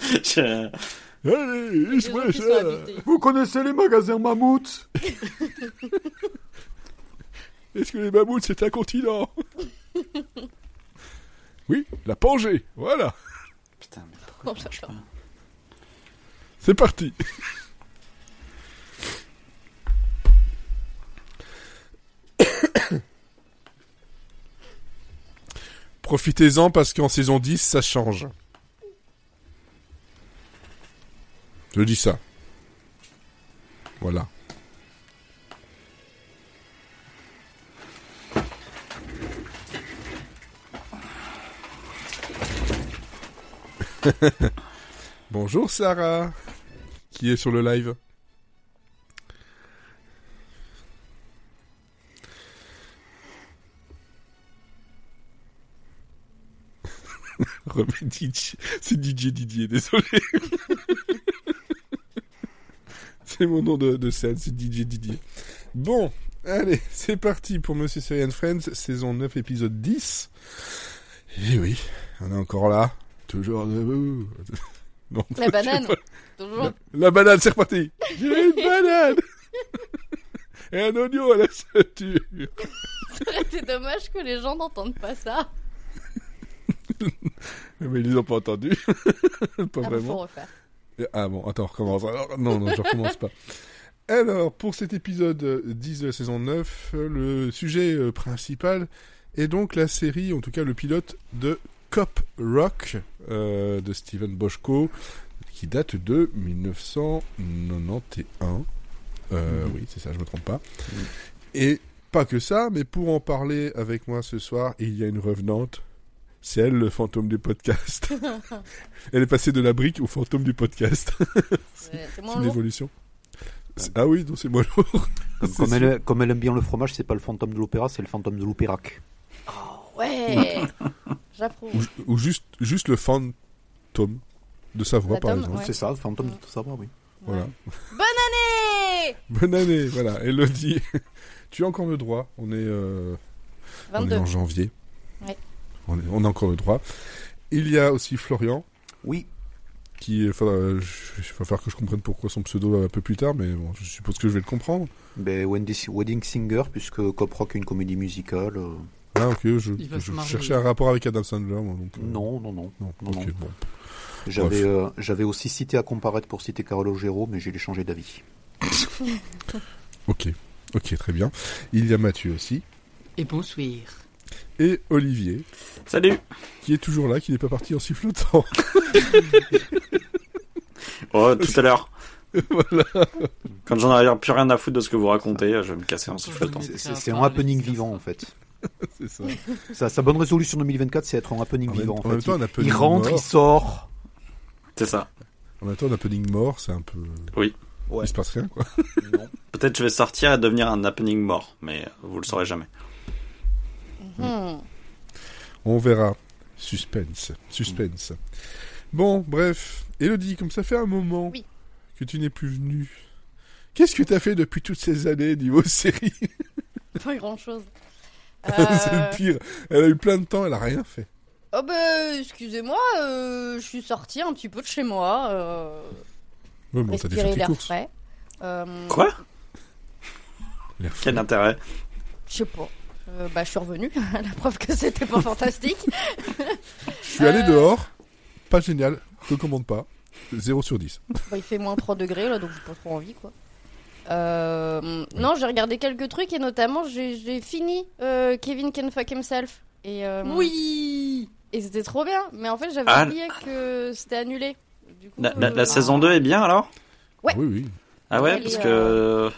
Je- Allez, habités. Vous connaissez les magasins mammouths Est-ce que les mammouths c'est un continent Oui, la Pangée, voilà. Putain, mais Oh, pourquoi je pas C'est parti. Profitez-en parce qu'en saison 10, ça change. Je dis ça. Voilà. Bonjour Sarah, qui est sur le live? C'est DJ Didier, désolé. c'est mon nom de, de scène, c'est DJ Didier. Bon, allez, c'est parti pour Monsieur Série and Friends, saison 9, épisode 10. Et oui, on est encore là, toujours debout. Non, La banane. Toujours. La, la banane, c'est reparti. J'ai une banane. Et un oignon à la ceinture. C'est dommage que les gens n'entendent pas ça. Mais ils n'ont pas entendu. pas Ah, bon, faut vraiment. refaire. Ah bon, attends, on recommence. Alors, non, non, je recommence pas. Alors, pour cet épisode euh, 10 de la saison 9, euh, le sujet euh, principal est donc la série, en tout cas le pilote de Cop Rock euh, de Steven Boschko, qui date de 1991. Euh, Mhm. Oui, c'est ça, je me trompe pas. Et pas que ça, mais pour en parler avec moi ce soir, il y a une revenante. C'est elle, le fantôme du podcast. elle est passée de la brique au fantôme du podcast. C'est une évolution. Ah oui, non, c'est moi lourd. Comme, elle, comme elle aime bien le fromage, c'est pas le fantôme de l'opéra, c'est le fantôme de l'opérac. Ouais. J'approuve. Ou, ou juste, juste le fantôme de sa voix, par exemple. Ouais. C'est ça, le fantôme de sa voix, oui. Voilà. Bonne année Bonne année, voilà. Elodie, tu as encore le droit. On est, euh, on est 22. en janvier. Ouais. On, est, on a encore le droit. Il y a aussi Florian, Oui, qui il va falloir que je comprenne pourquoi son pseudo un peu plus tard, mais bon, je suppose que je vais le comprendre. ben, Wendy- Wedding Singer, puisque Cop Rock est une comédie musicale. euh, Ah ok, je, cherchais un rapport avec Adam Sandler, moi, donc. euh, Non, non, non. Non, Non, ok, non. bon. J'avais euh, j'avais aussi cité à comparaître pour citer Carlo Gero, mais j'ai changé d'avis. Ok, ok, très bien. Il y a Mathieu aussi. Et bonsoir. Et Olivier, Salut qui est toujours là, qui n'est pas parti en sifflotant. Oh, tout à l'heure. voilà. Quand j'en aurai plus rien à foutre de ce que vous racontez, je vais me casser en sifflotant. C'est- un happening vivant, en fait. C'est ça. Sa, sa bonne résolution 2024, c'est être un happening En même, vivant, en en fait. même temps, un il, happening il rentre, mort. il sort. C'est ça. En même temps, un happening mort, c'est un peu. Oui. Ouais. Il se passe rien, quoi. Peut-être je vais sortir et devenir un happening mort, mais vous le saurez jamais. Hmm. On verra. Suspense. Suspense. Bon, bref. Elodie, comme ça fait un moment Oui. que tu n'es plus venue. Qu'est-ce que tu as fait depuis toutes ces années niveau série? Pas grand chose. C'est le pire. Elle a eu plein de temps, elle a rien fait. Oh bah excusez-moi, euh, je suis sortie un petit peu de chez moi, euh, Ouais, bon, t'as faire respirer tes l'air courses. frais. Euh, Quoi? L'air Quel intérêt? Je sais pas. Euh, bah je suis revenue, la preuve que c'était pas fantastique. Je suis allé Euh. dehors. Pas génial. Je recommande pas. 0 sur 10. Bah, il fait moins 3 degrés là, donc j'ai pas trop envie quoi. Euh, non, j'ai regardé quelques trucs et notamment j'ai fini euh, Kevin Can Fuck Himself. Et, euh, Oui Et c'était trop bien, mais en fait j'avais Ah, oublié que c'était annulé. Du coup, La, la- la euh, saison 2 est bien alors? Ouais. Oui, oui. Ah ouais, parce que.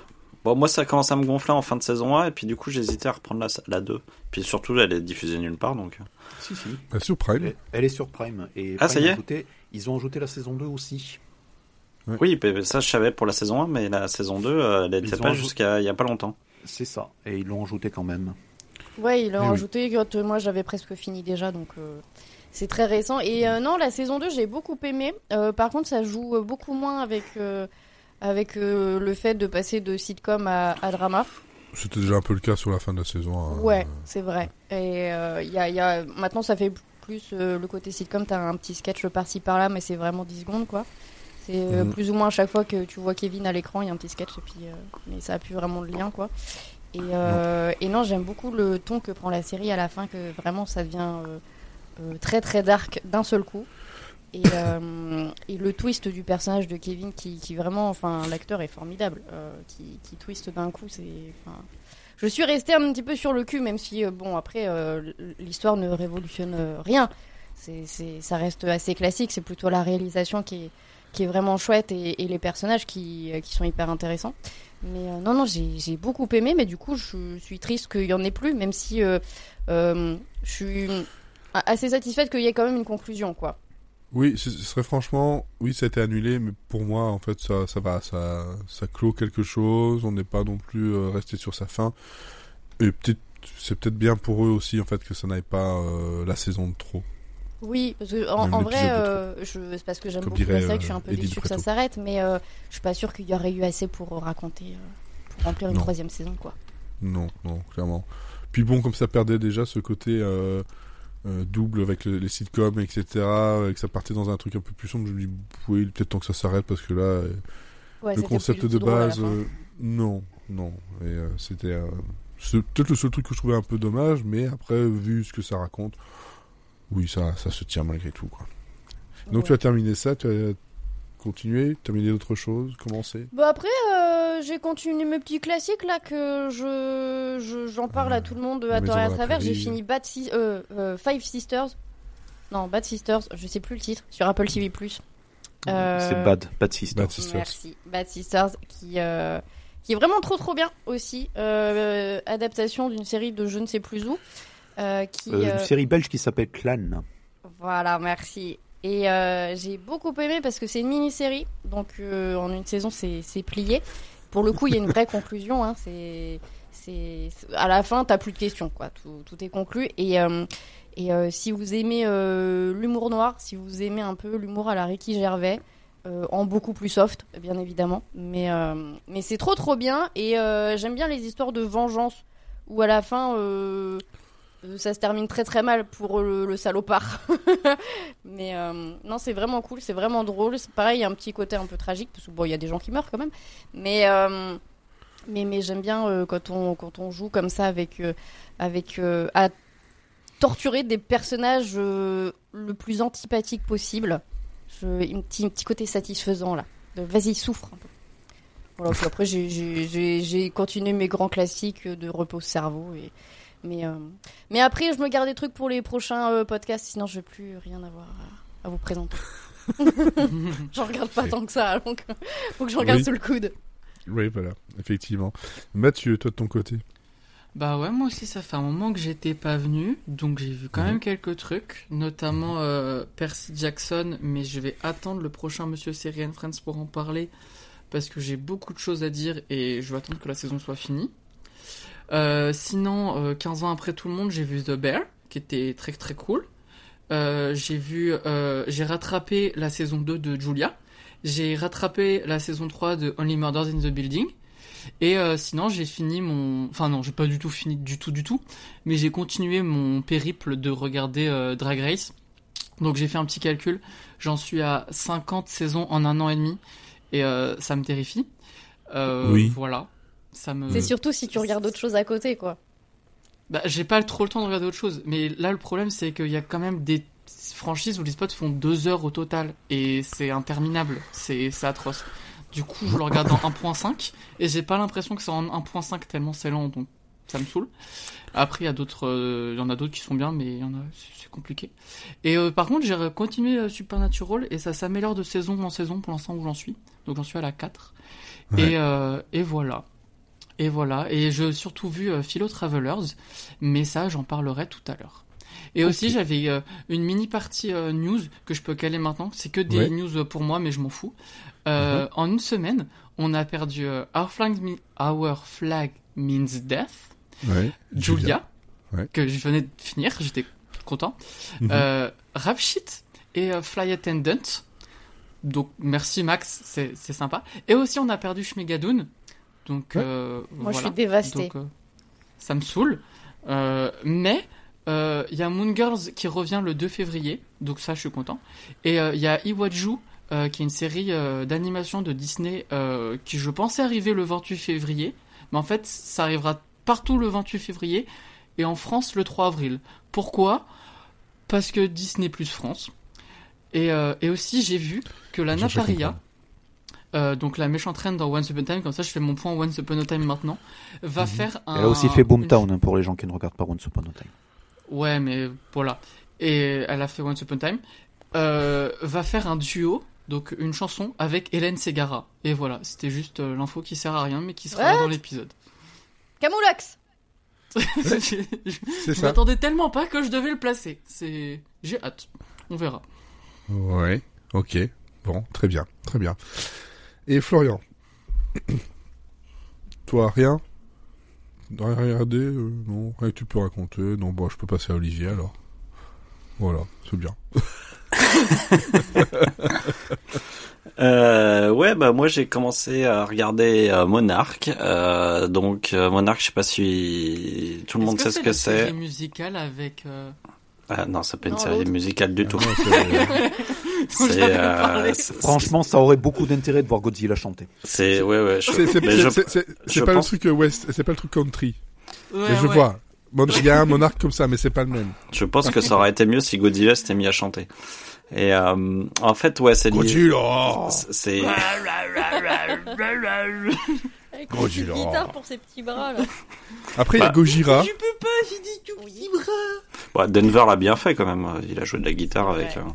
Bon, moi ça commence à me gonfler en fin de saison 1, et puis du coup j'hésitais à reprendre la, la 2. Puis surtout, elle est diffusée nulle part donc. Si, si. Sur Prime. Elle, elle est sur Prime. Et Ah, Prime ça y est a ajouté- Ils ont ajouté la saison 2 aussi. Ouais. Oui, ça je savais pour la saison 1, mais la saison 2, euh, elle Ils était ont pas ajouté- jusqu'à il y a pas longtemps. C'est ça. Et ils l'ont ajouté quand même. Ouais, ils l'ont Eh oui. quand euh, moi j'avais presque fini déjà, donc euh, c'est très récent. Et euh, non, la saison 2, j'ai beaucoup aimé. Euh, par contre, ça joue euh, beaucoup moins avec, euh, avec euh, le fait de passer de sitcom à, à drama. C'était déjà un peu le cas sur la fin de la saison. hein. Ouais, c'est vrai. Et euh, y a, il y a... maintenant, ça fait plus euh, le côté sitcom, t'as un petit sketch par-ci par-là, mais c'est vraiment 10 secondes quoi. C'est Mhm. plus ou moins à chaque fois que tu vois Kevin à l'écran, il y a un petit sketch, et puis, mais ça a plus vraiment de lien quoi. Et, euh, et non, j'aime beaucoup le ton que prend la série à la fin, que vraiment ça devient euh, euh, très très dark d'un seul coup. Et, euh, et le twist du personnage de Kevin qui, vraiment, enfin, l'acteur est formidable, euh, qui, qui twist d'un coup, c'est, je suis restée un petit peu sur le cul, même si, euh, bon, après, l'histoire ne révolutionne rien. C'est, ça reste assez classique. C'est plutôt la réalisation qui est, qui est vraiment chouette et, les personnages qui, qui sont hyper intéressants. Mais non, non, j'ai, j'ai beaucoup aimé, mais du coup, je suis triste qu'il y en ait plus, même si je suis assez satisfaite qu'il y ait quand même une conclusion, quoi. Oui, ce serait franchement, oui, ça a été annulé, mais pour moi, en fait, ça, ça va, ça, ça clôt quelque chose. On n'est pas non plus euh, resté sur sa fin. Et peut-être, c'est peut-être bien pour eux aussi, en fait, que ça n'aille pas euh, la saison de trop. Oui, parce que en, vrai, euh, c'est parce que j'aime beaucoup la dirait, série que je suis un peu déçue que ça s'arrête, mais euh, je suis pas sûre qu'il y aurait eu assez pour raconter, pour remplir une Non. troisième saison, quoi. Non, non, clairement. Puis bon, comme ça perdait déjà ce côté euh, double avec le- les sitcoms, etc., et que ça partait dans un truc un peu plus sombre, je me dis, oui, peut-être temps que ça s'arrête, parce que là, euh, Ouais, le concept de base, euh, non, non. Et euh, c'était peut-être le seul truc que je trouvais un peu dommage, mais après, vu ce que ça raconte, oui, ça, ça se tient malgré tout. Quoi. Donc Ouais. tu as terminé ça, tu as continué, terminé d'autres choses, commencé Bon après, euh, j'ai continué mes petits classiques là que je je- j'en parle à tout le monde à tort et à travers. J'ai fini Bad Si- euh, euh, Five Sisters. Non, Bad Sisters, je sais plus le titre, sur Apple TV+. Euh, C'est Bad, Bad Sister. Bad Sisters. Merci. Bad Sisters, qui, euh, qui est vraiment trop trop bien aussi. Euh, adaptation d'une série de je ne sais plus où. euh, qui, Euh, euh, Une série belge qui s'appelle Clan. Voilà, merci. Et euh, j'ai beaucoup aimé parce que c'est une mini-série, donc euh, en une saison c'est plié. Pour le coup, il y a une vraie conclusion. Hein, c'est c'est c'est- à la fin, t'as plus de questions, quoi. Tout, tout est conclu. Et euh, et euh, si vous aimez euh, l'humour noir, si vous aimez un peu l'humour à la Ricky Gervais, en beaucoup plus soft, bien évidemment. Mais mais c'est trop trop bien. Et j'aime bien les histoires de vengeance où à la fin. Ça se termine très très mal pour le, salopard. Mais euh, non, c'est vraiment cool, c'est vraiment drôle. C'est pareil, il y a un petit côté un peu tragique parce que bon, il y a des gens qui meurent quand même. Mais euh, mais, mais j'aime bien euh, quand on quand on joue comme ça avec avec à torturer des personnages le plus antipathique possible. Un petit un petit côté satisfaisant là. Vas-y, souffre un peu. Voilà, puis après j'ai- continué mes grands classiques de repose cerveau et mais euh, mais après je me garde des trucs pour les prochains euh, podcasts sinon je vais plus rien avoir à, à vous présenter. J'en regarde pas tant que ça donc faut que je regarde Oui. sous le coude. Oui, voilà, effectivement. Mathieu, toi de ton côté? Bah ouais, moi aussi, ça fait un moment que j'étais pas venu, donc j'ai vu quand Mhm. même quelques trucs, notamment euh, Percy Jackson, mais je vais attendre le prochain Monsieur Série and Friends pour en parler, parce que j'ai beaucoup de choses à dire et je vais attendre que la saison soit finie. Euh, sinon, euh, 15 ans après tout le monde, j'ai vu The Bear, qui était très très cool. Euh, j'ai vu, euh, j'ai rattrapé la saison 2 de Julia. J'ai rattrapé la saison 3 de Only Murders in the Building. Et euh, sinon, j'ai fini mon. Enfin, non, j'ai pas du tout fini du tout, du tout. Mais j'ai continué mon périple de regarder euh, Drag Race. Donc, j'ai fait un petit calcul. J'en suis à 50 saisons en un an et demi. Et euh, ça me terrifie. Euh, Oui. Voilà. Ça me. C'est surtout si tu regardes autre chose à côté quoi. Bah, j'ai pas trop le temps de regarder autre chose. Mais là, le problème, c'est qu'il y a quand même des franchises où les spots font deux heures au total. Et c'est interminable. C'est c'est atroce. Du coup, je le regarde en 1.5. Et j'ai pas l'impression que c'est en 1.5 tellement c'est lent. Donc, ça me saoule. Après, il y a d'autres, euh, il y en a d'autres qui sont bien, mais il y en a, c'est compliqué. Et euh, par contre, j'ai continué euh, Supernatural et ça s'améliore de saison en saison pour l'instant où j'en suis. Donc, j'en suis à la 4. Ouais. Et, euh, et voilà. Et voilà. Et j'ai surtout vu euh, Philo Travelers, mais ça, j'en parlerai tout à l'heure. Et aussi, j'avais euh, une mini partie euh, news que je peux caler maintenant. C'est que des Ouais. news pour moi, mais je m'en fous. Euh, En une semaine, on a perdu Our, Flag Me- Our Flag Means Death, Ouais. Julia, Ouais. que je venais de finir, j'étais content. Mhm. Rap Shit et Fly Attendant. Donc merci Max, c'est sympa. Et aussi on a perdu Shmigadoon. Donc Ouais. euh, Moi je suis dévastée. Donc, euh, ça me saoule. Euh, mais Euh, Il y a Moon Girls qui revient le 2 février, donc ça je suis content. Et euh, il y a Iwaju, euh, qui est une série euh, d'animation de Disney euh, qui je pensais arriver le 28 février, mais en fait ça arrivera partout le 28 février et en France le 3 avril. Pourquoi? Parce que Disney plus France. Et, euh, et aussi j'ai vu que la Je cherche à Naparia, comprendre. Euh, donc la méchante reine dans Once Upon a Time, comme ça je fais mon point Once Upon a Time maintenant, va Mhm. faire un... Elle a aussi fait une- Boomtown hein, pour les gens qui ne regardent pas Once Upon a Time. Ouais, mais voilà. Et elle a fait Once Upon a Time. Euh, va faire un duo, donc une chanson avec Hélène Segara. Et voilà, c'était juste euh, l'info qui sert à rien, mais qui sera là dans l'épisode. Camoulax je je m'attendais tellement pas que je devais le placer. C'est, j'ai hâte. On verra. Ouais, ok. Bon, très bien, très bien. Et Florian Toi, rien? Rien regardé? Euh, Non, rien que tu peux raconter Non, bon, je peux passer à Olivier alors. Voilà, c'est bien. Euh, ouais, bah moi j'ai commencé à regarder euh, Monarch. Euh, donc euh, Monarch, je sais pas si tout le monde sait ce c'est que série c'est. musicale avec. Euh... Ah, non, c'est pas une série musicale du Ah tout. non, euh, Franchement, ça aurait beaucoup d'intérêt de voir Godzilla chanter. c'est ouais ouais. je- c'est je- pas pense- le truc euh, West, c'est pas le truc country. Ouais, Mais je ouais. vois. Il y a un monarque comme ça, mais c'est pas le même. Je pense que ça aurait été mieux si Godzilla s'était mis à chanter. Et euh, en fait, ouais, c'est Godzilla C'est gilet. guitare pour ses petits bras là. Après, il y a Bah. Gojira. Je peux pas, j'ai dit tout petit bras. Bon, Denver l'a bien fait quand même. Il a joué de la guitare avec. Ouais. euh,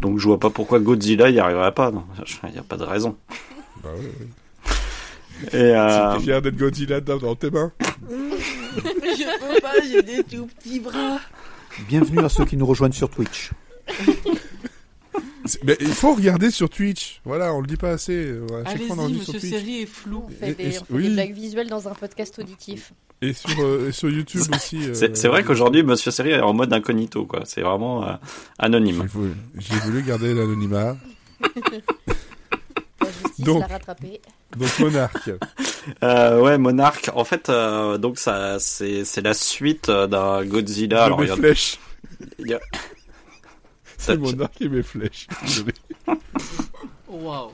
Donc je vois pas pourquoi Godzilla y arriverait pas. non. Il y a pas de raison. Bah ouais, ouais. Et euh, T'es fier d'être Godzilla dans, dans tes mains Je peux pas, j'ai des tout petits bras. Bienvenue à ceux qui nous rejoignent sur Twitch. Mais il faut regarder sur Twitch. Voilà, on le dit pas assez. on Allez-y, monsieur série est flou. On fait, des, et- on fait oui. des blagues visuelles dans un podcast auditif. Et sur, euh, et sur YouTube aussi. euh, c'est c'est vrai qu'aujourd'hui, Monsieur Série est en mode incognito, quoi. C'est vraiment euh, anonyme. j'ai voulu garder l'anonymat. Donc. Monarque. Euh, ouais, Monarch. En fait, euh, donc ça, c'est la suite euh, d'un Godzilla. Alors, mes flèches. il y a- C'est Monarque et mes flèches. Waouh.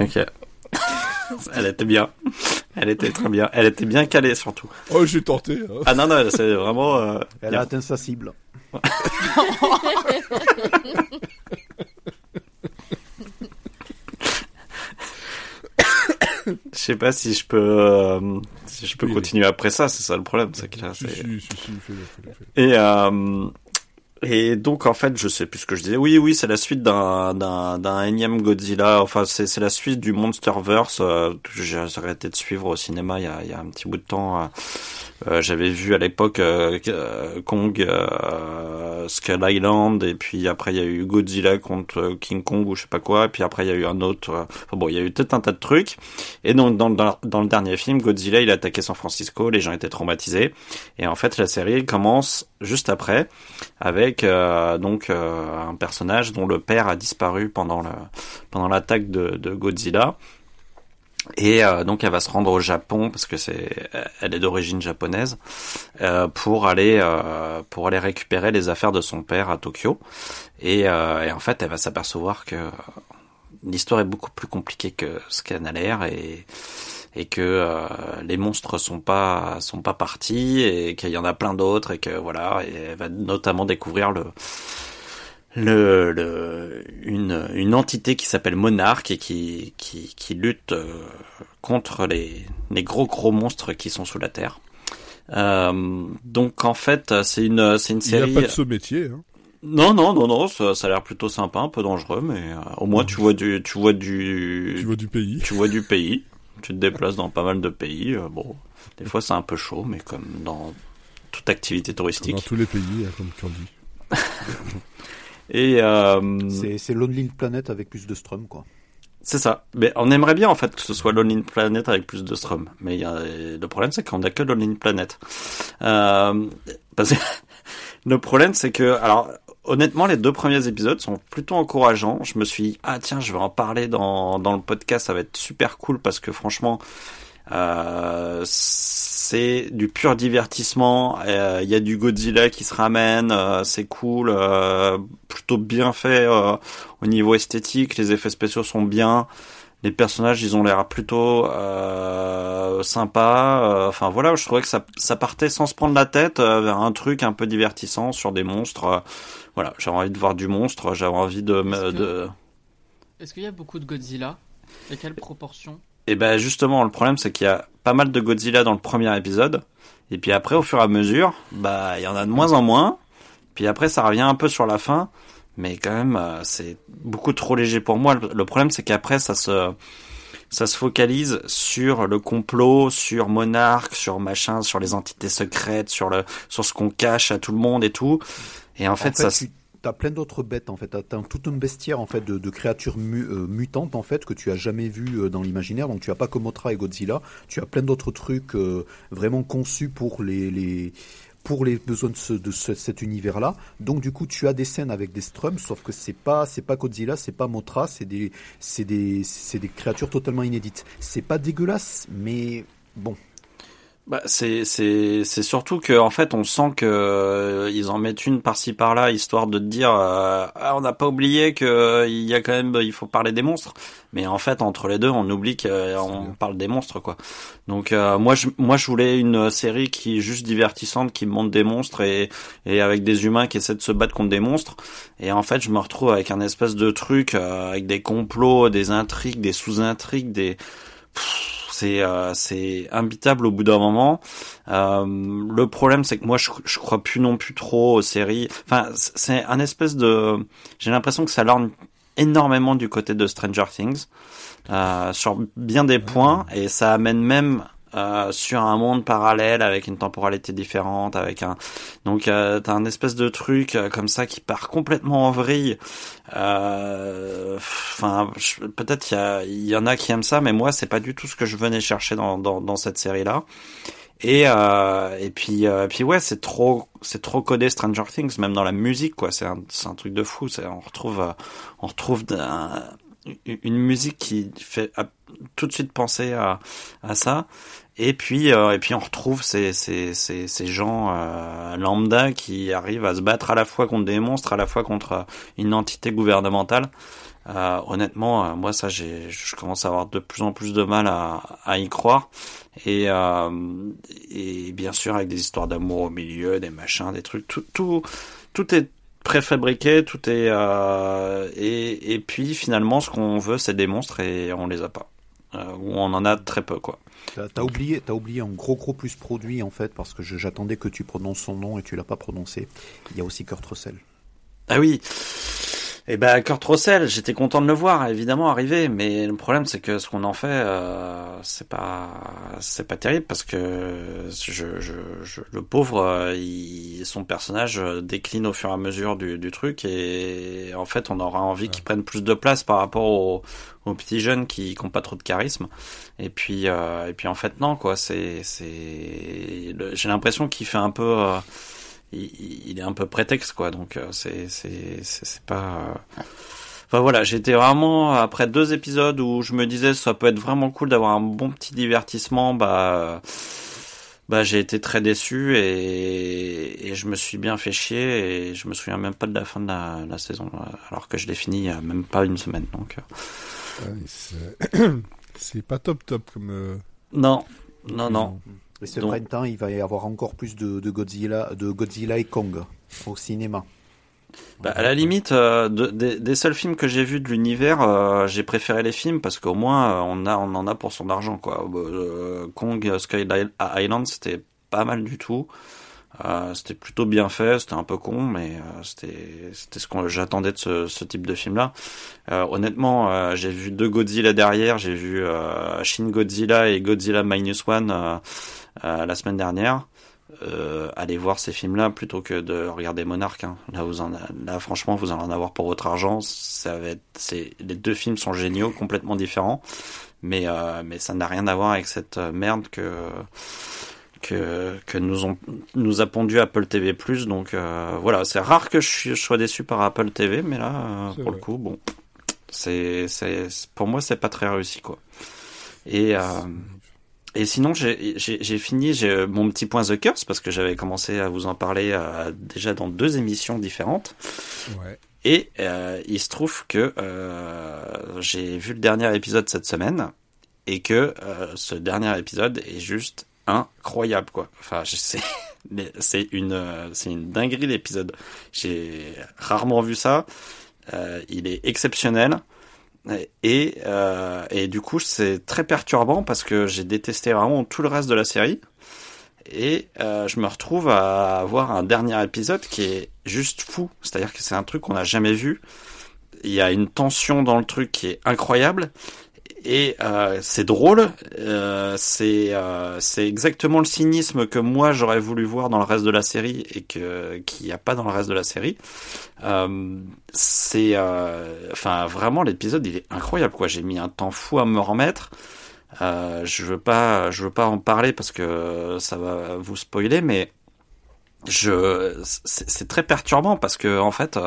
Ok. Elle était bien. Elle était très bien. Elle était bien calée surtout. Oh, j'ai tenté. hein. Ah non non, c'est vraiment. euh, Elle bien. a atteint sa cible. Je sais pas si je peux, euh, si je peux Oui, continuer après ça. C'est ça le problème, Si, si, si. Et euh, et donc en fait, je sais plus ce que je disais. Oui, oui, c'est la suite d'un d'un énième Godzilla. Enfin, c'est c'est la suite du MonsterVerse euh, j'ai arrêté de suivre au cinéma il y a y a un petit bout de temps. euh. Euh, J'avais vu à l'époque euh, euh, Kong, euh, Skull Island, et puis après il y a eu Godzilla contre euh, King Kong ou je sais pas quoi, et puis après il y a eu un autre. bon, il y a eu tout un tas de trucs. Et donc dans, le dernier film, Godzilla il a attaqué San Francisco, les gens étaient traumatisés. Et en fait la série commence juste après avec donc un personnage dont le père a disparu pendant le pendant l'attaque de, de Godzilla. Et euh, donc elle va se rendre au Japon parce que c'est elle est d'origine japonaise euh, pour aller euh, pour aller récupérer les affaires de son père à Tokyo. Et, euh, et en fait elle va s'apercevoir que l'histoire est beaucoup plus compliquée que ce qu'elle n'a l'air et et que euh, les monstres sont pas sont pas partis et qu'il y en a plein d'autres et que voilà et elle va notamment découvrir le le, le une une entité qui s'appelle Monarque et qui qui qui lutte euh, contre les les gros gros monstres qui sont sous la terre. Euh, donc en fait c'est une c'est une Il n'y a série pas de ce métier. Hein. non non non non ça, ça a l'air plutôt sympa un peu dangereux mais euh, au moins tu vois du tu vois du Tu vois du pays. tu vois du pays, tu te déplaces dans pas mal de pays. euh, bon, des fois c'est un peu chaud, mais comme dans toute activité Dans touristique. tous les pays, hein, comme tu en dis. Et euh, C'est Lonely Planet avec plus de strum, quoi. c'est ça. Mais on aimerait bien en fait que ce soit Lonely Planet avec plus de strum. Mais a- le problème c'est qu'on a que Lonely Planet. Euh, parce que le problème c'est que alors. Honnêtement, les deux premiers épisodes sont plutôt encourageants. Je me suis dit, ah tiens, je vais en parler dans, dans le podcast, ça va être super cool parce que franchement, Euh, c'est du pur divertissement. Euh, Il y a du Godzilla qui se ramène, euh, c'est cool, euh, plutôt bien fait au niveau esthétique. Les effets spéciaux sont bien. Les personnages, ils ont l'air plutôt sympas. Enfin voilà, je trouvais que ça, ça partait sans se prendre la tête vers un truc un peu divertissant sur des monstres. voilà, j'avais envie de voir du monstre. J'avais envie de. Est-ce que- de... Est-ce qu'il y a beaucoup de Godzilla? Et quelle proportion? Et ben justement, le problème c'est qu'il y a pas mal de Godzilla dans le premier épisode, et puis après, au fur et à mesure, bah il y en a de moins en moins. Puis après, ça revient un peu sur la fin, mais quand même, euh, c'est beaucoup trop léger pour moi. Le, le problème c'est qu'après, ça se ça se focalise sur le complot, sur Monarch, sur machin, sur les entités secrètes, sur le sur ce qu'on cache à tout le monde et tout. Et en fait, ça se- tu as plein d'autres bêtes en fait. T'as t'as tout un bestiaire en fait de, créatures euh, mutantes en fait que tu as jamais vu euh, dans l'imaginaire. Donc tu as pas que Mothra et Godzilla. Tu as plein d'autres trucs euh, vraiment conçus pour les, pour les besoins de, ce, de ce- cet univers-là. Donc du coup, tu as des scènes avec des strums, sauf que c'est pas c'est pas Godzilla, c'est pas Mothra, c'est des c'est des c'est des créatures totalement inédites. C'est pas dégueulasse, mais bon. Bah, c'est c'est c'est surtout que en fait on sent que euh, ils en mettent une par-ci par-là histoire de te dire euh, ah on n'a pas oublié que euh, il y a quand même il faut parler des monstres. Mais en fait entre les deux on oublie qu'on parle des monstres quoi. Donc euh, moi je moi je voulais une série qui est juste divertissante qui montre des monstres et et avec des humains qui essaient de se battre contre des monstres. Et en fait je me retrouve avec un espèce de truc euh, avec des complots des intrigues des sous-intrigues des c'est euh, c'est imbitable au bout d'un moment. Euh, le problème c'est que moi je, je crois plus non plus trop aux séries. Enfin c'est un espèce de j'ai l'impression que ça lorgne énormément du côté de Stranger Things euh, sur bien des points et ça amène même euh, sur un monde parallèle avec une temporalité différente avec un donc euh, t'as un espèce de truc euh, comme ça qui part complètement en vrille. Euh, enfin peut-être il y, y en a qui aiment ça mais moi c'est pas du tout ce que je venais chercher dans, dans, dans cette série là et euh, et puis euh, puis ouais c'est trop c'est trop codé Stranger Things même dans la musique quoi. C'est un c'est un truc de fou. C'est on retrouve on retrouve une musique qui fait tout de suite penser à à ça et puis euh, et puis on retrouve ces ces ces, ces gens euh, lambda qui arrivent à se battre à la fois contre des monstres à la fois contre euh, une entité gouvernementale euh, honnêtement, euh, moi ça, j'ai, je commence à avoir de plus en plus de mal à, à y croire. Et, euh, et bien sûr avec des histoires d'amour au milieu, des machins, des trucs, tout, tout, tout est préfabriqué, tout est et, et puis finalement ce qu'on veut c'est des monstres et on les a pas. Ou on en a très peu quoi. T'as oublié, t'as oublié un gros gros plus produit en fait parce que j'attendais que tu prononces son nom et tu l'as pas prononcé. Il y a aussi Kurt Russell. Ah oui. Et ben Kurt Russell, j'étais content de le voir évidemment arriver, mais le problème c'est que ce qu'on en fait, euh, c'est pas c'est pas terrible parce que je, je, je- le pauvre, euh, il, son personnage euh, décline au fur et à mesure du, du truc et en fait on aura envie qu'il prenne plus de place par rapport aux, aux petits jeunes qui n'ont pas trop de charisme. Et puis euh, et puis en fait non quoi, c'est c'est j'ai l'impression qu'il fait un peu euh, il, il est un peu prétexte quoi. Donc euh, c'est c'est pas euh, enfin voilà j'étais vraiment après deux épisodes où je me disais ça peut être vraiment cool d'avoir un bon petit divertissement bah bah j'ai été très déçu et, et je me suis bien fait chier et je me souviens même pas de la fin de la, la saison euh, alors que je l'ai fini il y a même pas une semaine donc c'est- pas top top comme. non. Non non Et ce Donc- printemps, il va y avoir encore plus de, de Godzilla, de Godzilla et Kong au cinéma. Bah, à la limite, euh, de- des, des seuls films que j'ai vus de l'univers, euh, j'ai préféré les films parce qu'au moins euh, on a on en a pour son argent quoi. Euh, Kong Sky Island c'était pas mal du tout. C'était plutôt bien fait, c'était un peu con, mais c'était ce que j'attendais de ce, ce type de film là. honnêtement, j'ai vu deux Godzilla derrière, j'ai vu Shin Godzilla et Godzilla Minus One la semaine dernière euh, allez voir ces films-là plutôt que de regarder Monarch. hein. Là, vous en, là, franchement, vous allez en avoir pour votre argent. Ça va être, c'est, les deux films sont géniaux, complètement différents, mais euh, mais ça n'a rien à voir avec cette euh, merde que que que nous ont nous a pondu Apple TV+. Donc euh, voilà, c'est rare que je, sois déçu par Apple TV, mais là, euh, pour le coup, bon, c'est c'est pour moi c'est pas très réussi quoi. Et euh, et sinon, j'ai fini j'ai mon petit point The Curse parce que j'avais commencé à vous en parler euh, déjà dans deux émissions différentes. Ouais. Et euh, il se trouve que euh, j'ai vu le dernier épisode cette semaine et que euh, ce dernier épisode est juste incroyable quoi. Enfin, c'est une euh, c'est une dinguerie l'épisode. J'ai rarement vu ça. Euh, il est exceptionnel. Et, euh, et du coup, c'est très perturbant parce que j'ai détesté vraiment tout le reste de la série. Et euh, je me retrouve à avoir un dernier épisode qui est juste fou. C'est-à-dire que c'est un truc qu'on n'a jamais vu. Il y a une tension dans le truc qui est incroyable. Et euh, c'est drôle, euh, c'est euh, c'est exactement le cynisme que moi j'aurais voulu voir dans le reste de la série et que qu'il n'y a pas dans le reste de la série. C'est enfin vraiment l'épisode il est incroyable quoi. J'ai mis un temps fou à me remettre. Je veux pas veux pas en parler parce que ça va vous spoiler, mais je c'est très perturbant parce que en fait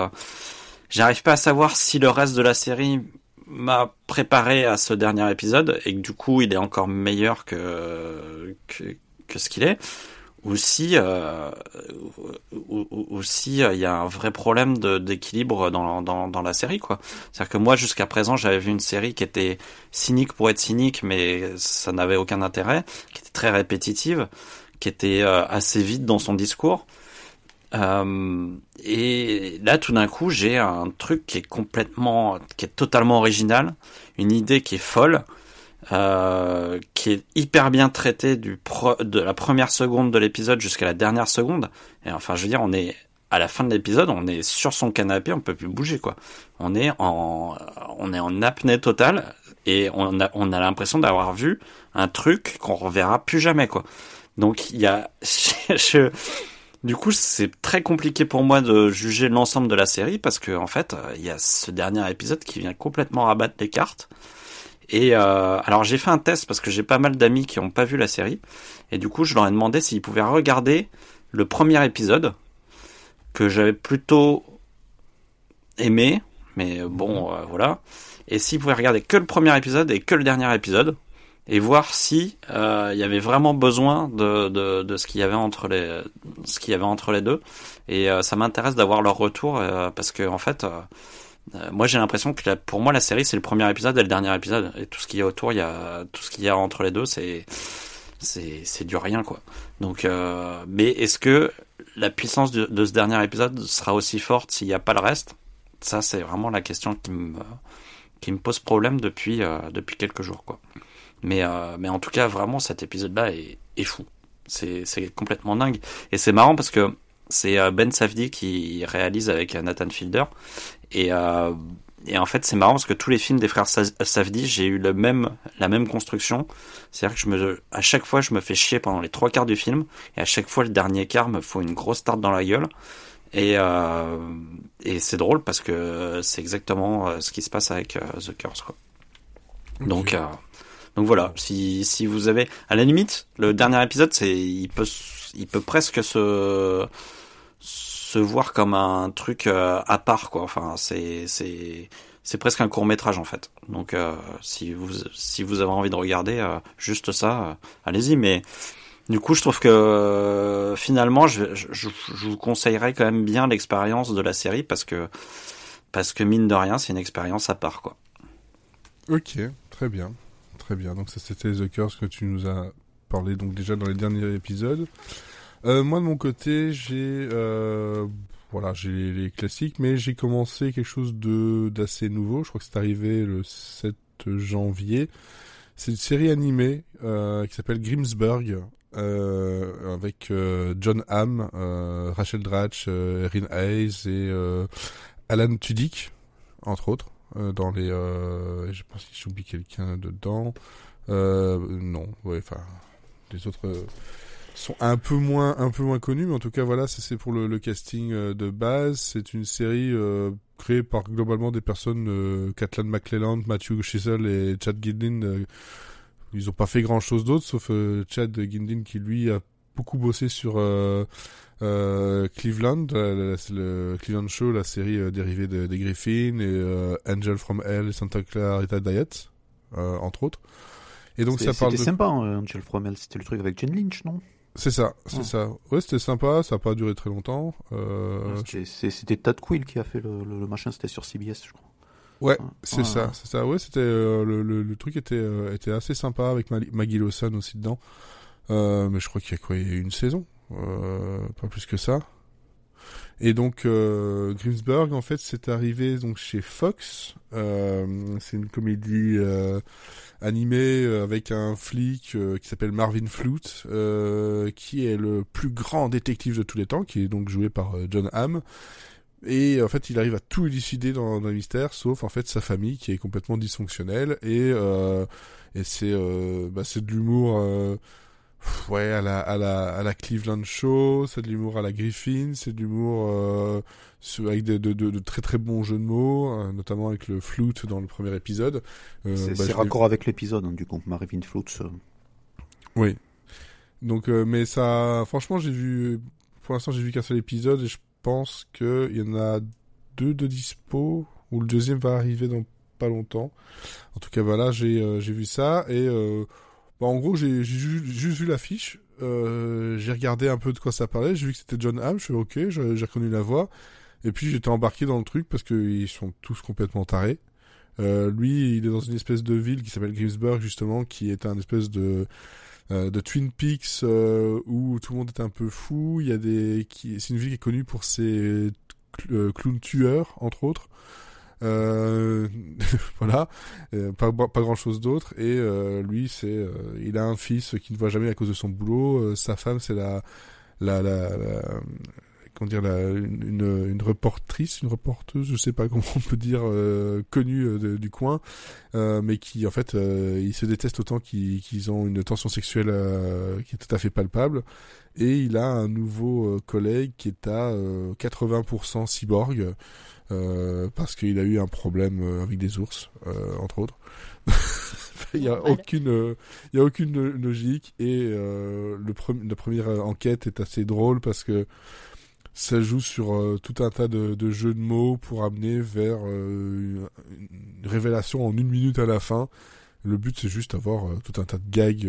j'arrive pas à savoir si le reste de la série m'a préparé à ce dernier épisode et que du coup il est encore meilleur que que, que ce qu'il est. Ou si euh, ou, si euh, il y a un vrai problème d'équilibre dans, dans, dans la série quoi. C'est-à-dire que moi jusqu'à présent j'avais vu une série qui était cynique pour être cynique mais ça n'avait aucun intérêt qui était très répétitive qui était euh, assez vide dans son discours euh, et là, tout d'un coup, j'ai un truc qui est complètement, qui est totalement original, une idée qui est folle, euh, qui est hyper bien traitée du pro, de la première seconde de l'épisode jusqu'à la dernière seconde. Et enfin, je veux dire, on est à la fin de l'épisode, on est sur son canapé, on peut plus bouger quoi. On est en, on est en apnée totale et on a, on a l'impression d'avoir vu un truc qu'on reverra plus jamais quoi. Donc il y a, je, du coup, c'est très compliqué pour moi de juger l'ensemble de la série parce que en fait, il y a ce dernier épisode qui vient complètement rabattre les cartes. Et euh, alors j'ai fait un test parce que j'ai pas mal d'amis qui ont pas vu la série. Et du coup je leur ai demandé s'ils pouvaient regarder le premier épisode que j'avais plutôt aimé, mais bon euh, voilà, et s'ils pouvaient regarder que le premier épisode et que le dernier épisode et voir si euh, il y avait vraiment besoin de, de, de ce qu'il y avait entre les ce qu'il y avait entre les deux. Et euh, ça m'intéresse d'avoir leur retour euh, parce que en fait euh, euh, moi j'ai l'impression que la, pour moi la série c'est le premier épisode et le dernier épisode. Et tout ce qu'il y a autour il y a tout ce qu'il y a entre les deux c'est c'est c'est du rien quoi. Donc mais est-ce que la puissance de, ce dernier épisode sera aussi forte s'il n'y a pas le reste? Ça c'est vraiment la question qui me qui me pose problème depuis depuis quelques jours quoi mais, euh, mais en tout cas, vraiment, cet épisode-là est, est fou. C'est, complètement dingue. Et c'est marrant parce que c'est euh, Ben Safdie qui réalise avec euh, Nathan Fielder. Et, euh, et en fait, c'est marrant parce que tous les films des frères Safdie, j'ai eu le même, la même construction. C'est-à-dire que je me, à chaque fois, je me fais chier pendant les trois quarts du film. Et à chaque fois, le dernier quart me faut une grosse tarte dans la gueule. Et, euh, et c'est drôle parce que c'est exactement ce qui se passe avec The Curse. Quoi. Okay. Donc, donc voilà, si, si vous avez, à la limite, le dernier épisode, c'est, il peut, il peut presque se, se voir comme un truc euh, à part, quoi. Enfin, c'est, c'est, c'est presque un court métrage en fait. Donc, euh, si vous, si vous avez envie de regarder euh, juste ça, allez-y. Mais du coup, je trouve que finalement, je, je, je vous conseillerais quand même bien l'expérience de la série parce que, parce que mine de rien, c'est une expérience à part, quoi. Ok, très bien très bien. Donc ça c'était The Curse que tu nous as parlé donc déjà dans les derniers épisodes. Euh, moi de mon côté j'ai euh, voilà j'ai les, classiques mais j'ai commencé quelque chose de d'assez nouveau. Je crois que c'est arrivé le 7 janvier. C'est une série animée euh, qui s'appelle Grimsburg. Avec John Hamm, Rachel Dratch, Erin Hayes et Alan Tudyk, entre autres. Euh, dans les. Euh, je pense que j'oublie quelqu'un dedans. Euh, non, ouais, enfin, les autres sont un peu moins un peu moins connus, mais en tout cas voilà, c'est pour le, casting de base. C'est une série créée par globalement des personnes, euh, Kathleen McClelland, Matthew Chisel et Chad Gindin. ils ont pas fait grand chose d'autre, sauf Chad Gindin qui lui a beaucoup bossé sur euh, euh, Cleveland, euh, le Cleveland Show, la série dérivée de, des Griffins, et Angel from Hell Santa Clarita Diet, entre autres. Et donc ça C'était parle de... c'était sympa, hein, Angel from Hell. C'était le truc avec Jen Lynch, non? C'est ça, c'est ça. Ouais, c'était sympa, ça a pas duré très longtemps. Euh, C'était- Tad Quill qui a fait le, le- le machin, c'était sur CBS, je crois. Ouais, Ah. c'est Ah. ça, c'est ça. Ouais, c'était euh, le, truc était euh, était assez sympa avec Maggie Lawson aussi dedans. Euh, mais je crois qu'il y a quoi, il y a une saison, euh, pas plus que ça. Et donc euh, Grimsburg, en fait, c'est arrivé donc chez Fox. Euh, c'est une comédie euh, animée euh, avec un flic qui s'appelle Marvin Flute, qui est le plus grand détective de tous les temps, qui est donc joué par John Hamm. Et en fait, il arrive à tout élucider dans, le mystère, sauf en fait sa famille qui est complètement dysfonctionnelle. Et, et c'est bah, c'est de l'humour, pff, ouais, à la, à la à la Cleveland Show, c'est de l'humour à la Griffin, c'est de l'humour euh, avec de, de, de, de très très bons jeux de mots, euh, notamment avec le flute dans le premier épisode. Euh, C'est bah, raccord avec l'épisode, hein, du coup. Marvin Floats. euh, Oui. Donc, mais ça, franchement, j'ai vu, pour l'instant, j'ai vu qu'un seul épisode et je pense que il y en a deux de dispo ou le deuxième va arriver dans pas longtemps. En tout cas, voilà, j'ai j'ai vu ça et bah, en gros, j'ai j'ai ju- juste vu l'affiche. Euh, j'ai regardé un peu de quoi ça parlait. J'ai vu que c'était John Hamm. Je suis ok, j'ai reconnu la voix. Et puis j'étais embarqué dans le truc parce qu'ils sont tous complètement tarés. Euh, lui, il est dans une espèce de ville qui s'appelle Grimsburg justement, qui est un espèce de euh, de Twin Peaks euh, où tout le monde est un peu fou. Il y a des, c'est une ville qui est connue pour ses cl- euh, clowns tueurs entre autres. Euh, voilà, Euh, pas, pas grand chose d'autre. Et euh, lui, c'est, il a un fils qui ne voit jamais à cause de son boulot. Sa femme, c'est la, la, la, la- comment dire, la, une, une, une reportrice, une reporteuse, je sais pas comment on peut dire, euh, connue du coin, euh, mais qui en fait, ils se détestent autant qu'ils ont une tension sexuelle qui est tout à fait palpable. Et il a un nouveau collègue qui est à euh, 80% cyborg. Euh, parce qu'il a eu un problème euh, avec des ours, euh, entre autres. il y a aucune, il y a aucune lo- logique et euh, le pre- la première enquête est assez drôle parce que ça joue sur euh, tout un tas de, de jeux de mots pour amener vers euh, une révélation en une minute à la fin. Le but c'est juste d'avoir euh, tout un tas de gags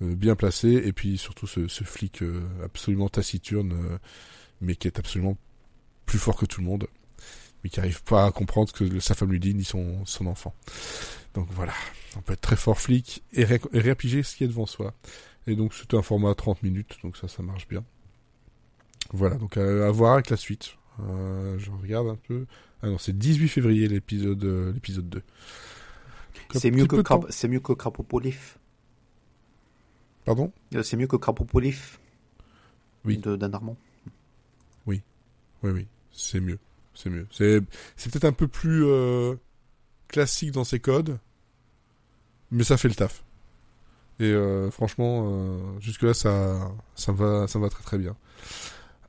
bien placés et puis surtout ce, ce flic absolument taciturne euh, mais qui est absolument plus fort que tout le monde mais qui arrive pas à comprendre ce que sa femme lui dit ni son, son enfant. Donc voilà, on peut être très fort flic et, ré- et ce qui est devant soi. Et donc c'est un format 30 minutes, donc ça, ça marche bien. Voilà, donc à, à voir avec la suite. Euh, je regarde un peu. Ah non, c'est 18 février l'épisode euh, l'épisode 2. Donc, un C'est mieux, que. Crap- c'est mieux que Crapopolif. Pardon? Euh, C'est mieux que Crapopolif. Oui. De Dan Armand. Oui, oui, c'est mieux. C'est mieux. C'est peut-être un peu plus euh, classique dans ses codes, mais ça fait le taf. Et euh, franchement, euh, jusque-là, ça, ça me va, ça va très très bien.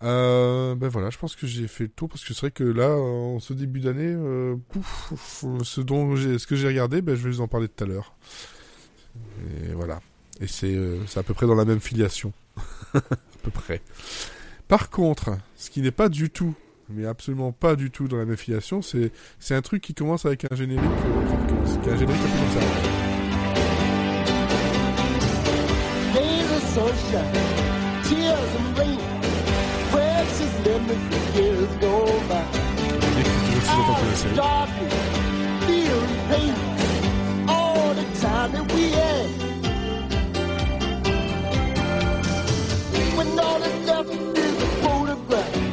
Ben voilà, je pense que j'ai fait le tour parce que c'est vrai que là, en ce début d'année, ce dont ce que j'ai regardé, ben je vais vous en parler tout à l'heure. Et voilà. Et c'est, c'est à peu près dans la même filiation, à peu près. Par contre, ce qui n'est pas du tout, mais absolument pas du tout dans la même filiation, c'est, c'est un truc qui commence avec un générique, euh, qui est un générique un peu comme ça.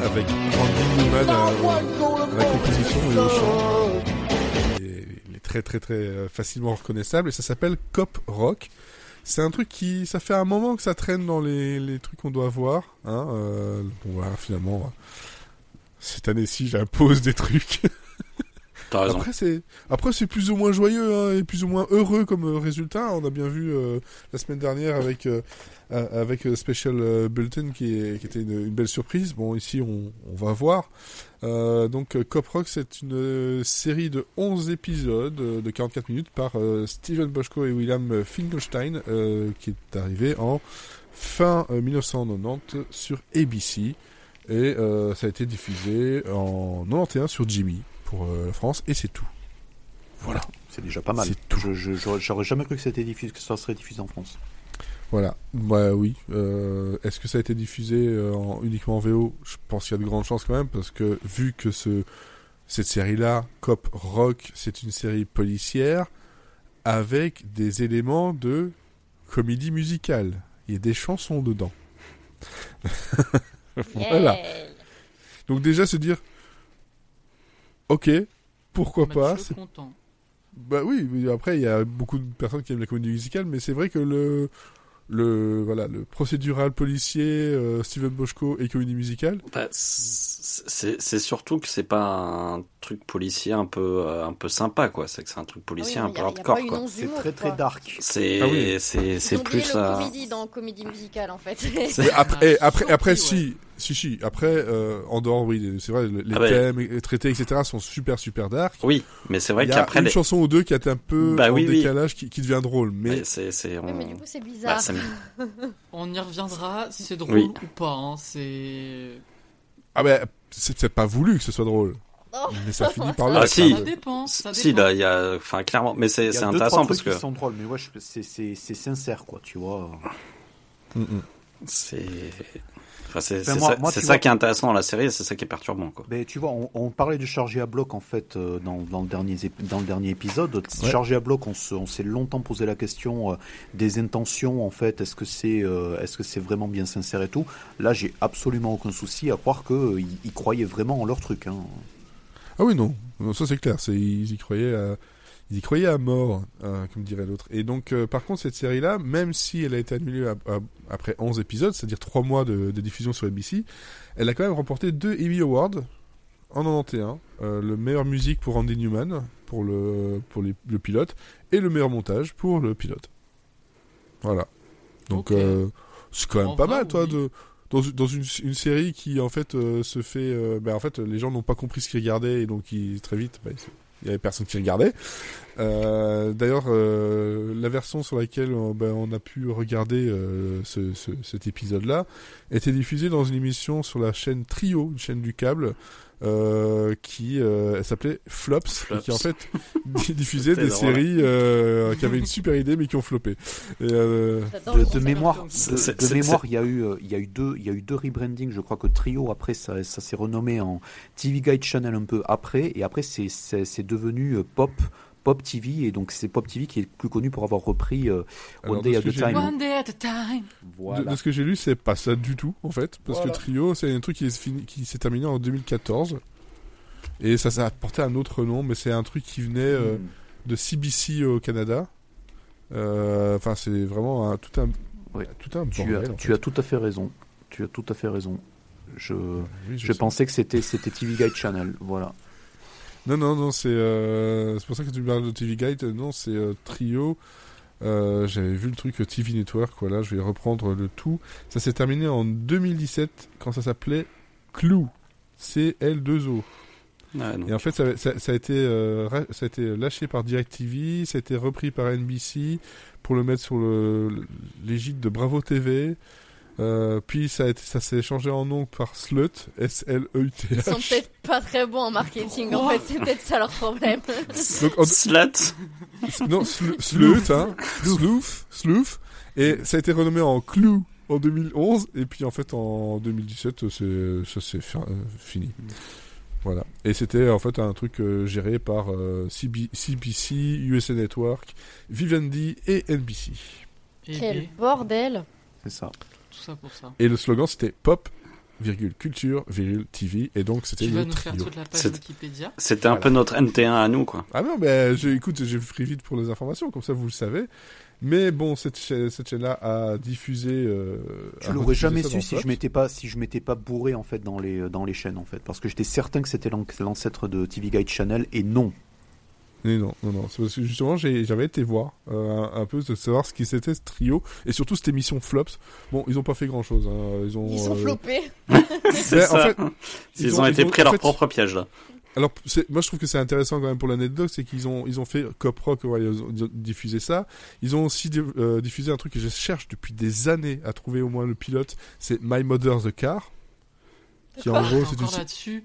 Avec Randy À la composition. Il est, très très très euh, facilement reconnaissable et ça s'appelle Cop Rock. C'est un truc qui, ça fait un moment que ça traîne dans les, trucs qu'on doit voir. Hein, euh, bon voilà, finalement, euh, cette année-ci, j'impose des trucs. Après c'est après c'est plus ou moins joyeux hein, et plus ou moins heureux comme euh, résultat. On a bien vu euh, la semaine dernière avec euh, euh, avec Special Bulletin qui, était une, belle surprise. Bon ici on, va voir. Donc Cop Rock c'est une série de 11 épisodes de 44 minutes par Steven Boschko et William Finkelstein qui est arrivé en fin euh, 1990 sur ABC et ça a été diffusé en 91 sur Jimmy pour euh, la France et c'est tout. Voilà. C'est déjà pas mal. C'est tout. Je- je- J'aurais jamais cru que, c'était diffusé, que ça serait diffusé en France. Voilà. Bah oui. Euh, Est-ce que ça a été diffusé euh, en- uniquement en VO Je pense qu'il y a de grandes chances quand même, parce que vu que ce cette série-là, Cop Rock, c'est une série policière avec des éléments de comédie musicale. Il y a des chansons dedans. voilà. Yeah. Donc déjà se dire, ok, pourquoi pas. Mathieu c'est- content. Bah oui, mais après il y a beaucoup de personnes qui aiment la comédie musicale, mais c'est vrai que le le voilà le procédural policier euh, Steven Boschko et comédie musicale. Bah, c'est c'est surtout que c'est pas un truc policier un peu euh, un peu sympa quoi. C'est que c'est un truc policier Ah un peu a- hardcore quoi. C'est très très dark. C'est Ah oui. c'est plus à comédie dans comédie musicale en fait. Après, Ah, après, après, surpris, si, si, si. Après, euh, en dehors, oui, c'est vrai, les Ah ouais. thèmes traités, etc., sont super, super dark. oui, mais c'est vrai Il y a qu'après une les... chanson ou deux qui est un peu Bah en oui, décalage, qui, qui devient drôle. Mais mais c'est c'est Ouais, on- mais du coup c'est bah, bizarre. On y reviendra si c'est drôle Oui. ou pas. hein, C'est. ah ben, c'est c'est pas voulu que ce soit drôle. Mais ça finit par là. Ah, si. Ça dépend. Ça si là il y a enfin clairement mais c'est Il y a c'est deux, intéressant trois parce que qui sont drôles, mais ouais, c'est- c'est c'est sincère, quoi, tu vois. Mm, c'est enfin, c'est Enfin, c'est ça, moi, c'est tu ça vois- qui est intéressant dans la série et c'est ça qui est perturbant quoi. Mais tu vois, on, on parlait de chargé à bloc en fait euh, dans, dans, le, dernier, ép- dans le dernier épisode. Ouais. Chargé à bloc, on se- on s'est longtemps posé la question euh, des intentions en fait. Est-ce que c'est euh, est-ce que c'est vraiment bien sincère et tout? Là, j'ai absolument aucun souci à croire que euh, ils, ils croyaient vraiment en leur truc. Hein. Ah oui, non. Non, ça c'est clair. Ils y croyaient à, ils y croyaient à mort, euh, comme dirait l'autre. Et donc, euh, par contre, cette série-là, même si elle a été annulée à- à- après 11 épisodes, c'est-à-dire 3 mois de, de diffusion sur ABC, elle a quand même remporté deux Emmy Awards en 91. Euh, le meilleur musique pour Randy Newman, pour le, pour les- le pilote, et le meilleur montage pour le pilote. Voilà. Donc, euh, c'est quand même En pas mal, toi, oui. de, dans, dans une, une série qui en fait euh, se fait euh, ben, en fait les gens n'ont pas compris ce qu'ils regardaient et donc ils, très vite c'est- il y avait personne qui regardait. Euh, d'ailleurs euh, la version sur laquelle euh, ben, on a pu regarder euh, ce, ce- cet épisode là était diffusée dans une émission sur la chaîne Trio une chaîne du câble euh, qui euh, s'appelait Flops, Flops. et qui en fait diffusait des drôle. séries euh, qui avaient une super idée mais qui ont floppé et, euh, De, mémoire, de, mémoire, il y a eu, il y a eu deux, il y a eu deux rebrandings. Je crois que Trio après ça, ça s'est renommé en TV Guide Channel un peu après, et après c'est, devenu Pop, Pop TV, et donc c'est Pop TV qui est plus connu pour avoir repris euh, One de Day ce at que a j'ai Time. lu- One day at a time. De, Voilà. de ce que j'ai lu, c'est pas ça du tout, en fait. Parce Voilà. que Trio, c'est un truc qui est fini- qui s'est terminé en 2014. Et ça s'est apporté un autre nom, mais c'est un truc qui venait euh, Hmm. de CBC au Canada. Euh, Enfin, c'est vraiment un, tout un, Ouais. tout un Tu, bordel. as, tu tout à fait raison. Tu as tout à fait raison. Je, Oui, je sais. pensais que c'était, c'était TV Guide Channel. Voilà. Non, non, non, c'est euh, c'est pour ça que tu me parles de TV Guide. Non, c'est euh, Trio. Euh, J'avais vu le truc euh, TV Network. Voilà, je vais reprendre le tout. Ça s'est terminé en 2017 quand ça s'appelait Clou. C-L-2-O. Ouais, donc, Et en fait, ça, ça- ça a été, euh, ça a été lâché par DirecTV, ça a été repris par NBC pour le mettre sur l'égide de Bravo TV. Euh, puis ça a été, ça s'est changé en nom par Slut, Ils sont peut-être pas très bons en marketing en fait, c'est peut-être ça leur problème. Donc, en- Slut. non, Slu- Slut, hein, Sloof, Sloof. Et ça a été renommé en Clou en 2011, et puis en fait en 2017, c'est, ça s'est fi- euh, fini. Voilà. Et c'était en fait un truc euh, géré par euh, CB CBC, USA Network, Vivendi et NBC. Quel bordel C'est ça. Tout ça pour ça. Et le slogan c'était Pop, virgule culture, virgule TV, et donc c'était Tu vas le nous faire trio. toute la page C'est- Wikipédia. C'était un peu notre NT1 à nous quoi. Ah non, mais j'ai- écoute, j'ai pris vite pour les informations, comme ça vous le savez. Mais bon, cette, cha- cette chaîne-là a diffusé. Euh, Tu a l'aurais jamais su si je m'étais pas si je m'étais pas bourré en fait dans les dans les chaînes en fait parce que j'étais certain que c'était l'an- l'ancêtre de TV Guide Channel et non. Mais non, non, non. C'est parce que justement, j'avais été voir euh, un, un peu de savoir ce qui c'était ce trio et surtout cette émission Flops. Bon, ils ont pas fait grand chose. Ils ont. Ils sont euh, floppés. C'est ben, en ça. fait, ils, ont, été pris en leur fait, propre piège là. Alors, moi, je trouve que c'est intéressant quand même pour l'anecdote, c'est qu'ils ont, ils ont fait Cop Rock, ouais, ils ont diffusé ça. Ils ont aussi euh, diffusé un truc que je cherche depuis des années à trouver au moins le pilote, c'est My Mother the Car. Qui en gros, c'est là-dessus.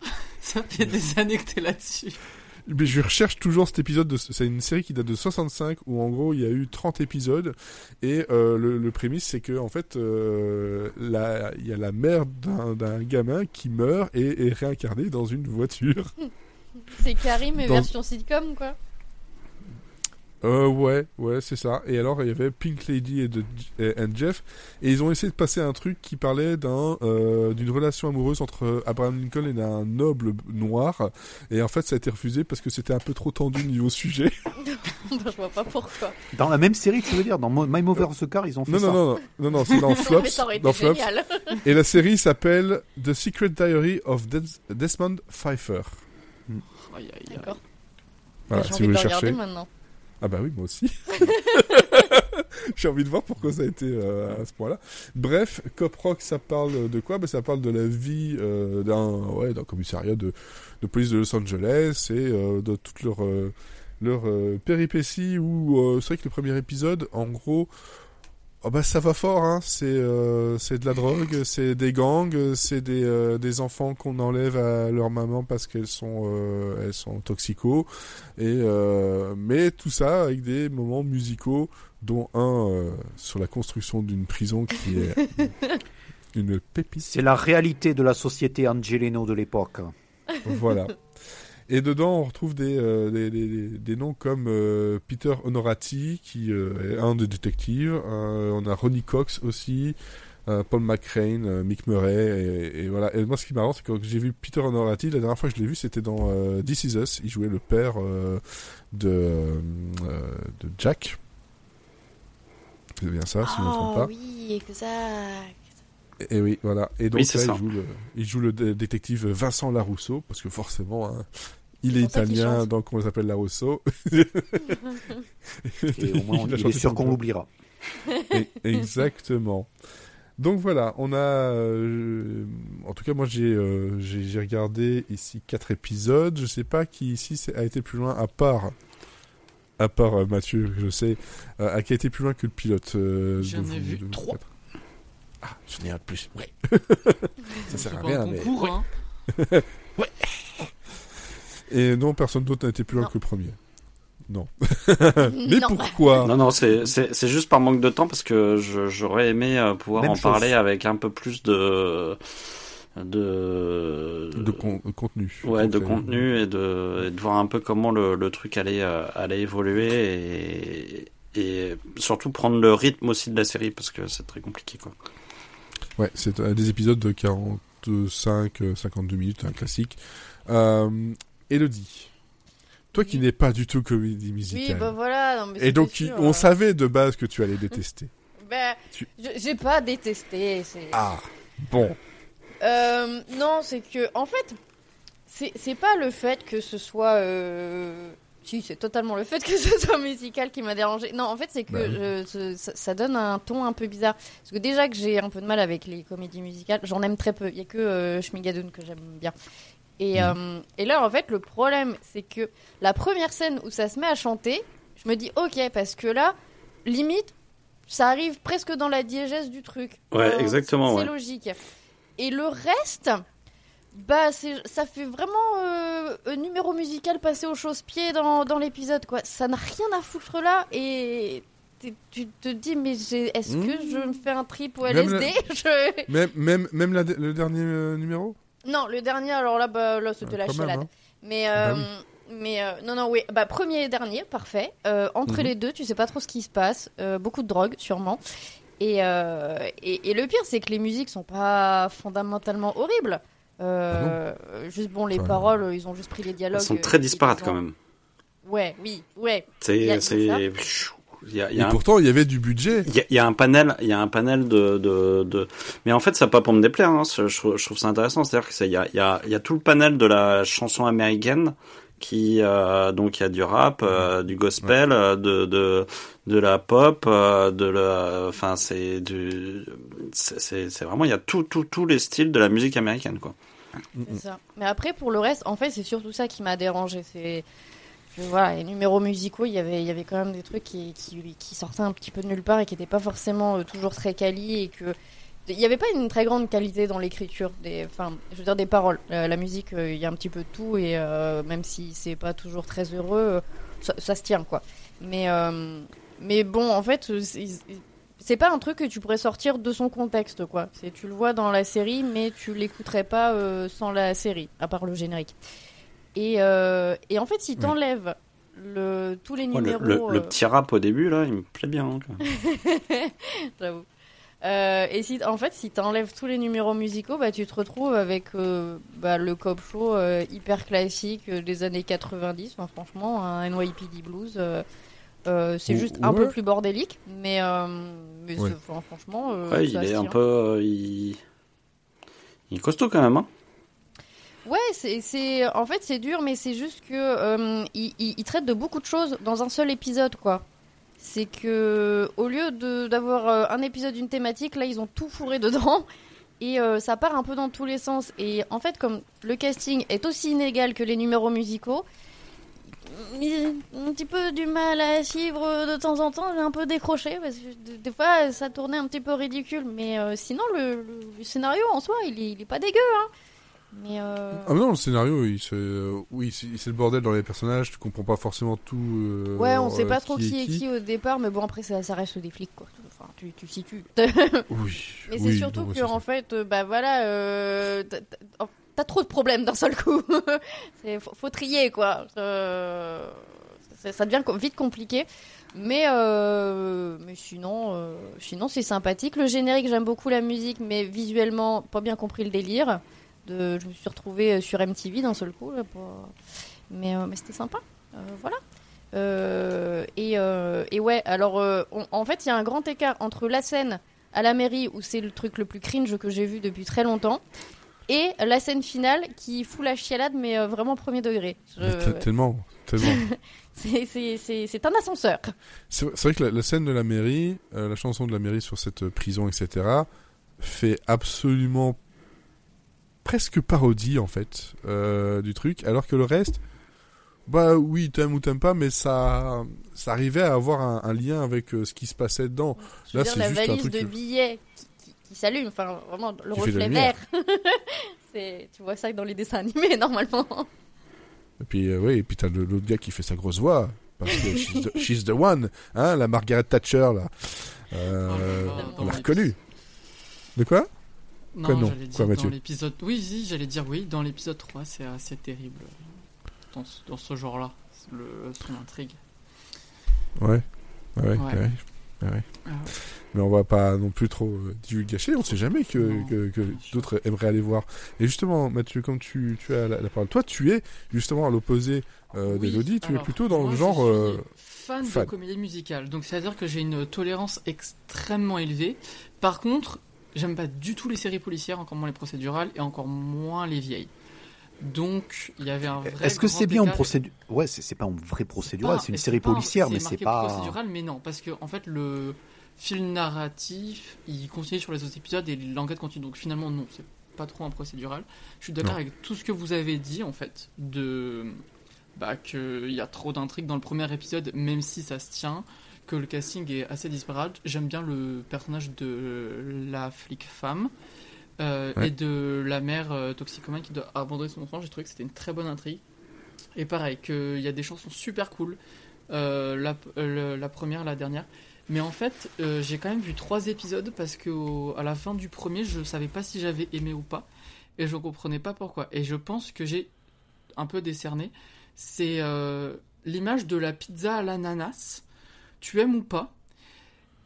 Ça fait des années que t'es là-dessus. Mais je recherche toujours cet épisode. De... C'est une série qui date de 65 où en gros il y a eu 30 épisodes et euh, le, le prémisse c'est que en fait euh, la- il y a la mère d'un gamin qui meurt et est réincarnée dans une voiture. C'est Karim mais Dans- version sitcom quoi. Euh, ouais, ouais, c'est ça. Et alors, il y avait Pink Lady et, de, et Jeff, et ils ont essayé de passer un truc qui parlait d'un euh, d'une relation amoureuse entre Abraham Lincoln et un noble noir. Et en fait, ça a été refusé parce que c'était un peu trop tendu niveau sujet. Je vois pas pourquoi. Dans la même série, tu veux dire? Dans Mo- Mime Over the Car, ils ont fait Non, ça. non, non, non, non, non, c'est dans Flops. dans Flops. Et la série s'appelle The Secret Diary of Des- Desmond Pfeiffer. Aïe, aïe, aïe. D'accord. Voilà, J'ai si envie vous regarder cherchez. maintenant. Ah bah oui, moi aussi. J'ai envie de voir pourquoi ça a été euh, à ce point-là. Bref, Cop Rock, ça parle de quoi? Bah, Ça parle de la vie euh, d'un ouais, commissariat de, de police de Los Angeles et euh, de toutes leurs euh, leurs, euh, péripéties où euh, c'est vrai que le premier épisode, en gros, oh bah ça va fort, hein. c'est euh, c'est de la drogue, c'est des gangs, c'est des, euh, des enfants qu'on enlève à leur maman parce qu'elles sont euh, elles sont toxicos et euh, mais tout ça avec des moments musicaux dont un euh, sur la construction d'une prison qui est une pépite C'est la réalité de la société Angelino de l'époque. voilà et dedans on retrouve des euh, des, des, des- des noms comme euh, Peter Honorati qui euh, est un des détectives on a Ronnie Cox aussi Paul McCrane, Mick Murray, et, et voilà. Et moi, ce qui est marrant, c'est que quand j'ai vu Peter Honorati, la dernière fois que je l'ai vu, c'était dans This Is Us. Il jouait le père de, de Jack. C'est bien ça, si je ne me trompe Oh pas. oui, exact. Et, oui, voilà. Et donc Oui, là, ça. il joue, le, il joue le dé- détective Vincent Larousseau, parce que forcément, hein, il est italien, donc on s'appelle Larousseau. Et au moins, on- Il a il est sûr qu'on l'oubliera. Exactement. Donc voilà, on a, euh, en tout cas moi j'ai euh, j'ai regardé ici quatre épisodes. Je sais pas qui ici a été plus loin à part à part euh, Mathieu, je sais, euh, a qui a été plus loin que le pilote. euh, J'en ai vu de vous trois. quatre. Ah, j'en ai un de plus. Ouais. Ça sert à rien, mais. concours, hein. Et non, personne d'autre n'a été plus loin que le premier. Non. mais Non. pourquoi? Non, non, c'est juste par manque de temps parce que je- j'aurais aimé euh, pouvoir Même en chose. parler avec un peu plus de de de con- contenu. ouais de Donc, euh, contenu et de, et de voir un peu comment le, le truc allait euh, allait évoluer et et surtout prendre le rythme aussi de la série parce que c'est très compliqué quoi. Ouais, c'est euh, des épisodes de 45, euh, 52 minutes, un classique. Euh, Elodie, toi qui Oui. n'es pas du tout comédie Oui, musicale, bah voilà. Non, mais et donc sûr, on euh. savait de base que tu allais détester. Tu- je- j'ai pas détesté. ah, bon. Euh, non, c'est que, en fait, c'est c'est pas le fait que ce soit. Si, c'est totalement le fait que ce soit musical qui m'a dérangé. Non, en fait, c'est que Bah oui. je- ce- ça, donne un ton un peu bizarre. Parce que déjà que j'ai un peu de mal avec les comédies musicales, j'en aime très peu. Il y a que euh, Schmigadoon que j'aime bien. Et, Mhm. euh, et là, en fait, le problème, c'est que la première scène où ça se met à chanter, je me dis ok, parce que là, limite, ça arrive presque dans la diégèse du truc. Ouais, Euh, exactement, C'est ouais. logique. Et le reste, bah, c'est, ça fait vraiment euh, un numéro musical passé au chausse-pied dans, dans l'épisode, quoi. Ça n'a rien à foutre là et. Tu te dis, mais est-ce que Mmh. je me fais un trip au Même LSD Je- Même, même, même la- le dernier euh, numéro? Non, le dernier, alors là, bah, là c'était Ah, la chelade. hein. Mais, Bah euh, mais euh, non, non, oui. Bah, premier et dernier, parfait. Euh, entre Mhm. les deux, tu sais pas trop ce qui se passe. Euh, beaucoup de drogue, sûrement. Et, et, et le pire, c'est que les musiques sont pas fondamentalement horribles. Euh, juste bon, les Enfin, paroles, euh, ils ont juste pris les dialogues. Elles sont euh, très disparates ont- quand même. Ouais, oui, ouais. C'est il y a c'est il y a, Et un pourtant, il y avait du budget. Il y, y a un panel, il y a un panel de, de, de... mais en fait, ça pas pour me déplaire. Hein. Je, je trouve- ça intéressant, c'est-à-dire que c'est- il y a, il y a, il y a tout le panel de la chanson américaine qui, euh, donc il y a du rap, euh, du gospel, euh, de, de, de la pop, euh, de la, enfin c'est du, c'est, vraiment il y a tout, tout, tous les styles de la musique américaine quoi. C'est ça. Mais après, pour le reste, en fait, c'est surtout ça qui m'a dérangé. C'est voilà, les numéros musicaux, il y avait, il y avait quand même des trucs qui, qui, qui sortaient un petit peu de nulle part et qui n'étaient pas forcément toujours très quali et que il n'y avait pas une très grande qualité dans l'écriture des, enfin, je veux dire des paroles. Euh, la musique, euh, il y a un petit peu de tout et euh, même si c'est pas toujours très heureux, ça, ça se tient quoi. Mais mais bon, en fait, c'est- pas un truc que tu pourrais sortir de son contexte quoi. C'est tu le vois dans la série, mais tu l'écouterais pas sans la série, à part le générique. Et et en fait, si t'enlèves le tous les Ouais, numéros, le- le petit rap au début, là, il me plaît bien. hein. J'avoue. Euh, et si, en fait, si t'enlèves tous les numéros musicaux, bah, tu te retrouves avec euh, bah, le cop show euh, hyper classique euh, des années 90. Enfin, franchement, un NYPD Blues, euh, euh, c'est juste un peu plus bordélique, mais, euh, mais Ouais. c'est- enfin, franchement, euh, Ouais, ça il est un peu. euh, il... il est costaud quand même. Hein. Ouais, c'est, c'est, en fait, c'est dur, mais c'est juste que euh, il, il- il traite de beaucoup de choses dans un seul épisode, quoi. C'est que au lieu d'avoir euh, un épisode d'une thématique, là, ils ont tout fourré dedans et euh, ça part un peu dans tous les sens. Et en fait, comme le casting est aussi inégal que les numéros musicaux, un petit peu du mal à suivre de temps en temps. Un peu décroché parce que de- des fois, ça tournait un petit peu ridicule. Mais euh, sinon, le scénario en soi, il est, il est pas dégueu, hein. Mais euh... Ah mais non, le scénario, il se... euh, oui, c'est le bordel dans les personnages, tu comprends pas forcément tout. euh, Ouais, on sait pas trop qui est qui au départ, mais bon, après, ça, ça reste des flics, quoi. Enfin, tu, tu situes. Oui. mais c'est surtout non, que, en ça. fait, bah voilà, euh, t'as- trop de problèmes d'un seul coup. Faut, faut trier, quoi. Ça, devient vite compliqué. Mais, euh, mais sinon, euh, sinon c'est sympathique. Le générique, j'aime beaucoup la musique, mais visuellement, pas bien compris le délire. De, je me suis retrouvée sur MTV d'un seul coup. Là, pour- Mais, euh, mais c'était sympa. Euh, voilà. Euh, et, euh, et ouais, alors euh, on- en fait, il y a un grand écart entre la scène à la mairie où c'est le truc le plus cringe que j'ai vu depuis très longtemps et la scène finale qui fout la chialade, mais euh, vraiment premier degré. Je- Tellement, tellement. C'est- un ascenseur. C'est vrai que la, la scène de la mairie, euh, la chanson de la mairie sur cette euh, prison, etc., fait absolument presque parodie en fait euh, du truc, alors que le reste, bah oui, t'aimes ou t'aimes pas, mais ça, ça arrivait à avoir un, un lien avec euh, ce qui se passait dedans. Je Là, veux c'est la juste un valise truc de que- billets qui, qui- qui s'allume, enfin vraiment le Qui fait de la reflet lumière. vert. C'est- tu vois ça dans les dessins animés normalement. Et puis euh, oui, et puis t'as le- l'autre gars qui fait sa grosse voix. Parce que she's the, she's the one, hein, la Margaret Thatcher là. Euh, Oh, on l'a reconnue. De quoi? Non, non j'allais dire dans l'épisode. Oui, si, j'allais dire oui, dans l'épisode 3, c'est assez terrible. Dans ce, dans ce genre-là, le, son intrigue. Ouais. Ouais, ouais. Ouais. ouais. Ouais. Ah, Mais on va pas non plus trop euh, divulgacher, on sait jamais que, Non, que, que bien sûr. d'autres aimeraient aller voir. Et justement, Mathieu, comme tu, tu as la, la parole, toi tu es justement à l'opposé euh, Oui, d'Elodie, tu es plutôt dans moi, le je genre... suis euh, fan, fan. de comédie musicale. Donc, c'est-à-dire que j'ai une tolérance extrêmement élevée. Par contre, j'aime pas du tout les séries policières, encore moins les procédurales, et encore moins les vieilles. Donc, il y avait un vrai. Est-ce que c'est bien en procédure Ouais, c'est c'est pas en vrai procédural, c'est une série pas- policière, mais c'est pas. procédural, mais non, parce que en fait le film narratif, il continue sur les autres épisodes et l'enquête continue. Donc finalement non, c'est pas trop un procédural. Je suis d'accord avec tout ce que vous avez dit en fait de bah qu'il y a trop d'intrigues dans le premier épisode, même si ça se tient, que le casting est assez disparate. J'aime bien le personnage de la flic femme. euh, Ouais. et de la mère euh, toxicomane qui doit abandonner son enfant, j'ai trouvé que c'était une très bonne intrigue. Et pareil, qu'il y a des chansons super cool. Euh, la, la première, la dernière. Mais en fait, euh, j'ai quand même vu trois épisodes parce que au- à la fin du premier, je savais pas si j'avais aimé ou pas. Et je comprenais pas pourquoi. Et je pense que j'ai un peu décerné. C'est l'image de la pizza à l'ananas. Tu aimes ou pas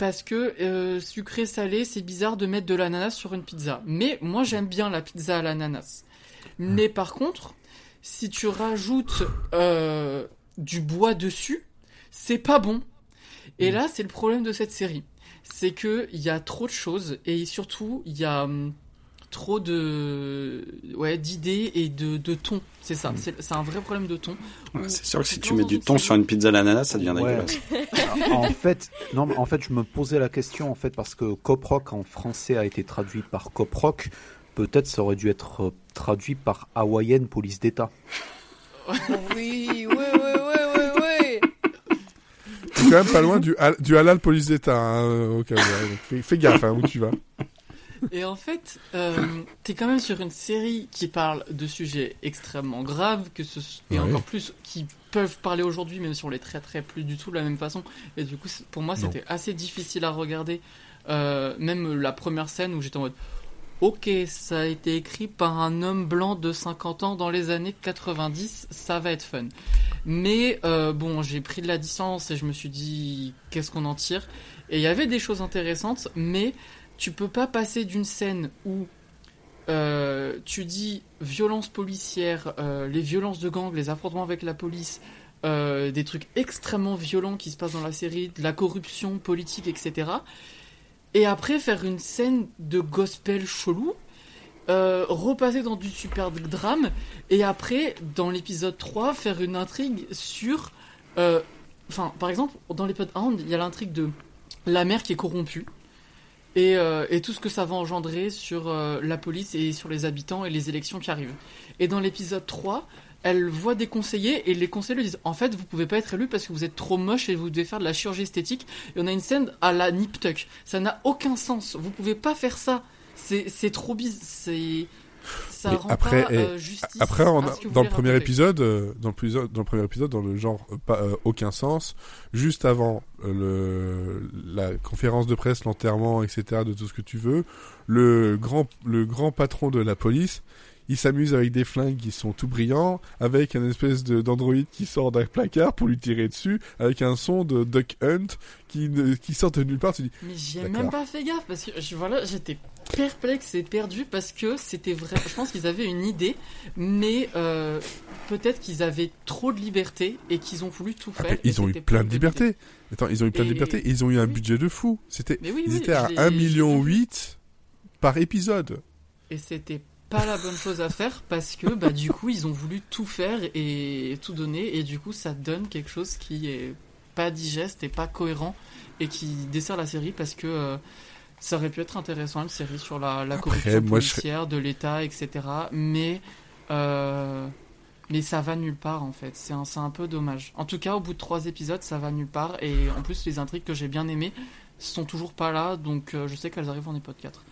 parce que euh, sucré salé, c'est bizarre de mettre de l'ananas sur une pizza. Mais moi j'aime bien la pizza à l'ananas. Mais par contre, si tu rajoutes euh, du bois dessus, c'est pas bon. Et là, c'est le problème de cette série. C'est que il y a trop de choses et surtout il y a hum, trop de ouais d'idées et de, de ton. C'est ça. C'est c'est un vrai problème de ton. Ouais, C'est sûr que si tu mets du série- sur une pizza à l'ananas, ça devient Ouais. dégueulasse. en fait, non, mais en fait, je me posais la question en fait parce que Cop Rock en français a été traduit par Cop Rock. Peut-être ça aurait dû être euh, traduit par Hawaïenne Police d'État. oui, oui, oui, oui, oui, oui. T'es quand même pas loin du, du halal police d'État, hein, ouais. Fais, fais gaffe hein, où tu vas. Et en fait, euh, t'es quand même sur une série qui parle de sujets extrêmement graves, que ce, et Ouais. encore plus qui peuvent parler aujourd'hui, même si on les traiterait plus du tout de la même façon. Et du coup, pour moi, c'était assez difficile à regarder. Euh, même la première scène où j'étais en mode, ok, ça a été écrit par un homme blanc de 50 ans dans les années 90, ça va être fun. Mais euh, bon, j'ai pris de la distance et je me suis dit, qu'est-ce qu'on en tire? Et il y avait des choses intéressantes, mais tu peux pas passer d'une scène où euh, tu dis violence policière, euh, les violences de gang, les affrontements avec la police, euh, des trucs extrêmement violents qui se passent dans la série, la corruption politique, etc. Et après faire une scène de gospel chelou, repasser dans du super drame, et après, dans l'épisode 3, faire une intrigue sur... Enfin, par exemple, dans l'épisode 1, il y a l'intrigue de la mère qui est corrompue. Et, euh, et tout ce que ça va engendrer sur euh, la police et sur les habitants et les élections qui arrivent. Et dans l'épisode 3, elle voit des conseillers et les conseillers lui disent En fait, vous pouvez pas être élu parce que vous êtes trop moche et vous devez faire de la chirurgie esthétique. Et on a une scène à la Nip Tuck. Ça n'a aucun sens. Vous pouvez pas faire ça. C'est trop bizarre. Ça rend après, pas euh, justice. Après, on a- dans le premier épisode, euh, dans le, plus- dans le premier épisode, dans le genre euh, pas aucun sens, juste avant le la conférence de presse, l'enterrement, etc., de tout ce que tu veux, le grand le grand patron de la police, il s'amuse avec des flingues qui sont tout brillants, avec un espèce de d'androïde qui sort d'un placard pour lui tirer dessus, avec un son de Duck Hunt qui ne- qui sort de nulle part. Tu dis, Mais j'ai D'accord. même pas fait gaffe parce que je, voilà, j'étais perplexe et perdu parce que c'était vrai. Je pense qu'ils avaient une idée, mais euh, peut-être qu'ils avaient trop de liberté et qu'ils ont voulu tout ah, faire. ils ont eu plein de liberté. Attends, ils ont eu plein de liberté. et Ils ont eu un oui. budget de fou. C'était oui, ils oui, étaient à je l'ai- 1 j'ai million vu. 8 par épisode. Et c'était pas la bonne chose à faire parce que bah du coup ils ont voulu tout faire et tout donner et du coup ça donne quelque chose qui est pas digeste et pas cohérent et qui dessert la série parce que euh, ça aurait pu être intéressant une série sur la, la Après, corruption je serais- policière de l'État etc mais euh, mais ça va nulle part en fait c'est un, c'est un peu dommage en tout cas au bout de trois épisodes ça va nulle part et en plus les intrigues que j'ai bien aimées sont toujours pas là donc euh, je sais qu'elles arrivent en épisode 4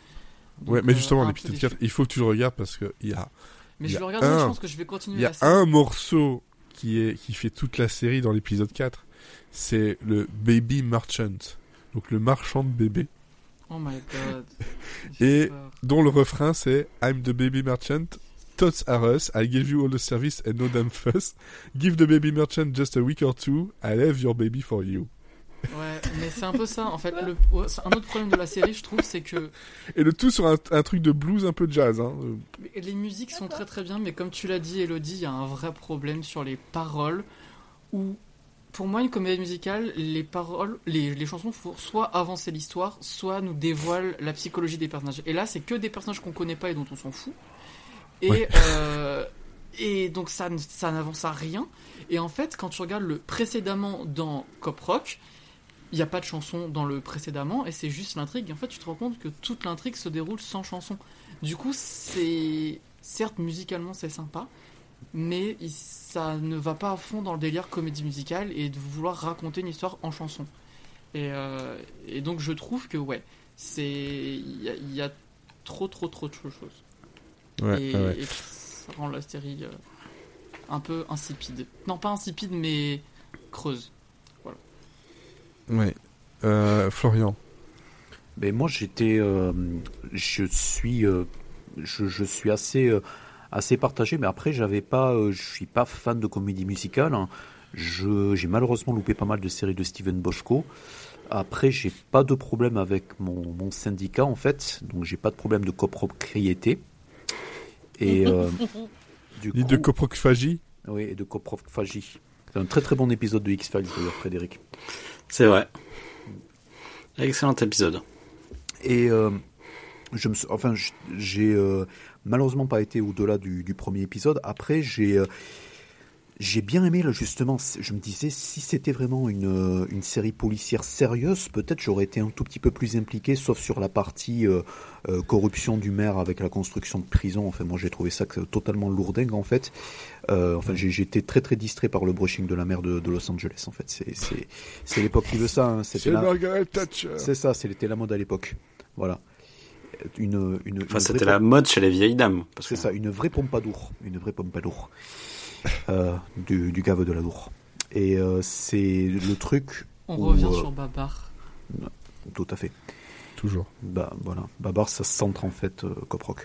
Donc, ouais, mais euh, justement, peu l'épisode déçu. 4, il faut que tu le regardes parce que il y a, Mais y je le regarderai, je un- pense que je vais continuer il y a un morceau qui est, qui fait toute la série dans l'épisode 4. C'est le Baby Merchant. Donc le marchand de bébés. Oh my god. Et- peur. Dont le refrain c'est I'm the baby merchant. Tots are us. I give you all the service and no damn fuss. Give the baby merchant just a week or two. I have your baby for you. Ouais, mais c'est un peu ça. En fait, le... un autre problème de la série, je trouve, c'est que Et le tout sur un, un truc de blues un peu jazz. Hein. Les musiques sont très très bien, mais comme tu l'as dit, Elodie, il y a un vrai problème sur les paroles. Où, pour moi, une comédie musicale, les paroles, les, les chansons, faut soit avancer l'histoire, soit nous dévoilent la psychologie des personnages. Et là, c'est que des personnages qu'on connaît pas et dont on s'en fout. Et, Ouais. euh, et donc ça, ça n'avance à rien. Et en fait, quand tu regardes le précédemment dans Cop Rock, il n'y a pas de chanson dans le précédemment et c'est juste l'intrigue. Et en fait, tu te rends compte que toute l'intrigue se déroule sans chanson. Du coup, c'est certes musicalement c'est sympa, mais il- ça ne va pas à fond dans le délire comédie musicale et de vouloir raconter une histoire en chanson. Et, euh, et donc, je trouve que ouais, c'est il y, a- il y a trop trop trop de choses Ouais, et, ouais. et ça rend la série euh, un peu insipide. Non, pas insipide, mais creuse. Ouais. Euh, Florian. Mais moi, j'étais, euh, je suis, euh, je, je suis assez, euh, assez partagé. Mais après, j'avais pas, euh, je suis pas fan de comédie musicale. hein. Je, j'ai malheureusement loupé pas mal de séries de Steven Boschko. Après, j'ai pas de problème avec mon, mon syndicat en fait, donc j'ai pas de problème de copropriété. Et euh, du Ni coup, de coprophagie. oui, et de coprophagie. C'est un très très bon épisode de X Files d'ailleurs, Frédéric. C'est vrai. Excellent épisode. Et euh, je me, enfin, j'ai euh, malheureusement pas été au-delà du, du premier épisode. Après, j'ai euh, j'ai bien aimé là justement. Je me disais si c'était vraiment une, euh, une série policière sérieuse, peut-être j'aurais été un tout petit peu plus impliqué, sauf sur la partie euh, euh, corruption du maire avec la construction de prison. Enfin, moi j'ai trouvé ça totalement lourdingue en fait. Euh, enfin, j'ai été très très distrait par le brushing de la mer de, de Los Angeles. En fait, c'est l'époque qui veut ça. hein. C'est la- Margaret Thatcher. c'est ça, c'était la mode à l'époque. Voilà. Une une. Enfin, une c'était vraie la mode chez les vieilles dames. Parce C'est que ça, une vraie pompadour, une vraie pompadour euh, du, du cave de la Dour. Et euh, c'est le truc, On revient euh, sur Babar. tout à fait. Toujours. Bah voilà, Babar, ça se centre en fait euh, Coproc.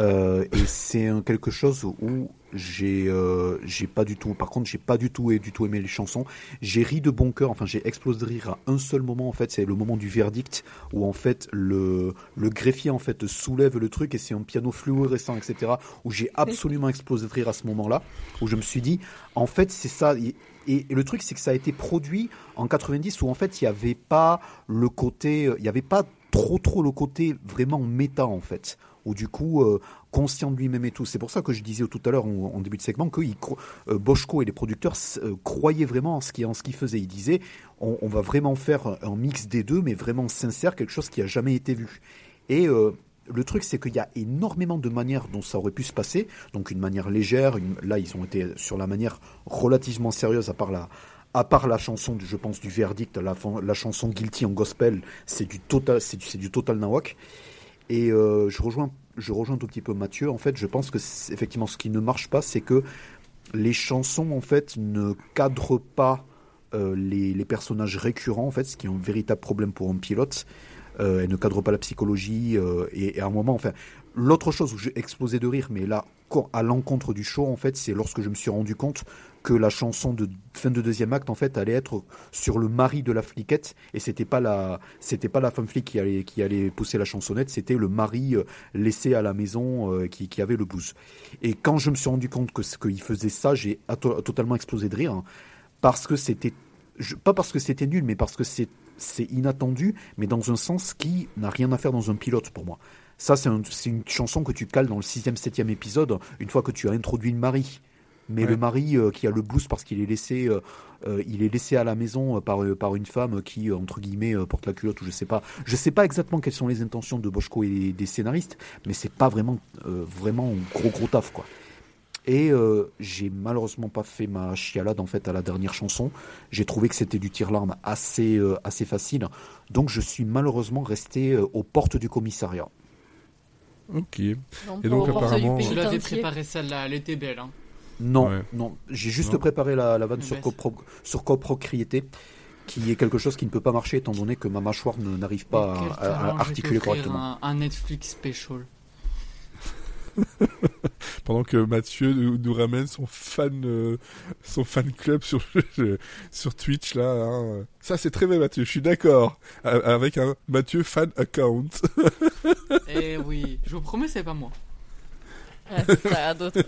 Euh, et c'est quelque chose où j'ai euh, j'ai pas du tout par contre j'ai pas du tout et du tout aimé les chansons. J'ai ri de bon cœur enfin j'ai explosé de rire à un seul moment en fait. C'est le moment du verdict où en fait le le greffier en fait soulève le truc et c'est un piano fluorescent etc où j'ai absolument explosé de rire à ce moment là où je me suis dit en fait c'est ça. Et, et le truc c'est que ça a été produit en 90 où en fait il y avait pas le côté il y avait pas trop trop le côté vraiment méta en fait où du coup euh, conscient de lui-même et tout. C'est pour ça que je disais tout à l'heure en, début de segment que il euh, Boschko et les producteurs euh, croyaient vraiment en ce qu'ils faisaient. Ils disaient on, va vraiment faire un mix des deux, mais vraiment sincère, quelque chose qui a jamais été vu. Et le truc, c'est qu'il y a énormément de manières dont ça aurait pu se passer. Donc une manière légère, là ils ont été sur la manière relativement sérieuse, à part la, chanson, je pense, du verdict, la, chanson Guilty en gospel, c'est du total, c'est du, du total nawak. Et euh, je rejoins, je rejoins un tout petit peu Mathieu. En fait, je pense que effectivement, ce qui ne marche pas, c'est que les chansons, en fait, ne cadrent pas euh, les, personnages récurrents, en fait, ce qui est un véritable problème pour un pilote. Euh, elles ne cadrent pas la psychologie. euh, et, à un moment, enfin, l'autre chose où j'ai explosé de rire, mais là, à l'encontre du show, en fait, c'est lorsque je me suis rendu compte que la chanson de fin de deuxième acte, en fait, allait être sur le mari de la fliquette, et c'était pas la, c'était pas la femme flic qui allait, qui allait pousser la chansonnette, c'était le mari euh, laissé à la maison euh, qui, qui avait le blues. Et quand je me suis rendu compte que qu'il faisait ça, j'ai totalement explosé de rire, hein, parce que c'était, pas parce que c'était nul, mais parce que c'est, c'est inattendu, mais dans un sens qui n'a rien à faire dans un pilote pour moi. Ça, c'est une chanson que tu cales dans le sixième, septième épisode, une fois que tu as introduit le mari. Mais Ouais. le mari euh, qui a le blues parce qu'il est laissé, euh, euh, il est laissé à la maison par euh, par une femme qui euh, entre guillemets euh, porte la culotte ou je sais pas. Je sais pas exactement quelles sont les intentions de Boschko et des scénaristes, mais c'est pas vraiment euh, vraiment un gros gros taf quoi. Et euh, j'ai malheureusement pas fait ma chialade en fait à la dernière chanson. J'ai trouvé que c'était du tir-larme assez euh, assez facile, donc je suis malheureusement resté euh, aux portes du commissariat. Ok. Non, Et donc, apparemment- Je l'avais pénitencier. préparé celle-là, elle était belle. Hein. Non, Ouais. non, j'ai juste Non. préparé la, la vanne sur, copro, sur copropriété, qui est quelque chose qui ne peut pas marcher étant donné que ma mâchoire ne- n'arrive pas à, à- à je vais articuler correctement. Un, un Netflix special. Pendant que Mathieu nous, nous ramène son fan, euh, son fan club sur sur Twitch là. hein. Ça c'est très bien Mathieu. Je suis d'accord avec un Mathieu fan account. Eh oui, je vous promets, c'est pas moi. C'est ça, d'autres.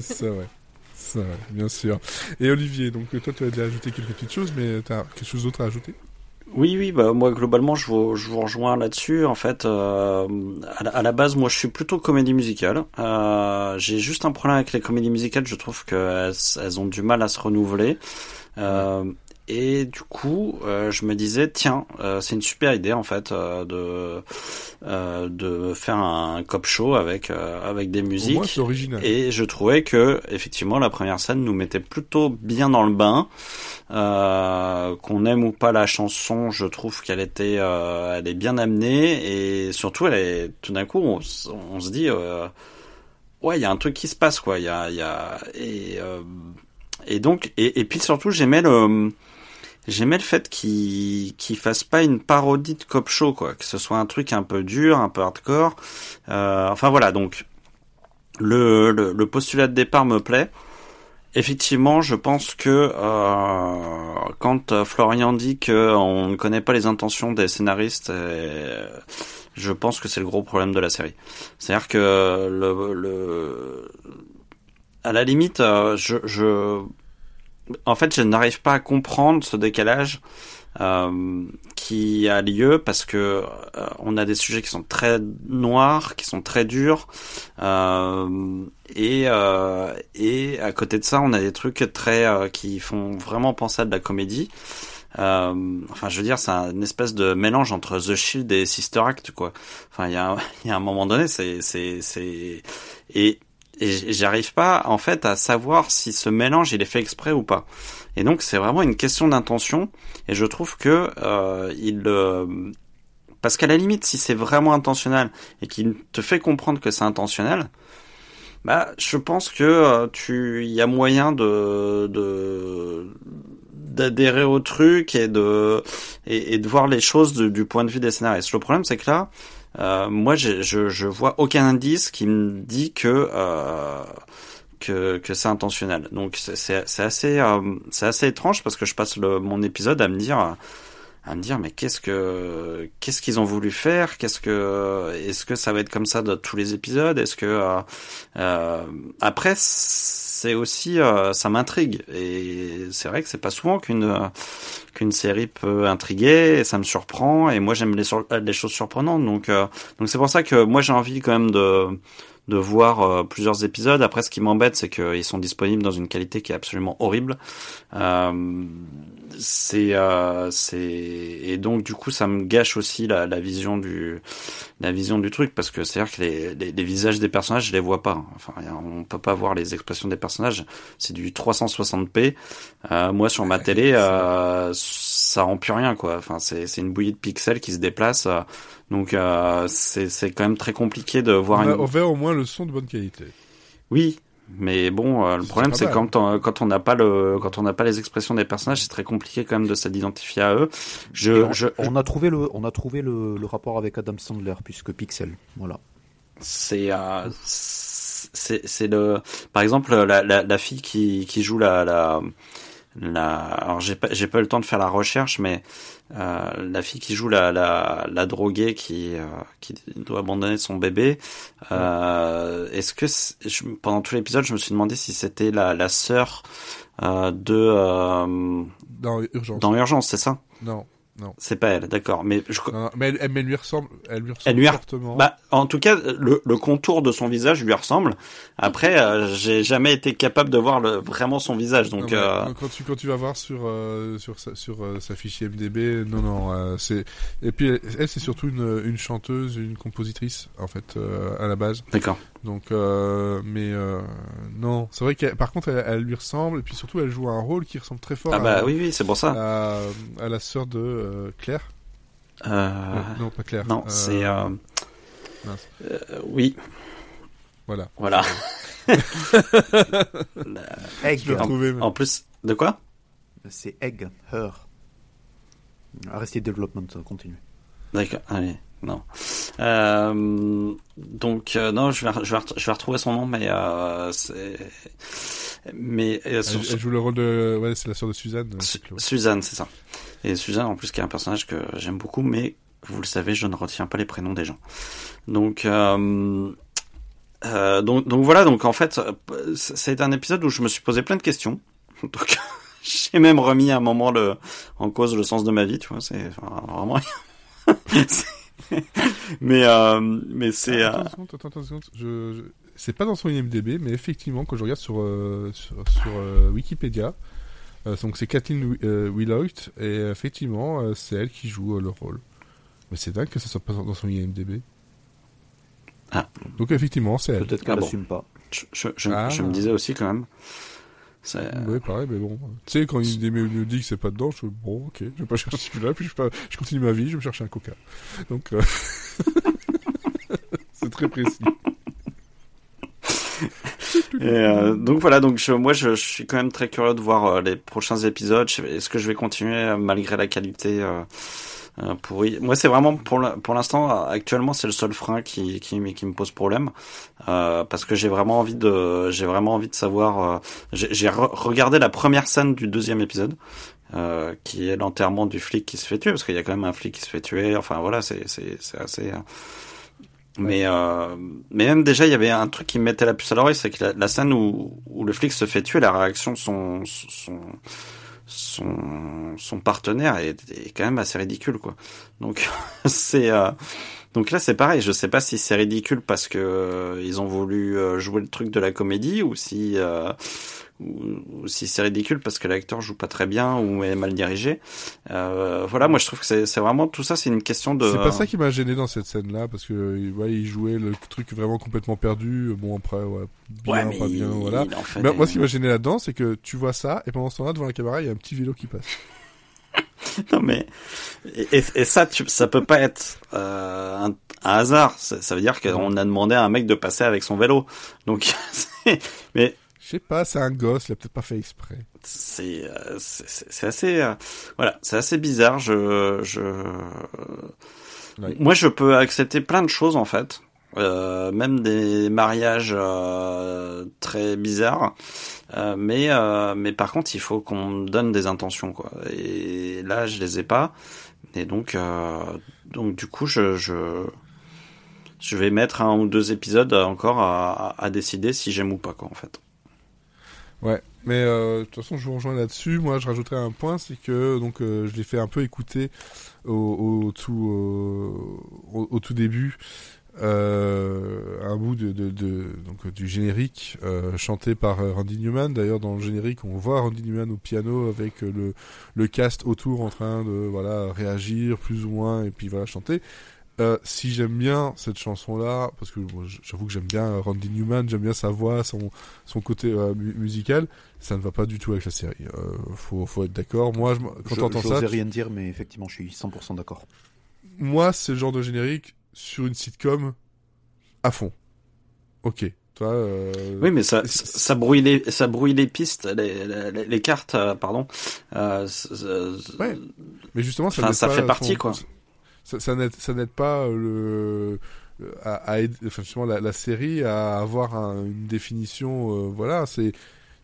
c'est vrai. C'est vrai, bien sûr. Et Olivier, donc toi tu as déjà ajouté quelques petites choses, mais tu as quelque chose d'autre à ajouter? Oui, oui, bah moi globalement je vous, je vous rejoins là-dessus. En fait, euh, à, la, à la base, moi je suis plutôt comédie musicale. Euh, J'ai juste un problème avec les comédies musicales. Je trouve qu'elles elles ont du mal à se renouveler. Euh, et du coup, euh, je me disais, tiens, euh, c'est une super idée en fait euh, de de faire un cop show avec avec des musiques. c'est original. Et je trouvais que effectivement la première scène nous mettait plutôt bien dans le bain. Qu'on aime ou pas la chanson, je trouve qu'elle était, elle est bien amenée et surtout elle est tout d'un coup on, on se dit ouais il y a un truc qui se passe quoi. Il y a, il y a et et donc et, et puis surtout j'aimais le J'aimais le fait qu'il qu'il fasse pas une parodie de cop show quoi, que ce soit un truc un peu dur, un peu hardcore. Euh, enfin voilà donc le, le, le postulat de départ me plaît. Effectivement, je pense que euh, quand euh, Florian dit que on ne connaît pas les intentions des scénaristes, euh, je pense que c'est le gros problème de la série. C'est-à-dire que le, le à la limite, euh, je, je en fait, je n'arrive pas à comprendre ce décalage euh, qui a lieu parce que euh, on a des sujets qui sont très noirs, qui sont très durs, euh, et euh, et à côté de ça, on a des trucs très euh, qui font vraiment penser à de la comédie. Euh, enfin, je veux dire, c'est une espèce de mélange entre The Shield et Sister Act, quoi. Enfin, il y a, y a un moment donné, c'est, c'est, c'est, et, et j'arrive pas, en fait, à savoir si ce mélange, il est fait exprès ou pas. Et donc, c'est vraiment une question d'intention, et je trouve que, euh, il, euh, Parce qu'à la limite, si c'est vraiment intentionnel et qu'il te fait comprendre que c'est intentionnel, bah, je pense que euh, tu, y a moyen de, de d'adhérer au truc et de et, de voir les choses du point de vue des scénaristes. Le problème, c'est que là, moi, j'ai- je, je vois aucun indice qui me dit que euh, que, que c'est intentionnel. Donc c'est assez euh, c'est assez étrange parce que je passe le, mon épisode à me dire à me dire mais qu'est-ce que qu'est-ce qu'ils ont voulu faire? Qu'est-ce que est-ce que ça va être comme ça de tous les épisodes? Est-ce que euh, euh, après c'est aussi euh, ça m'intrigue. Et c'est vrai que c'est pas souvent qu'une euh, qu'une série peut intriguer et ça me surprend et moi j'aime les, les choses surprenantes. Donc euh, donc c'est pour ça que moi j'ai envie quand même de de voir euh, plusieurs épisodes. Après, ce qui m'embête, c'est qu'ils sont disponibles dans une qualité qui est absolument horrible. Euh, c'est, euh, c'est, et donc du coup, ça me gâche aussi la, la vision du, la vision du truc, parce que c'est à dire que les, les, les visages des personnages, je les vois pas. Enfin, on peut pas voir les expressions des personnages. C'est du 360p. Euh, moi, sur ma télé, ça rend plus rien, quoi. Enfin, c'est, c'est une bouillie de pixels qui se déplace. euh, donc, euh, c'est, c'est quand même très compliqué de voir On, a, une. on verra au moins le son de bonne qualité. Oui, mais bon, euh, le problème c'est quand on, quand on n'a pas le quand on n'a pas les expressions des personnages, c'est très compliqué quand même de s'identifier à eux. Je, on, je, on a trouvé le, on a trouvé le, le rapport avec Adam Sandler puisque Pixel, voilà. c'est euh, c'est c'est le par exemple la, la, la fille qui qui joue la la la alors j'ai pas j'ai pas eu le temps de faire la recherche mais euh, la fille qui joue la la, la droguée qui euh, qui doit abandonner son bébé euh, est-ce que je- pendant tout l'épisode je me suis demandé si c'était la la sœur euh, de euh, Dans Urgence. dans Urgence c'est ça? Non. C'est pas elle d'accord mais je Non, non, mais elle, elle- mais elle lui ressemble, elle lui ressemble Elle lui a- fortement. Bah, en tout cas, le, le contour de son visage lui ressemble. Après, euh, j'ai jamais été capable de voir le, vraiment son visage, Non, donc mais euh, quand tu quand tu vas voir sur euh, sur sa, sur euh, sa fiche IMDb, non non, c'est et puis elle, c'est surtout une une chanteuse, une compositrice en fait à la base. d'accord. Donc euh, mais euh, non, c'est vrai que par contre elle, elle lui ressemble et puis surtout elle joue un rôle qui ressemble très fort Ah à, bah oui, oui, c'est pour ça. à, à la sœur de euh, Claire. Euh, Euh, non, pas Claire. non, Euh, c'est euh, mince. euh, oui, Voilà. voilà. Egg, Je retrouvé. mais- en plus, de quoi? C'est Egg, Her. Arrested Development, continue. D'accord. Allez, non. Euh, donc euh, non, je vais, je vais, ret- je vais retrouver son nom, mais euh, c'est, mais Elle, joue le rôle de, ouais, c'est la sœur de Suzanne. Su-. Suzanne, c'est ça. Et Suzanne, en plus, qui est un personnage que j'aime beaucoup, mais vous le savez, je ne retiens pas les prénoms des gens. Donc, donc, donc voilà. Donc en fait, c'est un épisode où je me suis posé plein de questions. Donc, j'ai même remis à un moment le, en cause le sens de ma vie. Tu vois, c'est enfin, vraiment. Mais euh, mais c'est Attends, euh, attends, attends seconde. Je, je- C'est pas dans son IMDb, mais effectivement, quand je regarde sur, euh, sur, sur, euh, Wikipédia, euh, donc c'est Kathleen Wi- euh, et effectivement, euh, c'est elle qui joue euh, le rôle. Mais c'est dingue que ça soit pas dans son IMDb. Ah. Donc effectivement, c'est elle. Peut-être qu'elle Ah bon. assume pas. je, je, je, Ah. je me disais aussi quand même. C'est- Oui, pareil, mais bon. Tu sais, quand il me me dit que c'est pas dedans, je bon, ok, je vais pas chercher celui-là, puis je, vais pas- je continue ma vie, je vais me chercher un coca. Donc, euh, c'est très précis. Et euh, donc voilà, donc je, moi je, je suis quand même très curieux de voir euh, les prochains épisodes. Est-ce que je vais continuer malgré la qualité euh, euh, pourrie Moi c'est vraiment pour pour l'instant actuellement c'est le seul frein qui qui, me- qui me pose problème euh, parce que j'ai vraiment envie de j'ai vraiment envie de savoir. euh, j'ai re- regardé la première scène du deuxième épisode. Euh, qui est l'enterrement du flic qui se fait tuer parce qu'il y a quand même un flic qui se fait tuer enfin voilà c'est c'est c'est assez euh, mais euh, mais même déjà il y avait un truc qui me mettait la puce à l'oreille, c'est que la, la scène où, où le flic se fait tuer, la réaction de son son son, son partenaire est, est quand même assez ridicule quoi. Donc c'est euh, donc là c'est pareil, je sais pas si c'est ridicule parce que euh, ils ont voulu euh, jouer le truc de la comédie ou si ou, si c'est ridicule parce que l'acteur joue pas très bien ou est mal dirigé. Euh, voilà, moi je trouve que c'est vraiment tout ça, c'est une question de. C'est pas ça qui m'a gêné dans cette scène-là, parce que ouais, il jouait le truc vraiment complètement perdu. Bon, après, ouais, bien, Ouais, mais pas bien, il- voilà. il en fait Mais des- moi, ce qui m'a gêné là-dedans, c'est que tu vois ça, et pendant ce temps-là, devant la caméra, il y a un petit vélo qui passe. non mais et, ça, tu, ça peut pas être euh, un, un hasard. Ça, ça veut dire qu'on a demandé à un mec de passer avec son vélo. Donc, c'est- mais sais pas, c'est un gosse, il a peut-être pas fait exprès. c'est euh, c'est assez euh, voilà, c'est assez bizarre. Je je moi je peux accepter plein de choses en fait. Euh, même des mariages très bizarres, mais mais par contre il faut qu'on me donne des intentions quoi. Et là je les ai pas, et donc donc du coup je je je vais mettre un ou deux épisodes encore à, à, à décider si j'aime ou pas quoi en fait. Ouais, mais euh, de toute façon, je vous rejoins là-dessus. Moi, je rajouterais un point, c'est que donc euh, je l'ai fait un peu écouter au, au tout euh, au, au tout début euh, un bout de, de, de donc du générique euh, chanté par euh, Randy Newman. D'ailleurs, dans le générique, on voit Randy Newman au piano avec le le cast autour en train de voilà réagir plus ou moins et puis voilà chanter. Euh, si j'aime bien cette chanson-là, parce que j'avoue que j'aime bien Randy Newman, j'aime bien sa voix, son, son côté euh, mu- musical, ça ne va pas du tout avec la série. Euh, faut, faut être d'accord. Moi, je, quand Je t'entends ça, tu- rien dire, mais effectivement, je suis 100% d'accord. moi, c'est le genre de générique sur une sitcom à fond. Ok. Toi, euh, Oui, mais ça, ça, brouille les, ça brouille les pistes, les, les, les cartes, euh, pardon. Euh, Ouais. mais justement, ça, fait partie, quoi. Ça, n'aide, pas enfin, justement la, série à avoir un- une définition. euh, voilà, c'est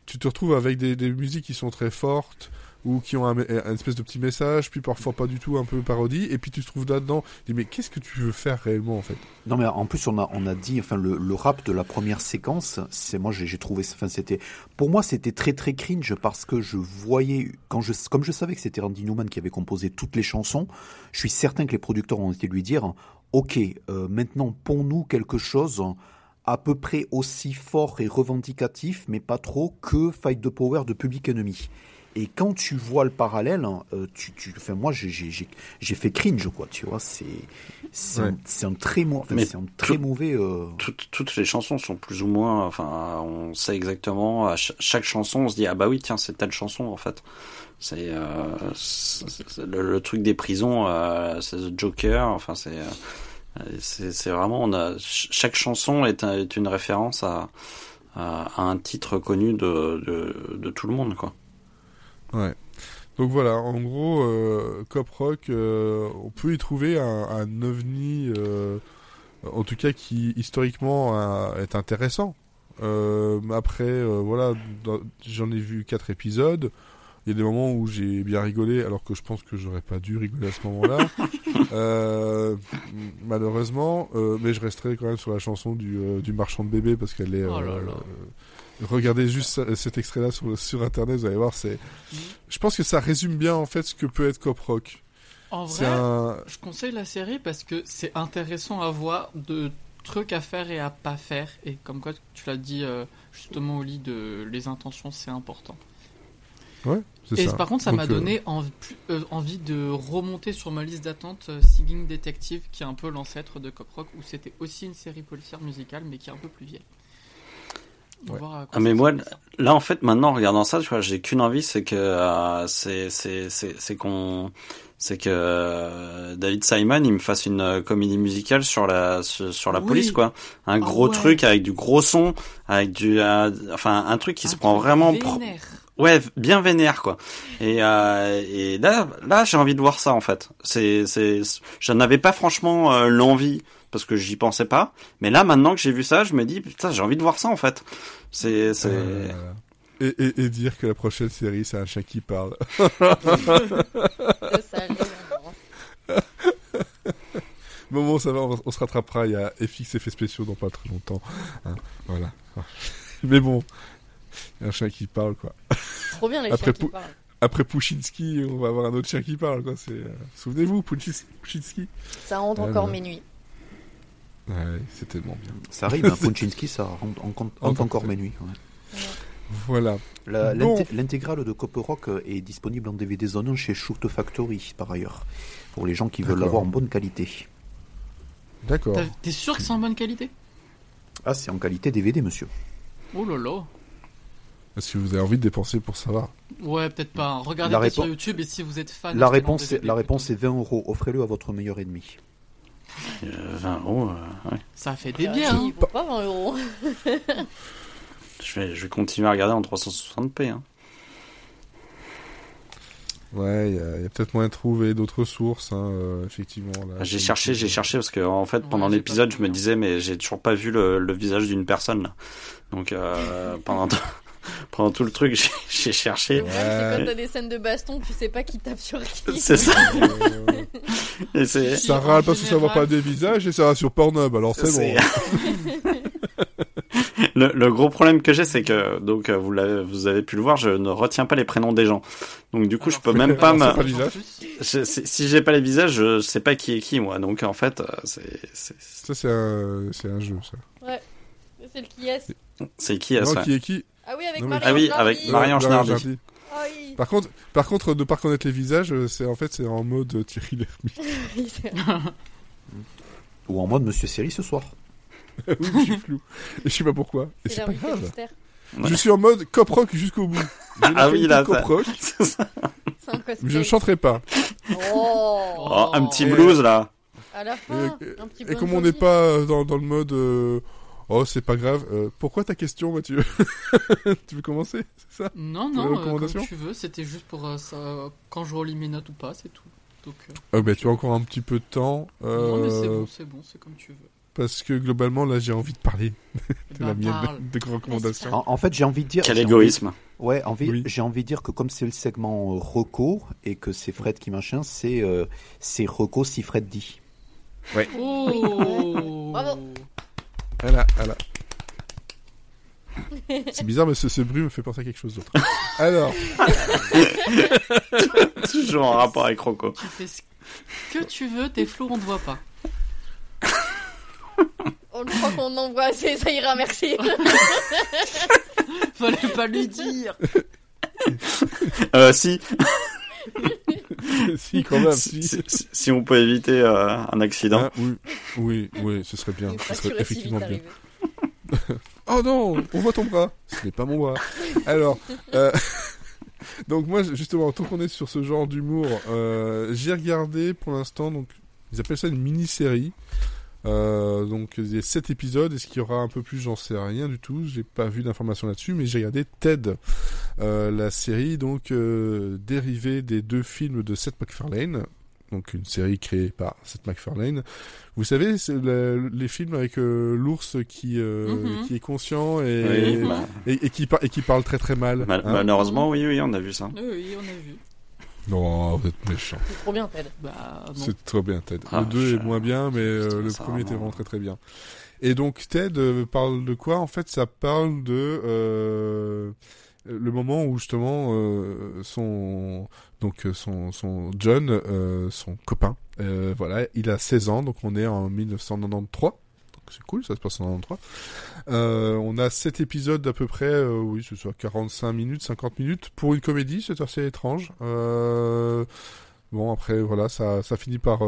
tu te retrouves avec des musiques qui sont très fortes ou qui ont un, espèce de petit message, puis parfois pas du tout, un peu parodie, et puis tu te trouves là-dedans. Tu dis mais qu'est-ce que tu veux faire réellement en fait? Non, mais en plus, on a, on a dit, enfin, le, le rap de la première séquence, c'est moi, j'ai j'ai trouvé, enfin, c'était, pour moi, c'était très, très cringe parce que je voyais, quand je, comme je savais que c'était Randy Newman qui avait composé toutes les chansons, je suis certain que les producteurs ont été lui dire, ok, euh, maintenant, pons-nous quelque chose à peu près aussi fort et revendicatif, mais pas trop, que Fight the Power de Public Enemy. Et quand tu vois le parallèle, euh, tu, tu, enfin moi j'ai fait cringe quoi, tu vois, c'est Ouais. un, un très mau- enfin, Mais c'est un très tout- mauvais. euh, toutes, toutes les chansons sont plus ou moins, enfin, on sait exactement, à chaque chanson, on se dit, ah bah oui, tiens, c'est telle chanson, en fait. C'est, euh, le, le truc des prisons, euh, c'est The Joker, enfin, c'est, c'est, vraiment, on a, ch- chaque chanson est, un- est une référence à, à, à un titre connu de, de, de tout le monde, quoi. Ouais. Donc voilà, en gros, euh, Cop Rock, euh, on peut y trouver un, un ovni, euh, en tout cas qui historiquement a- est intéressant. Euh, après, voilà, j'en ai vu quatre épisodes. Il y a des moments où j'ai bien rigolé, alors que je pense que j'aurais pas dû rigoler à ce moment-là. malheureusement, mais je resterai quand même sur la chanson du, du marchand de bébé parce qu'elle est. Oh là là. Regardez juste cet extrait-là sur, sur internet, vous allez voir, c'est. Je pense que ça résume bien en fait ce que peut être Cop Rock. En vrai, un. je conseille la série parce que c'est intéressant à voir de trucs à faire et à pas faire. Et comme quoi, tu l'as dit euh, justement au lit de les intentions, c'est important. c'est Et ça. par contre, ça m'a euh, donné envie, euh, envie de remonter sur ma liste d'attente Singing Detective, qui est un peu l'ancêtre de Cop Rock, où c'était aussi une série policière musicale, mais qui est un peu plus vieille. Ouais. Ah, mais moi. Là, en fait, maintenant, en regardant ça, tu vois, j'ai qu'une envie, c'est que euh, c'est c'est c'est c'est qu'on c'est que euh, David Simon il me fasse une euh, comédie musicale sur la sur, sur la Oui. police quoi un Ah gros ouais. truc avec du gros son avec du euh, enfin un truc qui Un se prend vraiment vénère. ouais bien vénère quoi et euh, et là là j'ai envie de voir ça en fait c'est c'est j'en avais pas franchement l'envie parce que j'y pensais pas mais là maintenant que j'ai vu ça je me dis putain j'ai envie de voir ça en fait c'est c'est euh, et, et, et dire que la prochaine série, c'est un chien qui parle. Bon, bon, ça va, on, on se rattrapera. Il y a FX effets spéciaux dans pas très longtemps. Hein, voilà. Mais bon, il y a un chien qui parle, quoi. Trop bien les Après chiens qui parlent. Après Pouchinski, on va avoir un autre chien qui parle, quoi. C'est, euh, Souvenez-vous, Pouchinski. Ça rentre encore non. mes nuits. Ouais, c'est tellement bien. Ça arrive, hein, Punchinski, ça rentre en compte Encore mes nuits. ouais. Voilà. L'intégrale de Cop Rock est disponible en DVD zone chez Shoot Factory, par ailleurs, pour les gens qui veulent l'avoir en bonne qualité. D'accord. T'es sûr que c'est en bonne qualité? Ah, c'est en qualité DVD, monsieur. Oh là là. Est-ce que vous avez envie de dépenser pour savoir Ouais, peut-être pas. Regardez La peut-être sur réponse- YouTube et si vous êtes fan. La réponse, est, DVD la réponse est 20 euros. Offrez-le à votre meilleur ennemi. Euh, 20 euros, euh, ouais. Ça fait des Euh, biens. Vaut pas 20 euros. Je vais, je vais continuer à regarder en 360p. Hein. Ouais, il y a, peut-être moyen de trouver d'autres sources, hein, euh, effectivement. J'ai cherché, j'ai cherché parce que en fait Ouais, pendant l'épisode je me trouvé. disais mais j'ai toujours pas vu le, le visage d'une personne là. Donc euh, pendant pendant tout le truc j'ai- cherché. problème, c'est Ouais. quand t'as des scènes de baston, tu sais pas qui tape sur qui. C'est ça. Et c'est ça râle parce que ça voit pas des visages et ça va sur Pornhub, alors c'est bon. le, le gros problème que j'ai c'est que donc vous l'avez vous avez pu le voir je ne retiens pas les prénoms des gens. Donc du coup je peux même pas je- si si j'ai pas les visages je sais pas qui est qui moi. Donc en fait euh, c'est Ça, c'est un, c'est un jeu, ça. C'est le qui est. c'est qui non, ça qui est qui? Ah oui, avec Non, mais- Marie Ah oui, avec. Marie-Ange. Ah. Par contre, par contre, de pas reconnaître les visages, euh, c'est en fait c'est en mode euh, Thierry Lhermitte. Ou en mode Monsieur Série ce soir. oui, je suis flou. Et je sais pas pourquoi. Et c'est c'est pas l'invité grave. mystère. Ouais. Je suis en mode cop rock jusqu'au bout. Ah oui, là, cop rock, ça. Je ne chanterai pas. Oh. Oh, un petit Et- blues là. À la fin, Et- un petit Et Bon comme on n'est pas euh, dans, dans le mode euh, oh c'est pas grave, euh, pourquoi ta question Mathieu Tu veux commencer C'est ça Non, non, euh, comme tu veux. C'était juste pour euh, ça, quand je relis mes notes ou pas, c'est tout. Donc, euh, Ah bah, Tu as encore un petit peu de temps. non, mais c'est bon, c'est bon, c'est comme tu veux. Parce que globalement là j'ai envie de parler Eh de ben, la mienne parle. des recommandations. En, en fait, j'ai envie de dire. Quel envie- égoïsme. Ouais, envie, Oui. j'ai envie de dire que comme c'est le segment euh, reco et que c'est Fred qui machin, c'est euh, c'est reco si Fred dit. Oh Bravo. Voilà, voilà. C'est bizarre mais ce, ce bruit me fait penser à quelque chose d'autre. Alors, Toujours en rapport avec Rocco. Tu fais ce que tu veux, t'es flou, on te voit pas. On le croit qu'on envoie assez, ça ira, merci. Fallait pas lui dire. Euh, si, si quand même, si, si. si, on peut éviter euh, un accident. Ah, oui, oui, oui, ce serait bien. Ce serait effectivement bien. Oh non, on voit ton bras. Ce n'est pas mon bras. Alors, euh, donc moi, justement, tant qu'on est sur ce genre d'humour, euh, j'ai regardé pour l'instant, donc ils appellent ça une mini-série. Euh, donc il y a 7 épisodes, est-ce qu'il y aura un peu plus? J'en sais rien du tout, j'ai pas vu d'informations là-dessus, mais j'ai regardé Ted, euh, la série donc euh, dérivée des deux films de Seth MacFarlane, donc une série créée par Seth MacFarlane. Vous savez, c'est le- les films avec euh, l'ours qui euh, Mhm. qui est conscient et, Oui, bah, et, et qui par- et qui parle très très mal. mal- hein. malheureusement, oui, oui, on a vu ça. Oui, oui, on a vu. Non, vous êtes méchant. C'est trop bien, Ted. Bah, non. C'est trop bien, Ted. Ah, le 2 je- est moins bien, mais euh, le premier était vraiment. très très bien. Et donc Ted euh, parle de quoi En fait, ça parle de euh, le moment où justement euh, son donc son son John, euh, son copain, euh, voilà, il a 16 ans, donc on est en 1993. C'est cool, ça se passe en 93. Euh, on a 7 épisodes d'à peu près, euh, oui, ce soit 45 minutes, 50 minutes. Pour une comédie, c'est assez étrange. Euh, bon, après, voilà, ça, ça finit par,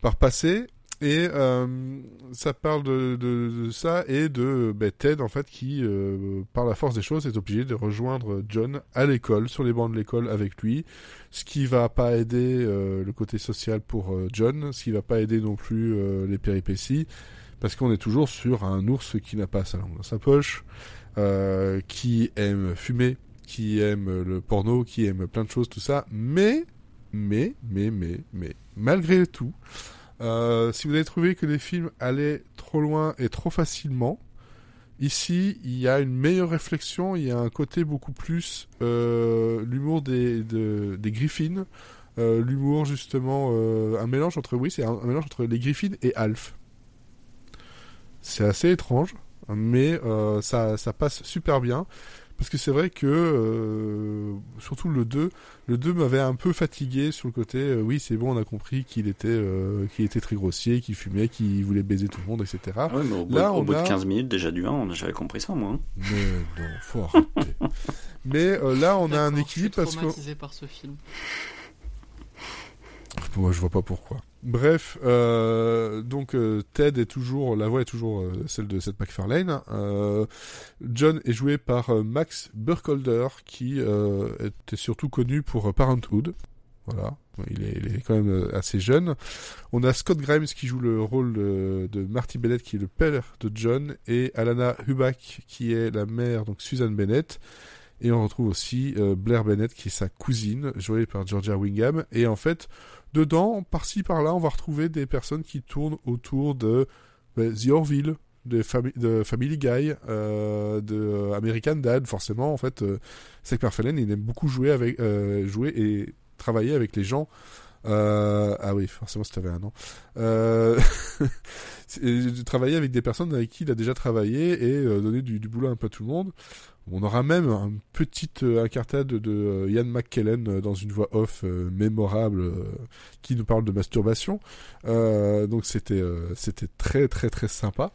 par passer. Et euh, ça parle de, de, de ça et de ben, Ted, en fait, qui, euh, par la force des choses, est obligé de rejoindre John à l'école, sur les bancs de l'école avec lui. Ce qui va pas aider euh, le côté social pour euh, John, ce qui va pas aider non plus euh, les péripéties, parce qu'on est toujours sur un ours qui n'a pas sa langue dans sa poche, euh, qui aime fumer, qui aime le porno, qui aime plein de choses, tout ça, mais, mais, mais, mais, mais, malgré tout, euh, si vous avez trouvé que les films allaient trop loin et trop facilement, ici, il y a une meilleure réflexion, il y a un côté beaucoup plus euh, l'humour des, de- des Griffins, euh, l'humour justement, euh, un mélange entre, oui, c'est un, mélange entre les Griffins et Alf. C'est assez étrange, mais euh, ça, ça passe super bien. Parce que c'est vrai que, euh, surtout le 2, le 2 m'avait un peu fatigué sur le côté, euh, oui, c'est bon, on a compris qu'il était, euh, qu'il était très grossier, qu'il fumait, qu'il voulait baiser tout le monde, etc. Ah ouais, mais au, bout, Là, au on bout a- de 15 minutes déjà du 1, on- j'avais compris ça moi. hein. Mais non, faut arrêter. Mais euh, là, on a un équilibre je suis parce que par ce film. Moi, je vois pas pourquoi. Bref, euh, donc euh, Ted est toujours, la voix est toujours euh, celle de Seth MacFarlane. John est joué par Max Burkholder, qui était surtout connu pour Parenthood. Voilà, il est, quand même assez jeune. On a Scott Grimes qui joue le rôle de, Marty Bennett, qui est le père de John, et Alana Hubach qui est la mère, donc Susan Bennett. Et on retrouve aussi Blair Bennett qui est sa cousine, jouée par Georgia Wingham. Et en fait, dedans, par-ci par-là, on va retrouver des personnes qui tournent autour de bah, The Orville, de, Fami- de Family Guy, euh, de euh, American Dad. Forcément, en fait, euh, MacFarlane, il aime beaucoup euh, jouer et travailler avec les gens. Euh, ah oui, forcément, si t'avais un an. Euh, travailler avec des personnes avec qui il a déjà travaillé et donner du, du boulot un peu à tout le monde. On aura même une petite euh, incartade de euh, Ian McKellen euh, dans une voix off mémorable qui nous parle de masturbation. Donc c'était c'était très très très sympa.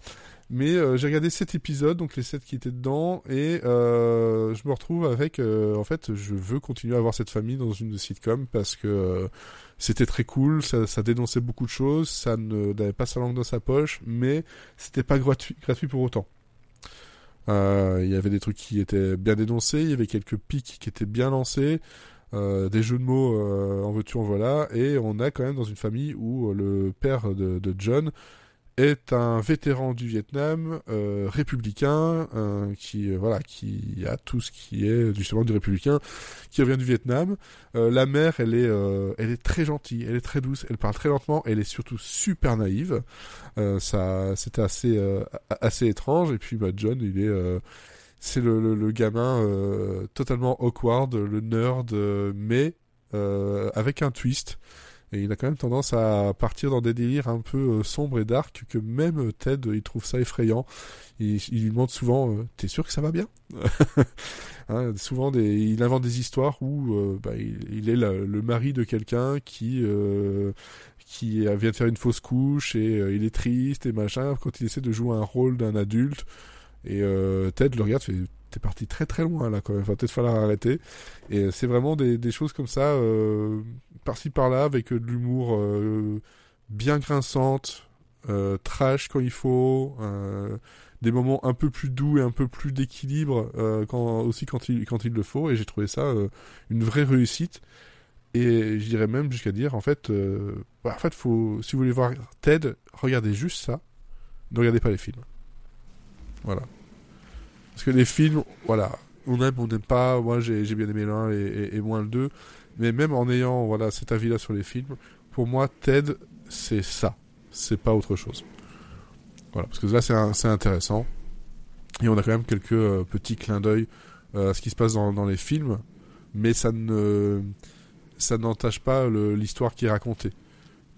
Mais j'ai regardé cet épisode, donc les sept qui étaient dedans, et euh, je me retrouve avec, en fait, je veux continuer à avoir cette famille dans une sitcom parce que c'était très cool, ça, ça dénonçait beaucoup de choses, ça n'avait pas sa langue dans sa poche, mais c'était pas gratuit, gratuit pour autant. Euh, Il y avait des trucs qui étaient bien dénoncés, il y avait quelques pics qui étaient bien lancés, euh, des jeux de mots euh, en veux-tu en voilà, et on a quand même dans une famille où le père de John est un vétéran du Vietnam, euh, républicain, qui euh, voilà, qui a tout ce qui est justement du républicain, qui revient du Vietnam. Euh, la mère, elle est, elle est très gentille, elle est très douce, elle parle très lentement, elle est surtout super naïve. Ça, c'était assez, assez étrange. Et puis, bah, John, il est, c'est le, le, gamin totalement awkward, le nerd, mais avec un twist. Et il a quand même tendance à partir dans des délires un peu euh, sombres et dark que même euh, Ted, il trouve ça effrayant. Il, lui demande souvent euh, T'es sûr que ça va bien? Hein, Souvent, il invente des histoires où euh, bah, il, est le mari de quelqu'un qui euh, qui euh, vient de faire une fausse couche et euh, il est triste et machin quand il essaie de jouer un rôle d'un adulte. Et euh, Ted le regarde, fait T'es parti très très loin là quand même, va peut-être falloir arrêter. Et euh, c'est vraiment des, choses comme ça, euh, par-ci par-là, avec euh, de l'humour euh, bien grinçante, trash quand il faut, des moments un peu plus doux et un peu plus d'équilibre quand, aussi quand il, quand il le faut. Et j'ai trouvé ça une vraie réussite. Et je dirais même jusqu'à dire, en fait, bah, en fait, faut, si vous voulez voir Ted, regardez juste ça. Ne regardez pas les films. Voilà. Parce que les films, voilà, on aime, on n'aime pas. Moi, j'ai bien aimé 1 et, moins le 2. Mais même en ayant voilà cet avis-là sur les films, pour moi, Ted, c'est ça. C'est pas autre chose. Voilà, parce que là, c'est intéressant. Et on a quand même quelques euh, petits clins d'œil euh, à ce qui se passe dans, les films, mais ça ne ça n'entache pas l'histoire qui est racontée.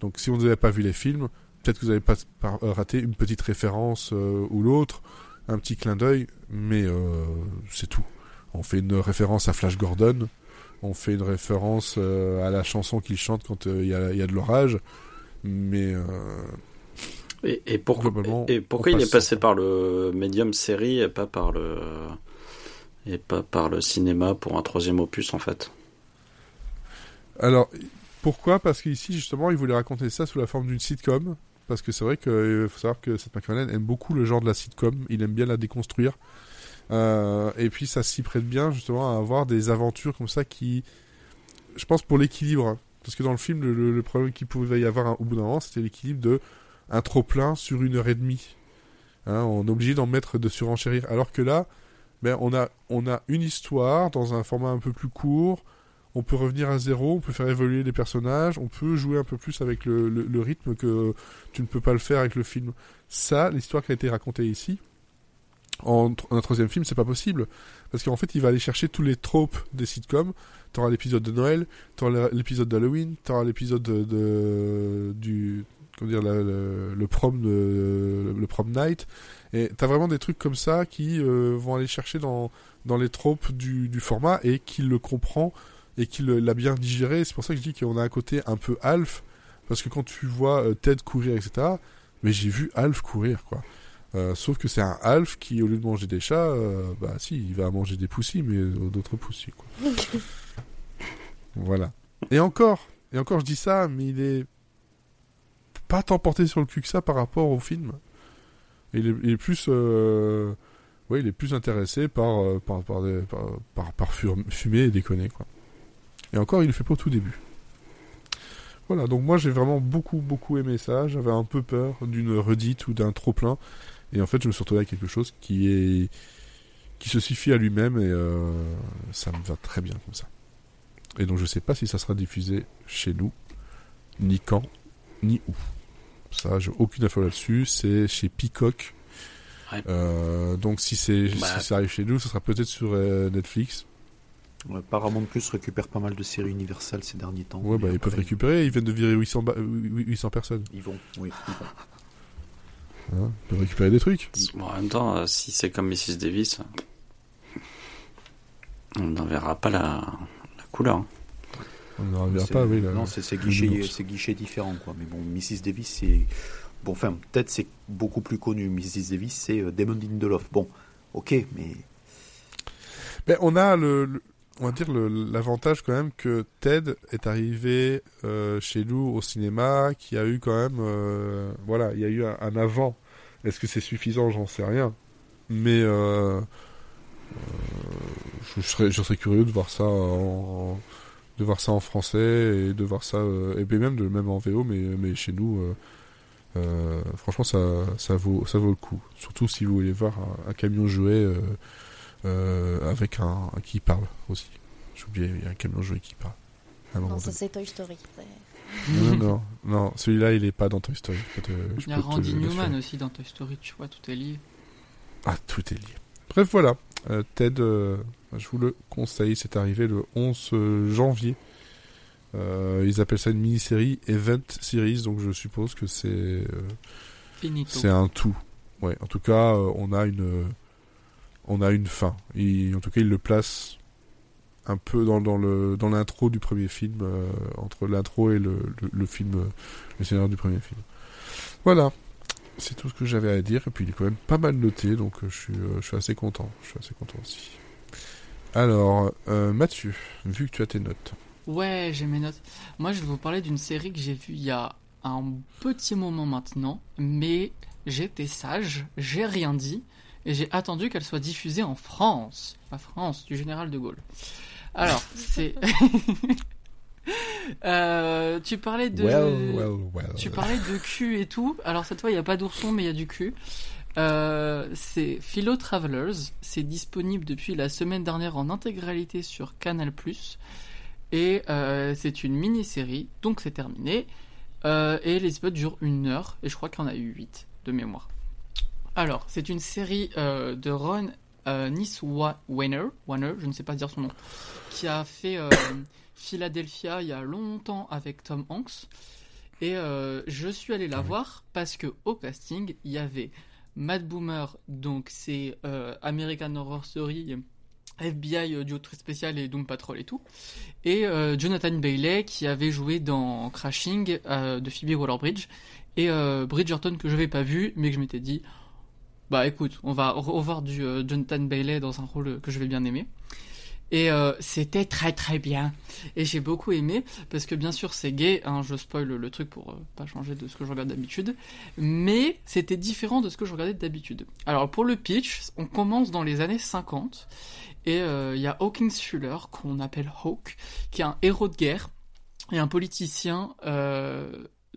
Donc, si vous n'avez pas vu les films, peut-être que vous avez pas euh, raté une petite référence ou l'autre, un petit clin d'œil, mais euh, c'est tout. On fait une référence à Flash Gordon, on fait une référence euh, à la chanson qu'il chante quand euh, il y, a, il y a de l'orage, mais Et, et pourquoi, et pourquoi il est passé par le médium série et pas par le et pas par le cinéma pour un troisième opus en fait? Alors, pourquoi? Parce qu'ici, justement, il voulait raconter ça sous la forme d'une sitcom. Parce que c'est vrai qu'il faut savoir que Seth MacFarlane aime beaucoup le genre de la sitcom. Il aime bien la déconstruire. Euh, et puis, ça s'y prête bien, justement, à avoir des aventures comme ça qui... Je pense pour l'équilibre. hein. Parce que dans le film, le, problème qu'il pouvait y avoir hein, au bout d'un moment, c'était l'équilibre de un trop-plein sur une heure et demie. Hein, on est obligé d'en mettre, de surenchérir. Alors que là, ben, on, a, on a une histoire dans un format un peu plus court on peut revenir à zéro, on peut faire évoluer les personnages, on peut jouer un peu plus avec le, rythme que tu ne peux pas le faire avec le film. Ça, l'histoire qui a été racontée ici, en, un troisième film, c'est pas possible. Parce qu'en fait, il va aller chercher tous les tropes des sitcoms. T'auras l'épisode de Noël, t'auras l'épisode d'Halloween, t'auras l'épisode de, de- du comment dire le prom de, le prom night et t'as vraiment des trucs comme ça qui euh, vont aller chercher dans dans les tropes du, du format et qui le comprend et qu'il l'a bien digéré. C'est pour ça que je dis qu'on a un côté un peu Alf, parce que quand tu vois euh, Ted courir, etc., mais j'ai vu Alf courir, quoi. Euh, sauf que c'est un Alf qui, au lieu de manger des chats, euh, bah si, il va manger des poussis, mais euh, d'autres poussis, quoi. voilà. Et encore, Et encore, je dis ça, mais il est pas tant porté sur le cul que ça par rapport au film. Il est, plus, euh... ouais, il est plus intéressé par euh, par par, par, par, et déconner quoi. Et encore, il le fait pas au tout début. Voilà, donc moi j'ai vraiment beaucoup beaucoup aimé ça. J'avais un peu peur d'une redite ou d'un trop plein, et en fait je me suis retrouvé avec quelque chose qui est qui se suffit à lui-même et euh, ça me va très bien comme ça. Et donc je sais pas si ça sera diffusé chez nous, ni quand, ni où. Ça, j'ai aucune info là-dessus. C'est chez Peacock. Ouais. Euh, donc si c'est Bah. si ça arrive chez nous, ce sera peut-être sur euh, Netflix. Ouais, Paramount Plus récupère pas mal de séries universelles ces derniers temps. Ouais, bah ils peuvent récupérer. Ils viennent de virer 800, ba- euh, 800 personnes. Ils vont, oui. ils vont. Hein ils peuvent récupérer des trucs. Bon, en même temps, euh, si c'est comme Mrs. Davis, on n'en verra pas la, la couleur. hein. On n'en reverra C'est- pas, oui. non, c'est guichet, guichet différent, quoi. Mais bon, Mrs. Davis, c'est. Bon, enfin, peut-être c'est beaucoup plus connu. Mrs. Davis, c'est euh, Damon Lindelof. Bon, ok, mais. Mais on a le, le- on va dire l'avantage quand même que Ted est arrivé euh, chez nous au cinéma, qui a eu quand même, euh, voilà, il y a eu un, avant. Est-ce que c'est suffisant? J'en sais rien. Mais euh, euh, je serais, curieux de voir ça en, de voir ça en français et de voir ça, et même de même en VO, mais mais chez nous. franchement, ça, ça vaut, ça vaut le coup. Surtout si vous voulez voir un, un camion jouet avec un, un qui parle aussi. J'ai oublié, il y a un camion jouet qui parle. Non, ça c'est Toy Story. Non, non, non, celui-là il est pas dans Toy Story. Te- je Il y a Randy. Newman aussi dans Toy Story, tu vois, tout est lié. Ah, tout est lié. Bref, voilà. Euh, Ted, euh, je vous le conseille, c'est arrivé le 11 janvier. Euh, ils appellent ça une mini-série Event Series, donc je suppose que c'est euh, Finito. c'est un tout. Ouais, en tout cas, euh, on a une on a une fin. En tout cas, il le place un peu dans, l'intro du premier film, euh, entre l'intro et le, film, euh, le scénario du premier film. Voilà, c'est tout ce que j'avais à dire. Et puis il est quand même pas mal noté, donc euh, je suis je suis assez content. Je suis assez content aussi. Alors, Mathieu, vu que tu as tes notes. Ouais, j'ai mes notes. Moi, je vais vous parler d'une série que j'ai vue il y a un petit moment maintenant, mais j'étais sage, j'ai rien dit, et j'ai attendu qu'elle soit diffusée en France. La France du général de Gaulle. Alors, c'est. Euh, tu parlais de. Well, well, well. Tu parlais de cul et tout. Alors cette fois, il n'y a pas d'ourson, mais il y a du cul. Euh, c'est Philo Travelers. C'est disponible depuis la semaine dernière en intégralité sur Canal+. Et euh, c'est une mini-série, donc c'est terminé. Et les épisodes durent une heure, et je crois qu'il y en a eu huit de mémoire. Alors, c'est une série euh, de Ron euh, Weiner, Weiner, je ne sais pas dire son nom, qui a fait euh, Philadelphia il y a longtemps avec Tom Hanks. Et euh, je suis allé la voir parce que au casting, il y avait Matt Boomer, donc c'est American Horror Story, FBI duo très spécial et Doom Patrol et tout. Et Jonathan Bailey qui avait joué dans Crashing de Phoebe Waller-Bridge. Et Bridgerton que je n'avais pas vu, mais que je m'étais dit, bah écoute, on va revoir du euh, Jonathan Bailey dans un rôle que je vais bien aimer. Et euh, c'était très très bien. Et j'ai beaucoup aimé, parce que bien sûr c'est gay, hein, je spoil le truc pour euh, pas changer de ce que je regarde d'habitude, mais c'était différent de ce que je regardais d'habitude. Alors pour le pitch, on commence dans les années 50, et il y a Hawkins Fuller, qu'on appelle Hawk, qui est un héros de guerre, et un politicien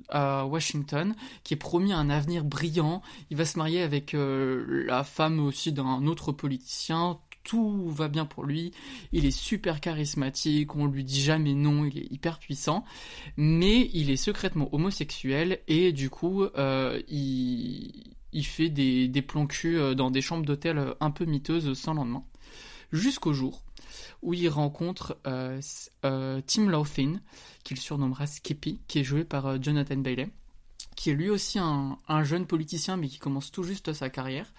à Washington, qui est promis un avenir brillant. Il va se marier avec euh, la femme aussi d'un autre politicien. Tout va bien pour lui. Il est super charismatique. On lui dit jamais non. Il est hyper puissant. Mais il est secrètement homosexuel et du coup, euh, il, fait des, des plans cul euh, dans des chambres d'hôtel un peu miteuses sans lendemain. Jusqu'au jour où il rencontre euh, euh, Tim Laughlin, qu'il surnommera Skippy, qui est joué par euh, Jonathan Bailey, qui est lui aussi un, un jeune politicien, mais qui commence tout juste sa carrière.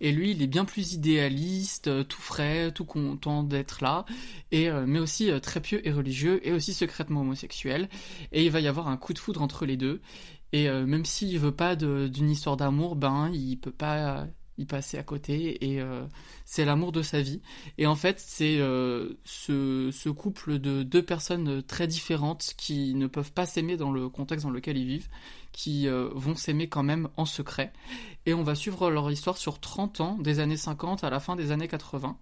Et lui, il est bien plus idéaliste, tout frais, tout content d'être là, et mais aussi très pieux et religieux, et aussi secrètement homosexuel. Et il va y avoir un coup de foudre entre les deux. Et même s'il veut pas d'une histoire d'amour, ben il peut pas y passer à côté et euh, c'est l'amour de sa vie. Et en fait, c'est euh, ce, couple de deux personnes très différentes qui ne peuvent pas s'aimer dans le contexte dans lequel ils vivent, qui euh, vont s'aimer quand même en secret. Et on va suivre leur histoire sur 30 ans, des années 50 à la fin des années 80.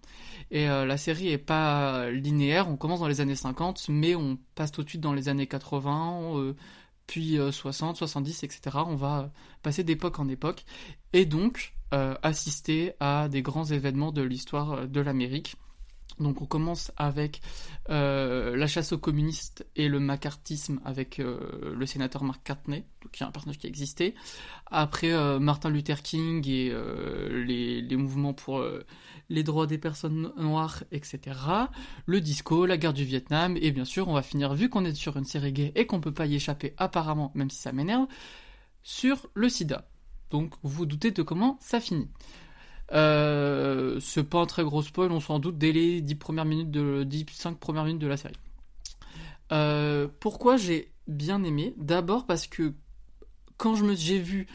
Et la série est pas linéaire, on commence dans les années 50, mais on passe tout de suite dans les années 80, euh, puis euh, 60, 70, etc. On va passer d'époque en époque, et donc euh, assister à des grands événements de l'histoire euh, de l'Amérique. Donc on commence avec euh, la chasse aux communistes et le macartisme avec euh, le sénateur McCartney, donc qui est un personnage qui existait. Après euh, Martin Luther King et euh, les, mouvements pour euh, les droits des personnes noires, etc. Le disco, la guerre du Vietnam, et bien sûr on va finir, vu qu'on est sur une série gay et qu'on peut pas y échapper apparemment, même si ça m'énerve, sur le sida. Donc vous doutez de comment ça finit. Euh, c'est pas un très gros spoil, on s'en doute dès les 10 premières minutes de 10, 5 premières minutes de la série. Euh, pourquoi j'ai bien aimé? D'abord parce que quand je me j'ai vu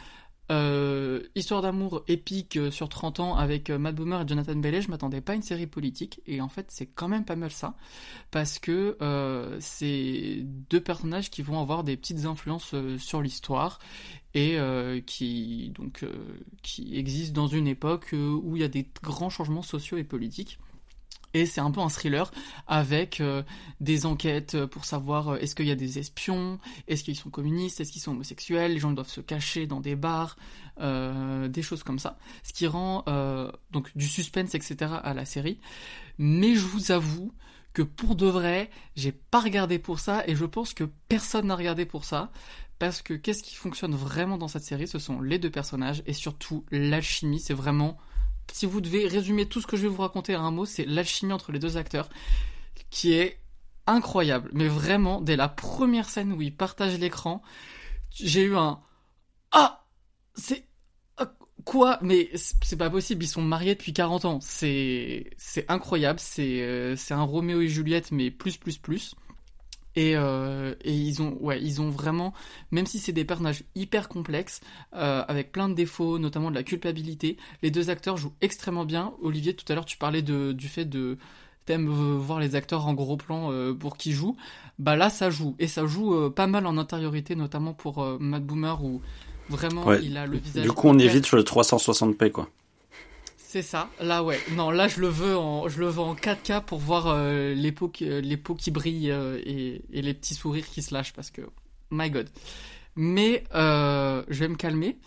euh, Histoire d'amour épique euh, sur 30 ans avec euh, Matt Boomer et Jonathan Bailey, je m'attendais pas à une série politique. Et en fait c'est quand même pas mal ça. Parce que euh, c'est deux personnages qui vont avoir des petites influences sur l'histoire. Et qui donc qui existent dans une époque où il y a des grands changements sociaux et politiques. Et c'est un peu un thriller avec euh, des enquêtes pour savoir euh, est-ce qu'il y a des espions, est-ce qu'ils sont communistes, est-ce qu'ils sont homosexuels, les gens doivent se cacher dans des bars, euh, des choses comme ça. Ce qui rend donc du suspense, etc. à la série. Mais je vous avoue que pour de vrai, j'ai pas regardé pour ça et je pense que personne n'a regardé pour ça. Parce que qu'est-ce qui fonctionne vraiment dans cette série? Ce sont les deux personnages et surtout l'alchimie. C'est vraiment si vous devez résumer tout ce que je vais vous raconter à un mot, c'est l'alchimie entre les deux acteurs qui est incroyable. Mais vraiment, dès la première scène où ils partagent l'écran, j'ai eu un Ah C'est. ah, Quoi? Mais c'est pas possible, ils sont mariés depuis 40 ans. C'est incroyable, euh, c'est un Roméo et Juliette, mais plus, plus, plus. Et, euh, et ils ont ouais ils ont vraiment même si c'est des personnages hyper complexes euh, avec plein de défauts notamment de la culpabilité les deux acteurs jouent extrêmement bien Olivier tout à l'heure tu parlais de du fait de t'aimes euh, voir les acteurs en gros plan euh, pour qui jouent bah là ça joue et ça joue pas mal en intériorité notamment pour Matt Boomer où vraiment Ouais. il a le visage Du coup, on est hyper- vite sur le 360p, quoi. C'est ça, là ouais. Non, là je le veux en, je le veux en 4K pour voir euh, les, peaux qui, euh, les peaux qui brillent euh, et, les petits sourires qui se lâchent parce que, my god. Mais je vais me calmer.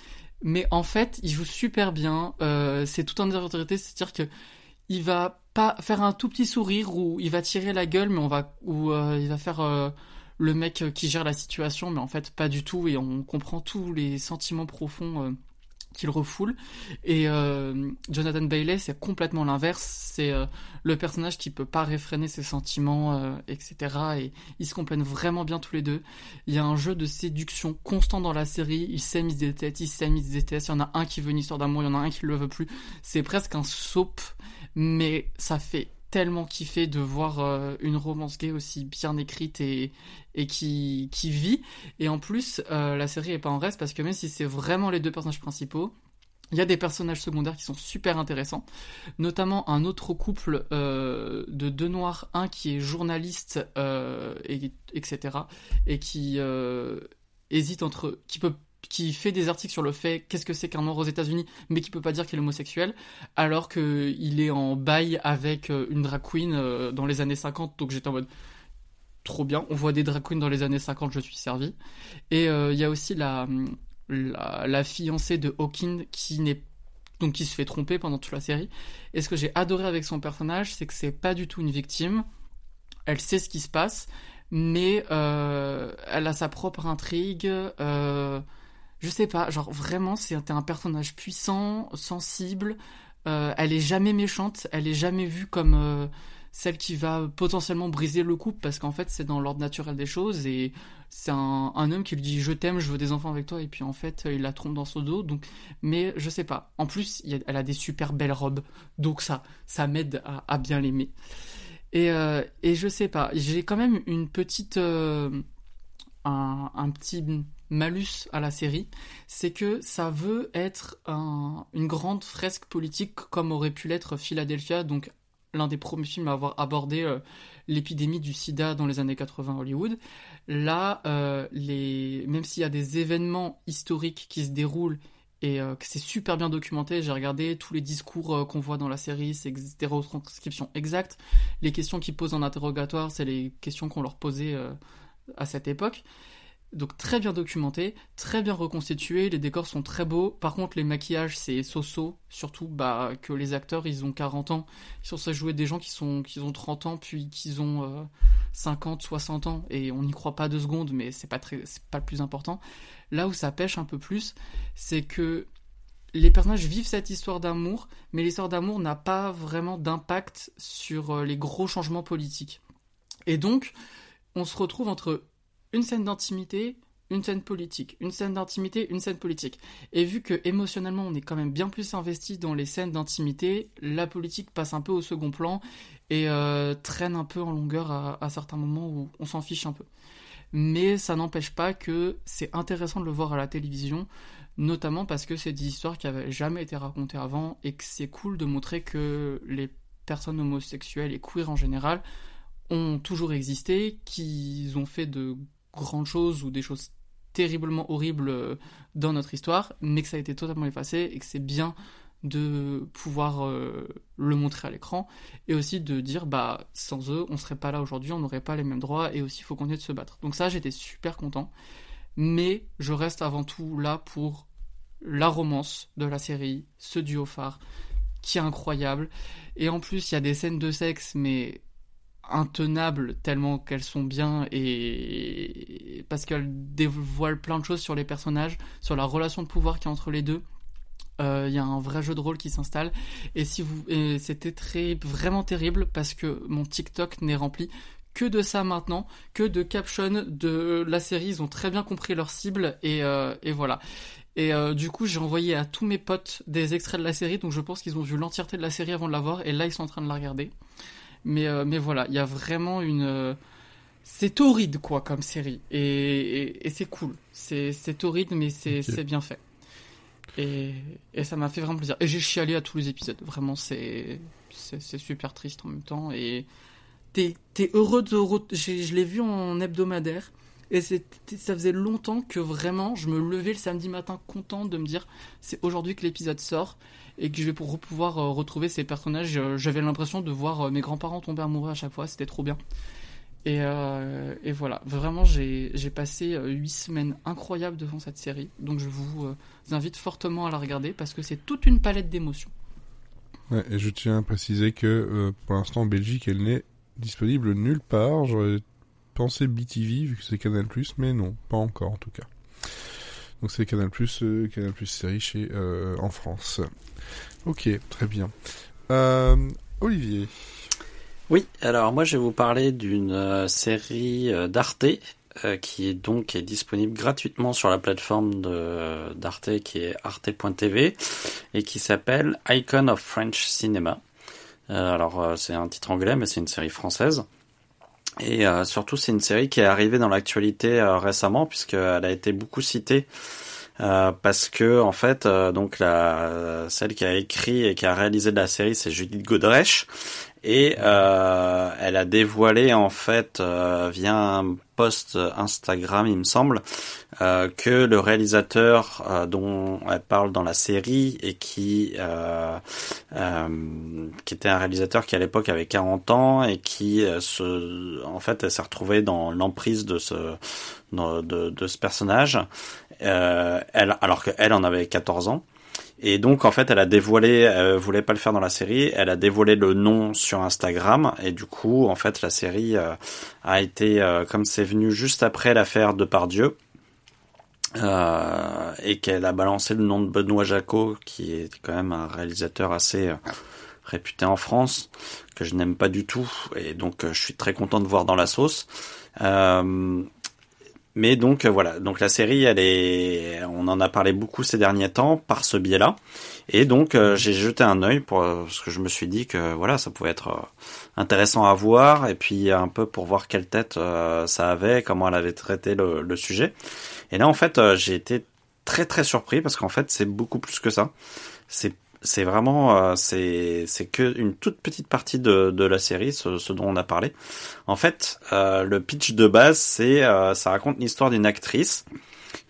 Mais en fait, il joue super bien. C'est tout en autorité, c'est-à-dire que il va pas faire un tout petit sourire ou il va tirer la gueule, mais on va ou il va faire le mec qui gère la situation, mais en fait pas du tout et on comprend tous les sentiments profonds. Qu'il refoule. Et euh, Jonathan Bailey c'est complètement l'inverse. C'est euh, le personnage qui peut pas réfréner ses sentiments euh, etc et ils se complètent vraiment bien tous les deux. Il y a un jeu de séduction constant dans la série. Ils s'aiment ils se détestent ils s'aiment ils se détestent il y en a un qui veut une histoire d'amour il y en a un qui le veut plus. C'est presque un soap mais ça fait tellement kiffer de voir euh, une romance gay aussi bien écrite et, et qui, qui vit et en plus, euh, la série est pas en reste parce que même si c'est vraiment les deux personnages principaux, il y a des personnages secondaires qui sont super intéressants, notamment un autre couple euh, de deux noirs, un qui est journaliste, et, etc., et qui hésite entre, qui peut, qui fait des articles sur le fait qu'est-ce que c'est qu'un noir aux États-Unis, mais qui peut pas dire qu'il est homosexuel, alors que il est en bail avec euh, une drag queen euh, dans les années 50, donc j'étais en mode trop bien. On voit des drag queens dans les années 50, je suis servi. Et euh, il y a aussi la, la, la fiancée de Hawking qui n'est donc qui se fait tromper pendant toute la série. Et ce que j'ai adoré avec son personnage, c'est que c'est pas du tout une victime. Elle sait ce qui se passe, mais elle a sa propre intrigue. Je sais pas, genre vraiment, c'est un personnage puissant, sensible. Euh, elle est jamais méchante, elle est jamais vue comme euh, celle qui va potentiellement briser le couple parce qu'en fait c'est dans l'ordre naturel des choses et c'est un, homme qui lui dit je t'aime, je veux des enfants avec toi et puis en fait il la trompe dans son dos donc mais je sais pas. En plus elle a des super belles robes donc ça ça m'aide à, bien l'aimer et euh, et je sais pas j'ai quand même une petite un petit malus à la série, c'est que ça veut être un- une grande fresque politique comme aurait pu l'être Philadelphia, donc l'un des premiers films à avoir abordé euh, l'épidémie du sida dans les années 80 à Hollywood. Là, euh, les... même s'il y a des événements historiques qui se déroulent et euh, que c'est super bien documenté, j'ai regardé tous les discours qu'on voit dans la série, c'est des retranscriptions exactes. Les questions qu'ils posent en interrogatoire, c'est les questions qu'on leur posait à cette époque. Donc très bien documenté, très bien reconstitué, les décors sont très beaux. Par contre, les maquillages, c'est so-so, surtout bah, que les acteurs, ils ont 40 ans. Ils sont censés jouer des gens qui, sont, qui ont 30 ans, puis qui ont euh, 50, 60 ans, et on n'y croit pas deux secondes, mais c'est pas, pas le plus important. Là où ça pêche un peu plus, c'est que les personnages vivent cette histoire d'amour, mais l'histoire d'amour n'a pas vraiment d'impact sur euh, les gros changements politiques. Et donc, on se retrouve entre une scène d'intimité, une scène politique, une scène d'intimité, une scène politique. Et vu que émotionnellement on est quand même bien plus investi dans les scènes d'intimité, la politique passe un peu au second plan et euh, traîne un peu en longueur à, à certains moments où on s'en fiche un peu. Mais ça n'empêche pas que c'est intéressant de le voir à la télévision, notamment parce que c'est des histoires qui avaient jamais été racontées avant et que c'est cool de montrer que les personnes homosexuelles et queer en général ont toujours existé, qu'ils ont fait de grandes choses ou des choses terriblement horribles euh, dans notre histoire, mais que ça a été totalement effacé et que c'est bien de pouvoir euh, le montrer à l'écran et aussi de dire bah sans eux on serait pas là aujourd'hui on n'aurait pas les mêmes droits et aussi il faut continuer de se battre. Donc ça j'étais super content mais je reste avant tout là pour la romance de la série ce duo phare qui est incroyable. Et en plus il y a des scènes de sexe mais intenables tellement qu'elles sont bien et parce qu'elles dévoilent plein de choses sur les personnages, sur la relation de pouvoir qu'il y a entre les deux. Euh, Il y a un vrai jeu de rôle qui s'installe et si vous c'était très vraiment terrible parce que mon TikTok n'est rempli que de ça maintenant, que de captions de la série. Ils ont très bien compris leur cible et, euh, et voilà. Et euh, du coup, j'ai envoyé à tous mes potes des extraits de la série, donc je pense qu'ils ont vu l'entièreté de la série avant de la voir, et là ils sont en train de la regarder. Mais, euh, mais voilà, il y a vraiment une. euh, C'est torride, quoi, comme série. Et, et, et c'est cool. C'est torride, mais c'est Ok. c'est bien fait. Et, et ça m'a fait vraiment plaisir. Et j'ai chialé à tous les épisodes. Vraiment, c'est super triste en même temps. Et t'es t'es heureux de. Je l'ai vu en hebdomadaire. Et ça faisait longtemps que vraiment je me levais le samedi matin content de me dire c'est aujourd'hui que l'épisode sort et que je vais pour pouvoir euh, retrouver ces personnages. Euh, J'avais l'impression de voir euh, mes grands-parents tomber amoureux à chaque fois, c'était trop bien. Et, voilà, vraiment j'ai passé euh, huit semaines incroyables devant cette série, donc je vous invite fortement à la regarder parce que c'est toute une palette d'émotions. Et je tiens à préciser que pour l'instant en Belgique, elle n'est disponible nulle part. J'aurais pensé BTV vu que c'est Canal+, mais non, pas encore en tout cas. Donc c'est Canal+, euh, Canal+, série chez en France. Ok, très bien. Euh, Olivier. Oui, alors moi je vais vous parler d'une euh, série euh, d'Arte qui est donc est disponible gratuitement sur la plateforme d'Arte qui est arte.tv et qui s'appelle Icon of French Cinema. Alors c'est un titre anglais mais c'est une série française. Et surtout c'est une série qui est arrivée dans l'actualité récemment puisqu'elle a été beaucoup citée euh, parce que en fait euh, donc la celle qui a écrit et qui a réalisé de la série c'est Judith Godrèche. Et euh, elle a dévoilé en fait euh, via un post Instagram il me semble euh, que le réalisateur euh, dont elle parle dans la série et qui euh, euh, qui était un réalisateur qui à l'époque avait 40 ans et qui se en fait elle s'est retrouvée dans l'emprise de ce de, de, ce personnage elle alors qu'elle en avait 14 ans. Et donc en fait, elle a dévoilé, elle voulait pas le faire dans la série, elle a dévoilé le nom sur Instagram. Et du coup, en fait, la série euh, a été euh, comme c'est venu juste après l'affaire de Pardieu euh, et qu'elle a balancé le nom de Benoît Jacot, qui est quand même un réalisateur assez euh, réputé en France que je n'aime pas du tout. Et donc euh, je suis très content de voir dans la sauce. Euh, mais donc euh, voilà, donc la série, elle est, on en a parlé beaucoup ces derniers temps par ce biais-là, et donc euh, j'ai jeté un œil pour euh, parce que je me suis dit que voilà, ça pouvait être intéressant à voir, et puis un peu pour voir quelle tête ça avait, comment elle avait traité le, le sujet. Et là, en fait, j'ai été très très surpris parce qu'en fait, c'est beaucoup plus que ça. C'est c'est vraiment euh, c'est c'est que une toute petite partie de de la série, ce, ce dont on a parlé. En fait, euh, le pitch de base, c'est euh, ça raconte l'histoire d'une actrice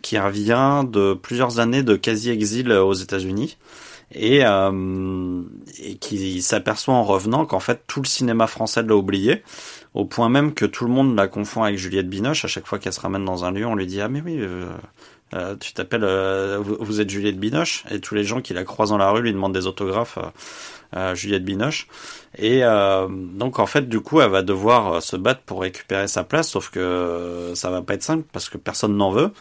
qui revient de plusieurs années de quasi-exil aux États-Unis et, euh, et qui s'aperçoit en revenant qu'en fait tout le cinéma français l'a oublié, au point même que tout le monde la confond avec Juliette Binoche. À chaque fois qu'elle se ramène dans un lieu, on lui dit ah mais oui. Euh, tu t'appelles, euh, vous, êtes Juliette Binoche, et tous les gens qui la croisent dans la rue lui demandent des autographes euh, à Juliette Binoche. Et donc en fait, du coup, elle va devoir se battre pour récupérer sa place, sauf que ça va pas être simple parce que personne n'en veut.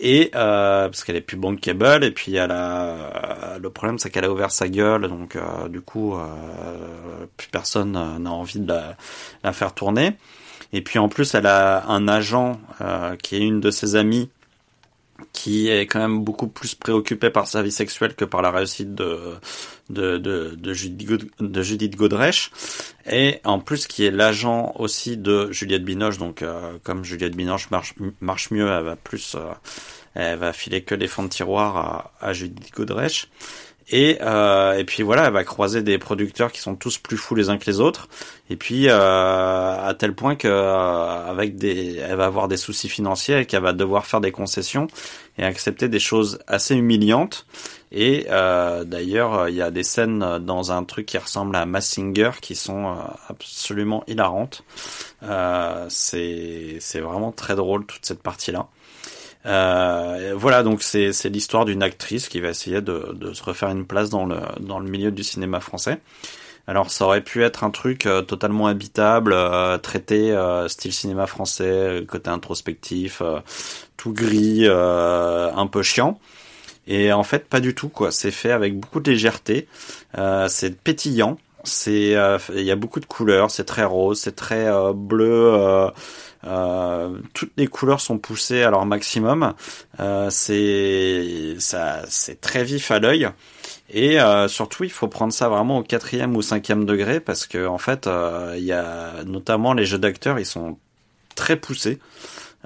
Et parce qu'elle est plus bankable et puis elle a le problème c'est qu'elle a ouvert sa gueule donc du coup plus personne n'a envie de la, faire tourner et puis en plus elle a un agent qui est une de ses amies qui est quand même beaucoup plus préoccupé par sa vie sexuelle que par la réussite de de, de, de, Judith, de Judith Godrèche. Et en plus qui est l'agent aussi de Juliette Binoche. Donc euh, comme Juliette Binoche marche, marche mieux elle va plus euh, elle va filer que les fonds de tiroir à, à Judith Godrèche et, euh, et puis voilà, elle va croiser des producteurs qui sont tous plus fous les uns que les autres. Et puis euh, à tel point que euh, avec des, elle va avoir des soucis financiers et qu'elle va devoir faire des concessions et accepter des choses assez humiliantes. Et euh, d'ailleurs, il y a des scènes dans un truc qui ressemble à Massinger qui sont absolument hilarantes. c'est c'est vraiment très drôle toute cette partie là. Euh, voilà, donc c'est l'histoire d'une actrice qui va essayer de, de se refaire une place dans le dans le milieu du cinéma français. Alors ça aurait pu être un truc euh, totalement habitable, euh, traité style cinéma français, côté introspectif, tout gris, un peu chiant. Et en fait pas du tout quoi. C'est fait avec beaucoup de légèreté. c'est pétillant. C'est il y a beaucoup de couleurs. C'est très rose. C'est très bleu euh, toutes les couleurs sont poussées à leur maximum. Euh, c'est très vif à l'œil. Et euh, surtout, il faut prendre ça vraiment au quatrième ou cinquième degré parce que en fait, il y a notamment les jeux d'acteurs, ils sont très poussés.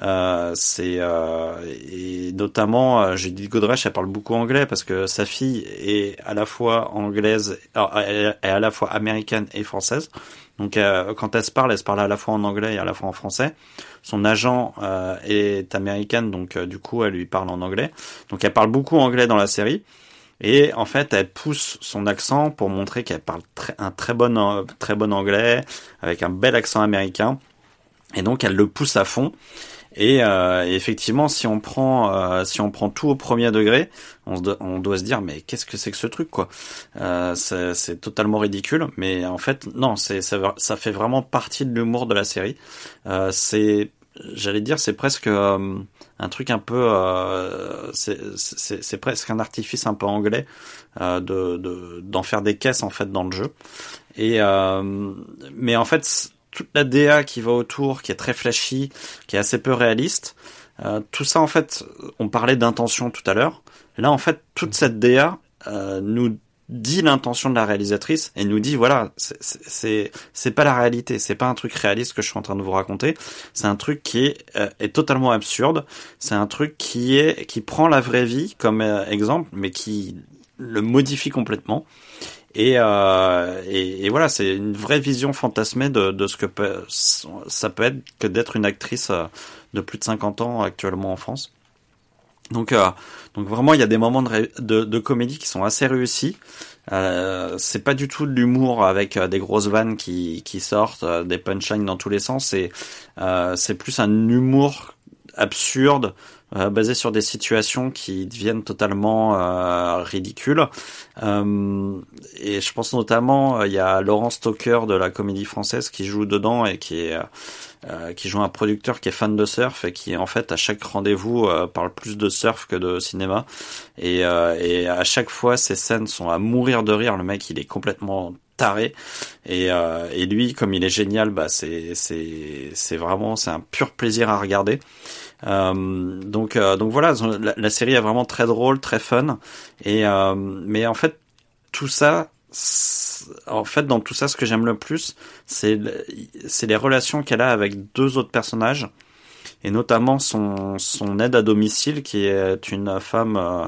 Euh, c'est euh, et notamment Judith Godrèche elle parle beaucoup anglais parce que sa fille est à la fois anglaise elle est à la fois américaine et française donc euh, quand elle se parle elle se parle à la fois en anglais et à la fois en français son agent euh, est américaine donc euh, du coup elle lui parle en anglais donc elle parle beaucoup anglais dans la série et en fait, elle pousse son accent pour montrer qu'elle parle un très bon, très bon anglais avec un bel accent américain. Et donc, elle le pousse à fond. Et, euh, effectivement, si on prend euh, si on prend tout au premier degré, on, se, on doit se dire mais qu'est-ce que c'est que ce truc quoi? Euh, C'est totalement ridicule, mais en fait non, c'est ça, ça fait vraiment partie de l'humour de la série. Euh, c'est j'allais dire c'est presque euh, un truc un peu euh, c'est presque un artifice un peu anglais de d'en de, faire des caisses en fait dans le jeu. Et mais en fait toute la DA qui va autour, qui est très flashy, qui est assez peu réaliste. Euh, tout ça, en fait, on parlait d'intention tout à l'heure. Là, en fait, toute cette DA euh, nous dit l'intention de la réalisatrice et nous dit voilà c'est c'est pas la réalité. C'est pas un truc réaliste que je suis en train de vous raconter. C'est un truc qui est, euh, est totalement absurde. C'est un truc qui est qui prend la vraie vie comme euh, exemple mais qui le modifie complètement et, euh, et, voilà, c'est une vraie vision fantasmée de, de, ce que ça peut être que d'être une actrice euh, de plus de 50 ans actuellement en France. Donc, euh, donc vraiment, il y a des moments de, de, de comédie qui sont assez réussis. Euh, c'est pas du tout de l'humour avec euh, des grosses vannes qui, qui sortent, euh, des punchlines dans tous les sens. C'est c'est plus un humour absurde euh, basé sur des situations qui deviennent totalement euh, ridicules. Euh, et je pense notamment, il y a Laurent Stoker de la Comédie Française qui joue dedans et qui est qui joue un producteur qui est fan de surf et qui en fait à chaque rendez-vous parle plus de surf que de cinéma. Et, et à chaque fois, ces scènes sont à mourir de rire. Le mec, il est complètement taré et, euh, et lui comme il est génial bah c'est c'est c'est vraiment c'est un pur plaisir à regarder euh, donc euh, donc voilà la, série est vraiment très drôle très fun et euh, mais en fait tout ça en fait dans tout ça ce que j'aime le plus c'est les relations qu'elle a avec deux autres personnages et notamment son, aide à domicile qui est une femme, euh,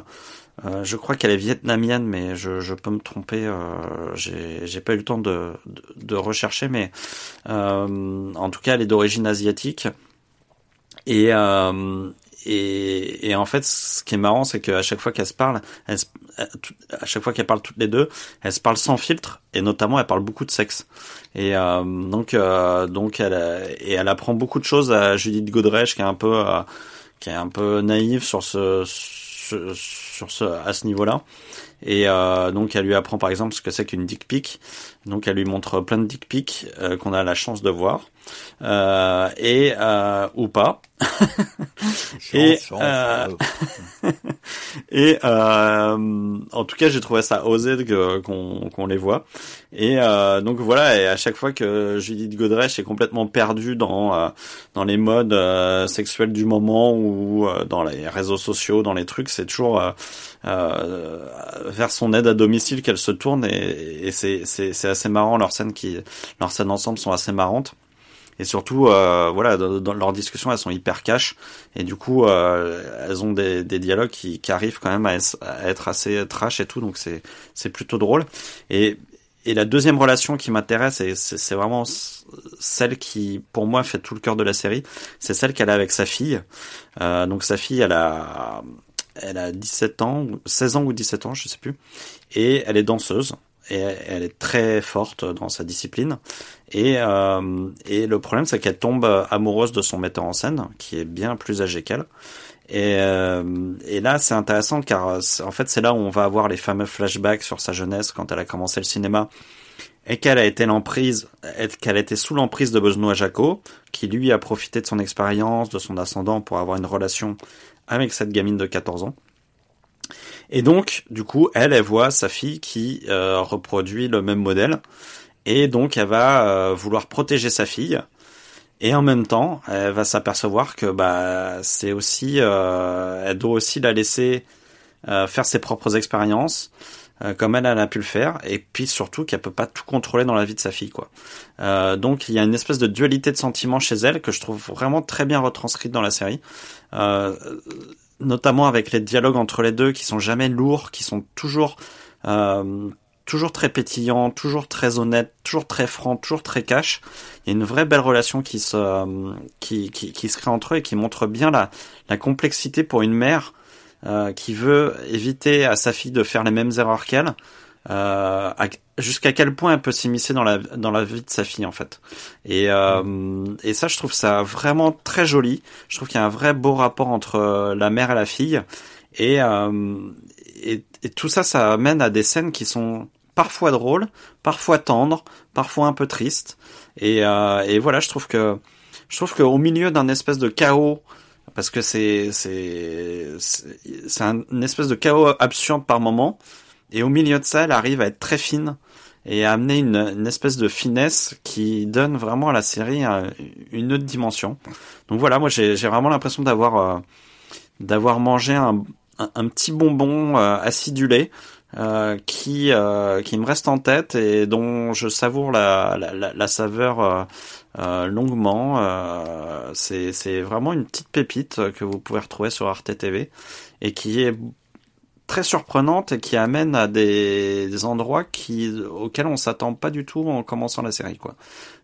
euh, je crois qu'elle est vietnamienne, mais je, peux me tromper, euh, j'ai pas eu le temps de, de, rechercher, mais euh, en tout cas elle est d'origine asiatique. Et, euh, et, et en fait, ce qui est marrant, c'est qu'à chaque fois qu'elles se parlent, elles se- à chaque fois qu'elles parlent toutes les deux, elles se parlent sans filtre, et notamment elles parlent beaucoup de sexe. Et euh, donc, euh, donc elle, et elle apprend beaucoup de choses à Judith Godrèche, qui est un peu, euh, qui est un peu naïve sur ce, sur ce, à ce niveau-là. Et euh, donc elle lui apprend par exemple ce que c'est qu'une dick pic. Donc elle lui montre plein de dick pics euh, qu'on a la chance de voir euh, et euh, ou pas. Et, euh, Et euh, en tout cas, j'ai trouvé ça osé qu'on qu'on les voit. Et euh, donc voilà, et à chaque fois que Judith Godrèche est complètement perdue dans euh, dans les modes euh, sexuels du moment ou dans les réseaux sociaux, dans les trucs, c'est toujours vers son aide à domicile qu'elle se tourne et, et c'est c'est c'est assez marrant leurs scènes qui leurs scènes ensemble sont assez marrantes. Et surtout, euh, voilà, dans, leurs discussions, elles sont hyper cash. Et du coup, euh, elles ont des, des dialogues qui, qui arrivent quand même à, être assez trash et tout. Donc c'est c'est plutôt drôle. Et et la deuxième relation qui m'intéresse, et c'est vraiment celle qui, pour moi, fait tout le cœur de la série, c'est celle qu'elle a avec sa fille. Euh, donc sa fille, elle a, elle a 17 ans, ou 16 ans ou 17 ans, je sais plus. Et elle est danseuse. Et elle est très forte dans sa discipline. Et, euh, et le problème, c'est qu'elle tombe amoureuse de son metteur en scène, qui est bien plus âgé qu'elle. Et, euh, et là, c'est intéressant car en fait, c'est là où on va avoir les fameux flashbacks sur sa jeunesse quand elle a commencé le cinéma et qu'elle a été l'emprise, qu'elle était sous l'emprise de Benoît Jacot, qui lui a profité de son expérience, de son ascendant pour avoir une relation avec cette gamine de 14 ans. Et donc, du coup, elle, elle voit sa fille qui euh, reproduit le même modèle, et donc elle va euh, vouloir protéger sa fille. Et en même temps, elle va s'apercevoir que bah c'est aussi, euh, elle doit aussi la laisser euh, faire ses propres expériences, euh, comme elle, elle a pu le faire, et puis surtout qu'elle peut pas tout contrôler dans la vie de sa fille, quoi. Euh, donc il y a une espèce de dualité de sentiments chez elle que je trouve vraiment très bien retranscrite dans la série, euh, notamment avec les dialogues entre les deux qui sont jamais lourds, qui sont toujours euh, toujours très pétillants, toujours très honnêtes, toujours très francs, toujours très cash. Il y a une vraie belle relation qui se qui, qui, qui se crée entre eux et qui montre bien la la complexité pour une mère euh, qui veut éviter à sa fille de faire les mêmes erreurs qu'elle, euh, jusqu'à quel point elle peut s'immiscer dans la dans la vie de sa fille en fait. Et euh, et ça, je trouve ça vraiment très joli. Je trouve qu'il y a un vrai beau rapport entre euh, la mère et la fille. Et, euh, et, tout ça, ça amène à des scènes qui sont parfois drôles, parfois tendres, parfois un peu tristes. Et, euh, et voilà, je trouve que je trouve qu'au milieu d'un espèce de chaos, parce que c'est c'est c'est c'est un une espèce de chaos absurde par moment, et au milieu de ça, elle arrive à être très fine et à amener une, espèce de finesse qui donne vraiment à la série un- une autre dimension. Donc voilà, moi j'ai vraiment l'impression d'avoir euh, d'avoir mangé un, un, petit bonbon euh, acidulé euh, qui euh, qui me reste en tête et dont je savoure la la, la, saveur euh, euh, longuement. Euh, c'est vraiment une petite pépite que vous pouvez retrouver sur Arte TV et qui est très surprenante et qui amène à des, des endroits qui auxquels on s'attend pas du tout en commençant la série quoi.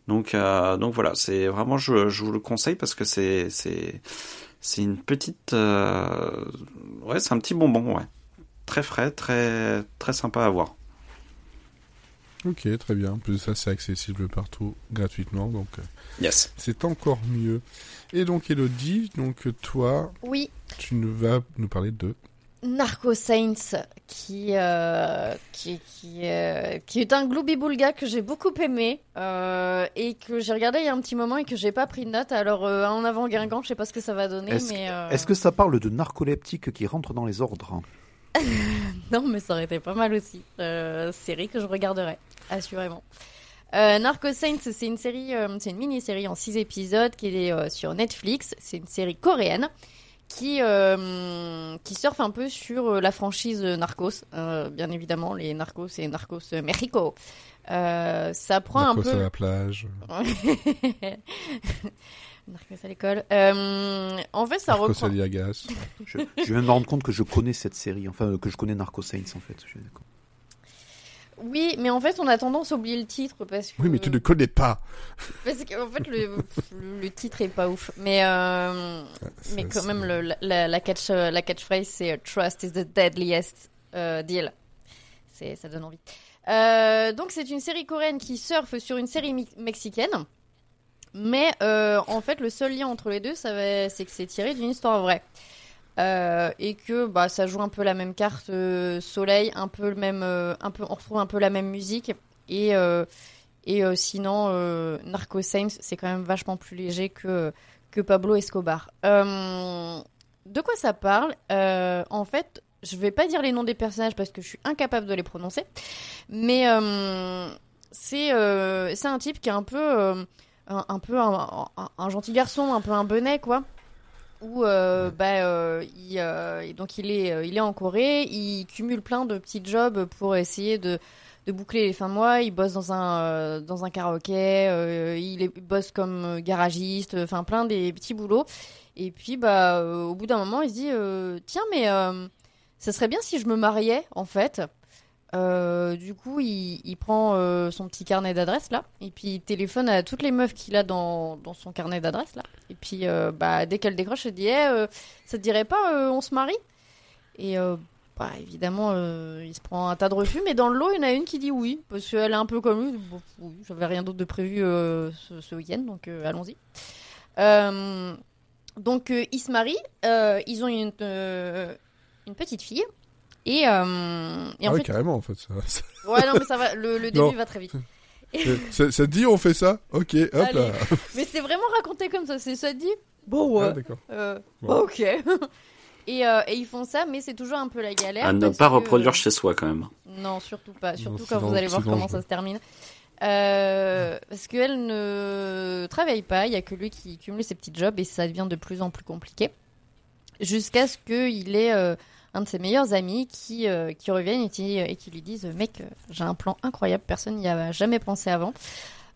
Donc euh, donc voilà, c'est vraiment je, je vous le conseille parce que c'est c'est c'est une petite euh, ouais, c'est un petit bonbon ouais. Très frais, très très sympa à voir. Ok, très bien. En plus, ça, c'est accessible partout gratuitement, donc euh, Yes. c'est encore mieux. Et donc, Elodie, donc toi, Oui, tu nous vas nous parler de. Narco Saints, qui, euh, qui, qui, euh, qui est un Glooby-Boulga que j'ai beaucoup aimé euh, et que j'ai regardé il y a un petit moment et que j'ai pas pris de note. Alors, en avant Guingamp, je sais pas ce que ça va donner, Est-ce mais. euh, Est-ce que ça parle de narcoleptiques qui rentrent dans les ordres? Non, mais ça aurait été pas mal aussi. Série que je regarderai, assurément. Euh, Narco Saints, c'est une série, c'est une mini-série en six épisodes qui est sur Netflix. C'est une série coréenne qui euh, qui surfe un peu sur euh, la franchise Narcos. Euh, bien évidemment, les Narcos, c'est Narcos Mexico. Euh, ça prend un Narcos peu. à la plage. Narcos à l'école. Euh, en fait, ça Narcos reprend. à Liagas. Je, je viens de me rendre compte que je connais cette série, enfin que je connais Narco Saints en fait. Je suis d'accord. Oui, mais en fait, on a tendance à oublier le titre parce que. Oui, mais tu ne connais pas. Parce qu'en fait, le, le, le titre est pas ouf. Mais, euh, mais quand même, le, la- catch, euh, la catchphrase, c'est euh, Trust is the deadliest euh, deal. C'est, ça donne envie. Euh, donc, c'est une série coréenne qui surfe sur une série mexicaine. Mais en fait, le seul lien entre les deux, c'est que c'est tiré d'une histoire vraie. Euh, et que bah, ça joue un peu la même carte euh, soleil, un peu le même, euh, un peu, on retrouve un peu la même musique. Et, et sinon, Narco Saints, c'est quand même vachement plus léger que, que Pablo Escobar. De quoi ça parle? En fait, je vais pas dire les noms des personnages parce que je suis incapable de les prononcer. Mais c'est un type qui est un peu, un, peu un gentil garçon, un peu un bonnet, quoi. Où euh, bah, euh, il, euh, donc il est, il est en Corée, il cumule plein de petits jobs pour essayer de, de boucler les fins de mois. Il bosse dans un, dans un karaoké, il, est- il bosse comme garagiste, enfin plein des petits boulots. Et puis bah, au bout d'un moment, il se dit Tiens, mais ça serait bien si je me mariais en fait. Euh, du coup, il, prend euh, son petit carnet d'adresses là, et puis il téléphone à toutes les meufs qu'il a dans, dans son carnet d'adresses là. Et puis, euh, bah, dès qu'elle décroche, elle dit Eh, euh, Ça te dirait pas, on se marie? Et bah, évidemment, il se prend un tas de refus, mais dans le lot, il y en a une qui dit oui, parce qu'elle est un peu comme lui. Bon, oui, j'avais rien d'autre de prévu ce, week-end, donc allons-y. Donc, ils se marient, ils ont une petite fille. Et, euh, et en ah oui, fait, carrément, en fait. Ça, ça, Ouais, non, mais ça va, le, le Non. début va très vite. ça- ça te dit, on fait ça Ok, hop Allez. là. Mais c'est vraiment raconté comme ça, c'est ça dit Bon, ouais. Ah, d'accord. Euh, Bon. bah, ok. et, euh, et ils font ça, mais c'est toujours un peu la galère. À ne pas que, reproduire chez soi quand même. Non, surtout pas. Surtout Non, quand vous allez voir comment ça se termine. Euh, parce qu'elle ne travaille pas, il y a que lui qui cumule ses petits jobs et ça devient de plus en plus compliqué. Jusqu'à ce qu'il ait euh, un de ses meilleurs amis qui, euh, qui reviennent et qui, et qui lui disent Mec, euh, j'ai un plan incroyable, personne n'y a jamais pensé avant.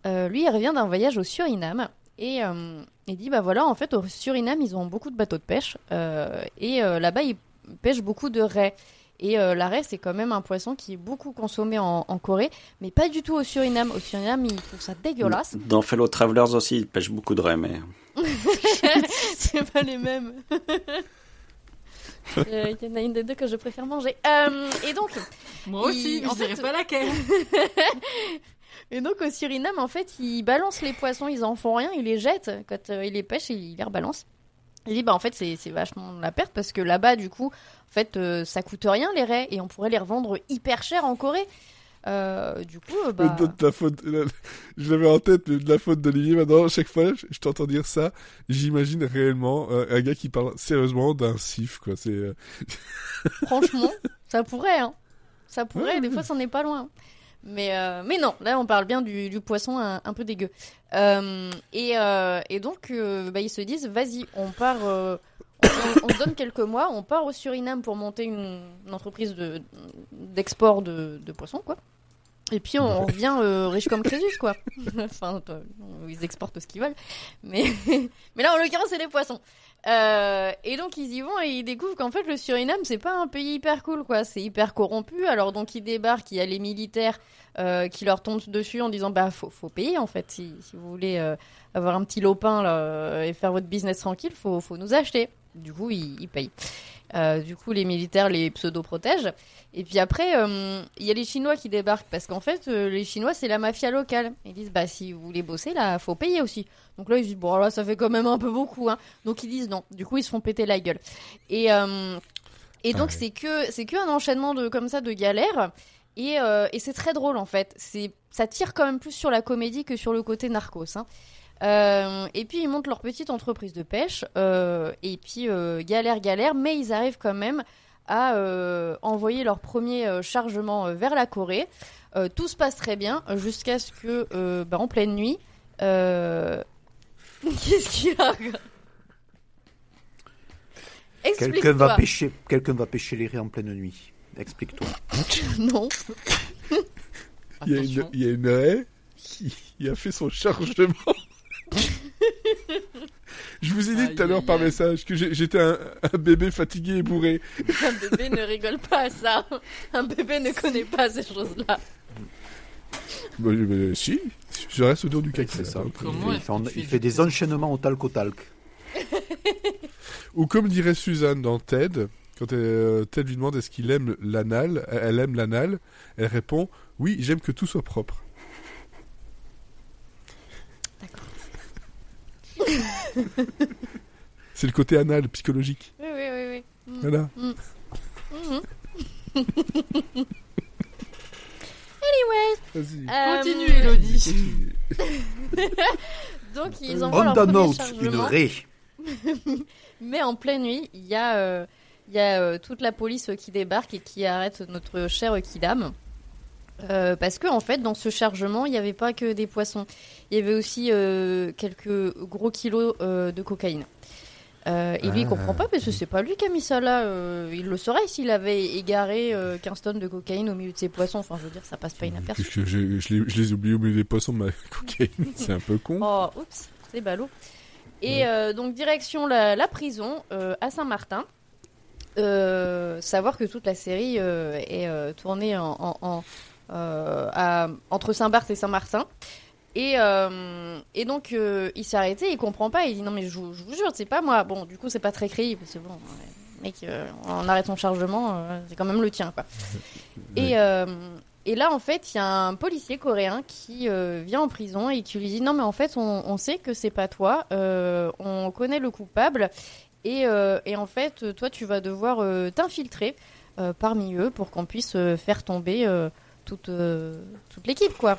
Euh, lui, il revient d'un voyage au Suriname et euh, il dit Bah voilà, en fait, au Suriname, ils ont beaucoup de bateaux de pêche et là-bas, ils pêchent beaucoup de raies. Et euh, la raie, c'est quand même un poisson qui est beaucoup consommé en, en Corée, mais pas du tout au Suriname. Au Suriname, ils trouvent ça dégueulasse. Dans Fellow Travelers aussi, ils pêchent beaucoup de raies, mais c'est pas les mêmes. Euh, Il y en a une des deux que je préfère manger. Euh, et donc, Moi aussi, Il- en je dirais pas laquelle. et donc au Suriname, en fait, ils balancent les poissons, ils en font rien, ils les jettent. Quand euh, ils les pêchent, ils les rebalancent. Il dit bah en fait c'est c'est vachement la perte parce que là-bas du coup en fait euh, ça coûte rien les raies et on pourrait les revendre hyper cher en Corée. Euh, du coup euh, bah de, de la faute, la- je l'avais en tête, mais de la faute d'Olivier, maintenant, chaque fois, je, je t'entends dire ça, j'imagine réellement euh, un gars qui parle sérieusement d'un sif, quoi. C'est, euh, Franchement, ça pourrait, hein. Ça pourrait, Ouais, des fois, ça n'est pas loin. Mais, euh, mais non, là, on parle bien du, du poisson un, un peu dégueu. Euh, et, euh, et donc, bah, ils se disent, vas-y, on part, on, se donne quelques mois, on part au Suriname pour monter une, une entreprise de, d'export de, de poissons, quoi. Et puis, on, revient euh, riche comme Crésus, quoi. enfin, euh, ils exportent ce qu'ils veulent. Mais, là, en l'occurrence, c'est des poissons. Euh, et donc ils y vont et ils découvrent qu'en fait le Suriname c'est pas un pays hyper cool quoi, c'est hyper corrompu. Alors donc ils débarquent, il y a les militaires qui leur tombent dessus en disant bah faut, payer en fait si, vous voulez avoir un petit lopin et faire votre business tranquille, faut, nous acheter. Du coup ils payent. Euh, du coup les militaires les pseudo protègent. Et puis après euh, il y a les Chinois qui débarquent parce qu'en fait euh, les Chinois c'est la mafia locale. Ils disent bah si vous voulez bosser là faut payer aussi. Donc là ils disent bon là ça fait quand même un peu beaucoup hein. Donc ils disent non. Du coup, ils se font péter la gueule. Et, euh, et donc, Ah ouais. c'est que c'est que un enchaînement de comme ça de galères. Et, euh, et c'est très drôle en fait. C'est ça tire quand même plus sur la comédie que sur le côté narcos. Hein. Euh, et puis ils montent leur petite entreprise de pêche. euh, et puis euh, galère, galère, mais ils arrivent quand même à euh, envoyer leur premier euh, chargement euh, vers la Corée. Euh, tout se passe très bien jusqu'à ce que, euh, bah, en pleine nuit, euh... qu'est-ce qu'il y a Quelqu'un va pêcher, quelqu'un va pêcher les raies en pleine nuit. Explique-toi. Non. il y a une, il y a une raie qui qui a fait son chargement. Je vous ai dit tout à l'heure par message que j'étais un, un bébé fatigué et bourré. Un bébé ne rigole pas à ça. Un bébé ne connaît pas ces choses-là. Bah, si, je reste autour du caca. C'est ça. Comment il fait, il il des enchaînements au talc au talc. Ou comme dirait Suzanne dans Ted, quand euh, Ted lui demande est-ce qu'il aime l'anal, elle aime l'anal, elle répond oui, j'aime que tout soit propre. C'est le côté anal psychologique. Oui, oui, oui. oui. Mm. Voilà. Vas-y. Euh, Continue, Elodie. Donc ils envoient leur On premier note une chargement. raie. Mais en pleine nuit, il y a, euh, il y a euh, toute la police qui débarque et qui arrête notre cher Kidam. Euh, parce que en fait, dans ce chargement, il n'y avait pas que des poissons. Il y avait aussi euh, quelques gros kilos euh, de cocaïne. Et lui, il Ah. comprend pas parce que c'est pas lui qui a mis ça là. Il le saurait s'il avait égaré euh, 15 tonnes de cocaïne au milieu de ses poissons. Enfin, je veux dire, ça passe pas inaperçu. Je, je, les- je les oublie au milieu des poissons ma cocaïne, c'est un peu con. Oh, oups, c'est ballot. Et donc, direction la, la prison à Saint-Martin. Savoir que toute la série est tournée en, en- en, à- entre Saint-Barth et Saint-Martin. Et, euh, et donc, euh, il s'est arrêté, il comprend pas. Il dit Non, mais je, vous- je vous jure, c'est pas moi. Bon, du coup, c'est pas très crédible. C'est bon, ouais, mec, euh, on arrête ton chargement, euh, c'est quand même le tien, quoi. Et, euh, et là, en fait, il y a un policier coréen qui euh, vient en prison et qui lui dit non, mais en fait, on, on sait que c'est pas toi, euh, on connaît le coupable, et, euh, et en fait, toi, tu vas devoir euh, t'infiltrer euh, parmi eux pour qu'on puisse euh, faire tomber euh, toute, euh, toute l'équipe, quoi.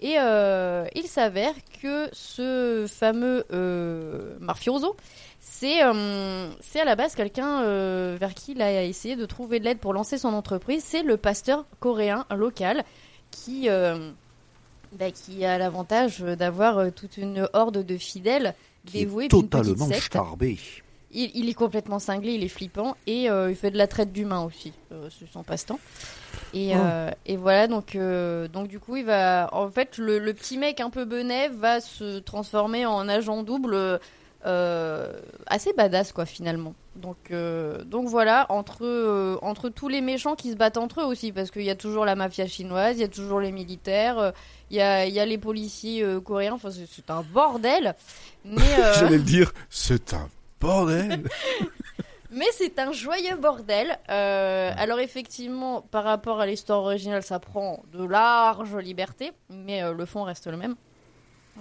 Et euh, il s'avère que ce fameux euh, mafioso, c'est euh, à la base quelqu'un euh, vers qui il a essayé de trouver de l'aide pour lancer son entreprise. C'est le pasteur coréen local qui, euh, bah, qui a l'avantage d'avoir toute une horde de fidèles Qui dévoués est d'une petite totalement secte. starbé. Il, il est complètement cinglé, il est flippant et euh, il fait de la traite d'humains aussi. Euh, c'est son passe-temps. Et, Oh. euh, et voilà, donc, donc du coup, il va. En fait, le, le petit mec un peu benet va se transformer en agent double assez badass, quoi, finalement. Donc, donc voilà, entre, entre tous les méchants qui se battent entre eux aussi, parce qu'il y a toujours la mafia chinoise, il y a toujours les militaires, il y, a, il y a les policiers euh, coréens, enfin, c'est c'est un bordel. Mais. euh, J'allais le dire, c'est un bordel. Mais c'est un joyeux bordel. Euh, alors effectivement, par rapport à l'histoire originale, ça prend de larges libertés, mais euh, le fond reste le même.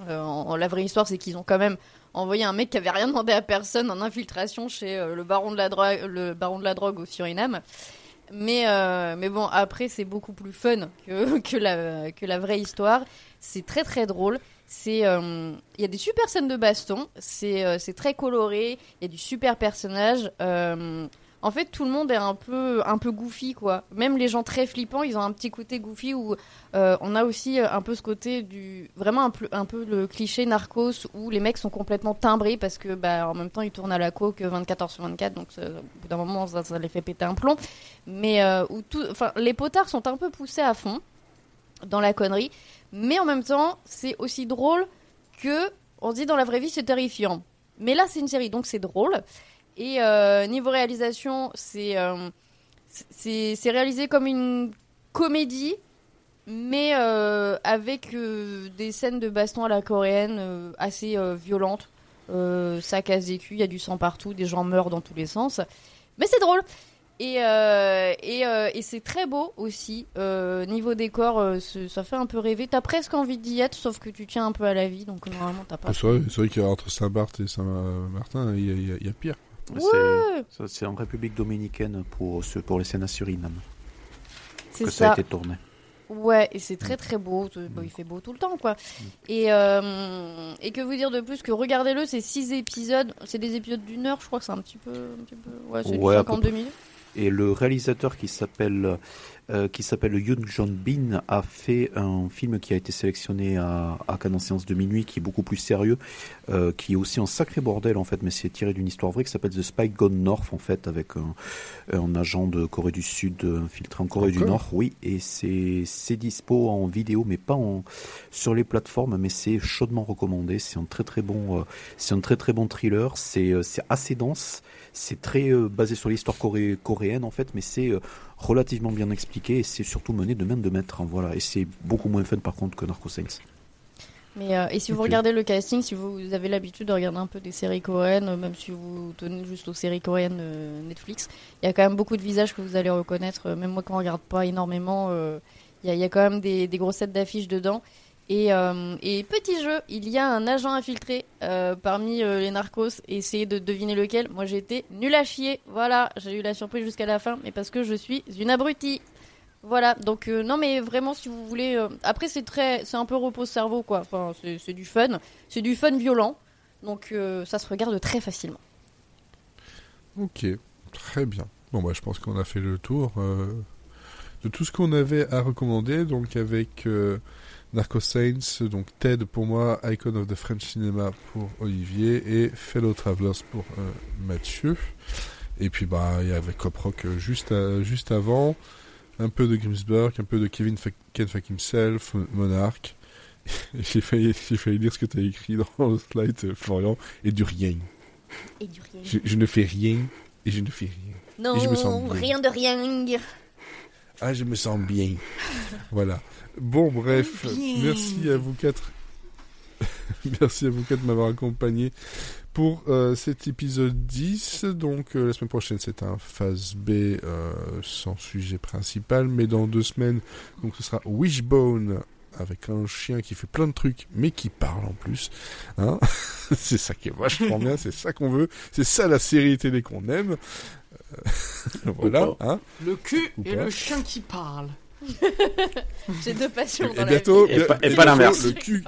Euh, la vraie histoire, c'est qu'ils ont quand même envoyé un mec qui avait rien demandé à personne en infiltration chez le baron de la drogue, le baron de la drogue au Suriname. Mais mais bon, après c'est beaucoup plus fun que que la que la vraie histoire. C'est très très drôle. C'est euh, il y a des super scènes de baston. C'est euh, c'est très coloré. Il y a du super personnage. Euh, en fait, tout le monde est un peu un peu goofy quoi. Même les gens très flippants, ils ont un petit côté goofy où on a aussi un peu ce côté du vraiment un peu un peu le cliché narcos où les mecs sont complètement timbrés parce que bah en même temps ils tournent à la coke 24 heures sur 24 donc au bout d'un moment ça, ça les fait péter un plomb. Mais où tout enfin les potards sont un peu poussés à fond dans la connerie, mais en même temps c'est aussi drôle que on se dit dans la vraie vie c'est terrifiant. Mais là c'est une série donc c'est drôle. Et euh, niveau réalisation, c'est euh, réalisé comme une comédie, mais euh, avec euh, des scènes de baston à la coréenne assez violentes. Ça casse des culs, il y a du sang partout, des gens meurent dans tous les sens. Mais c'est drôle. Et, euh, et, euh, et c'est très beau aussi. Euh, niveau décor, euh, ça fait un peu rêver. T'as presque envie d'y être, sauf que tu tiens un peu à la vie, donc normalement t'as pas. C'est vrai, c'est vrai qu'entre Saint-Barth et Saint-Martin, il y, a- y y pire. Ouais. C'est- en République dominicaine pour, ce- pour les scènes à Suriname C'est que ça. ça. a été tourné. Ouais, et c'est très très beau. Bah, il fait beau tout le temps, quoi. Et, euh, et que vous dire de plus que regardez-le, c'est six épisodes. C'est des épisodes d'une heure, je crois que c'est un petit peu. Un petit peu ouais, c'est Ouais, à peu 52 minutes. Et le réalisateur qui s'appelle euh, qui s'appelle Yoon John Bin, a fait un film qui a été sélectionné à, à Cannes en séance de minuit, qui est beaucoup plus sérieux, euh, qui est aussi un sacré bordel en fait, mais c'est tiré d'une histoire vraie qui s'appelle The Spy Gone North en fait, avec un, un agent de Corée du Sud infiltré en Corée du Nord. Oui, et c'est dispo en vidéo, mais pas en sur les plateformes, mais c'est chaudement recommandé. C'est un très très bon, euh, c'est un très très bon thriller. C'est assez dense. C'est très basé sur l'histoire coré- coréenne en fait, mais c'est relativement bien expliqué et c'est surtout mené de main de maître. hein, voilà, et c'est beaucoup moins fun par contre que Narco Saints. Mais euh, et si vous regardez le casting, si vous avez l'habitude de regarder un peu des séries coréennes, euh, même si vous tenez juste aux séries coréennes euh, Netflix, il y a quand même beaucoup de visages que vous allez reconnaître. Même moi, quand on regarde pas énormément, il y, y a quand même des, des grosses têtes d'affiches dedans. Et, euh, et petit jeu, il y a un agent infiltré euh, parmi euh, les narcos. Essayez de deviner lequel. Moi, j'ai été nul à chier. Voilà, j'ai eu la surprise jusqu'à la fin, mais parce que je suis une abrutie. Voilà, donc non mais vraiment si vous voulez, après c'est très, c'est un peu repose cerveau quoi. Enfin c'est du fun, c'est du fun violent, donc ça se regarde très facilement. Ok, très bien. Bon, bah, je pense qu'on a fait le tour de tout ce qu'on avait à recommander. Donc, avec Narco Saints, donc Ted pour moi, Icon of the French Cinema pour Olivier et Fellow Travelers pour euh, Mathieu. Et puis, bah, il y avait Cop Rock euh, juste, à- juste avant. Un peu de Grimsburg, un peu de Kevin Fa- Ken Fuck Himself, Monarch. J'ai failli, failli lire ce que tu as écrit dans le slide, euh, Florian, et du rien. Et du rien. Je, je ne fais rien et je ne fais rien. Non, et je me sens rien de rien. Ah, je me sens bien. voilà. Bon, bref, Bien. merci à vous quatre. merci à vous quatre de m'avoir accompagné pour euh, cet épisode 10. Donc, euh, la semaine prochaine, c'est un phase B euh, sans sujet principal. Mais dans deux semaines, donc ce sera Wishbone avec un chien qui fait plein de trucs, mais qui parle en plus. Hein c'est ça qui est vachement bien, c'est ça qu'on veut. C'est ça la série télé qu'on aime. Euh, voilà. Hein Le cul Ou et pas. le chien qui parle. J'ai deux passions Et dans bientôt, la Et pas- et pas l'inverse. Le cul,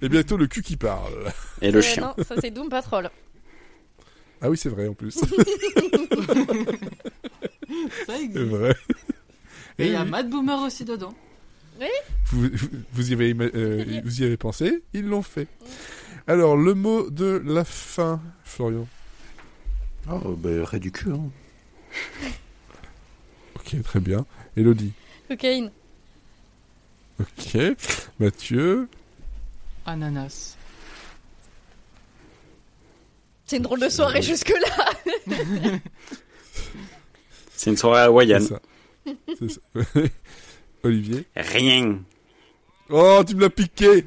et bientôt le cul qui parle. Et le chien. Non, ça c'est Doom Patrol. Ah oui, c'est vrai en plus. Ça c'est existe. vrai. Et il y a oui. Mad Boomer aussi dedans. Vous, vous- vous y avez, ima- euh, vous y avez pensé? Ils l'ont fait. Alors, le mot de la fin, Florian. Ah, ben, ray du cul, hein. Ok, très bien. Elodie. Cocaïne. Ok. Mathieu. Ananas. C'est une drôle de soirée jusque-là. C'est une soirée hawaïenne. C'est ça. C'est ça. Olivier. Rien. Oh, tu me l'as piqué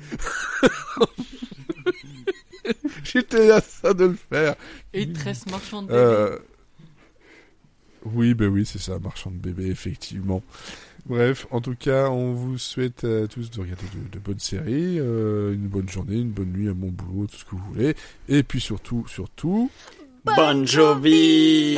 J'étais à ça de le faire. Et tresse marchande de bébé. Euh... Oui, ben oui, c'est ça, marchand de bébé, effectivement. Bref, en tout cas, on vous souhaite à tous de regarder de, de bonnes séries, euh, une bonne journée, une bonne nuit, un bon boulot, tout ce que vous voulez. Et puis surtout, surtout, Bon Jovi.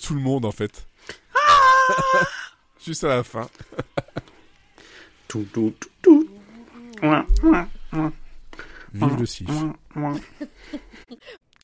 Tout le monde en fait. Juste à la fin. Tout, tout, tout, tout. Ouin, ouin, ouin, Vive le 6. ouin, ouin.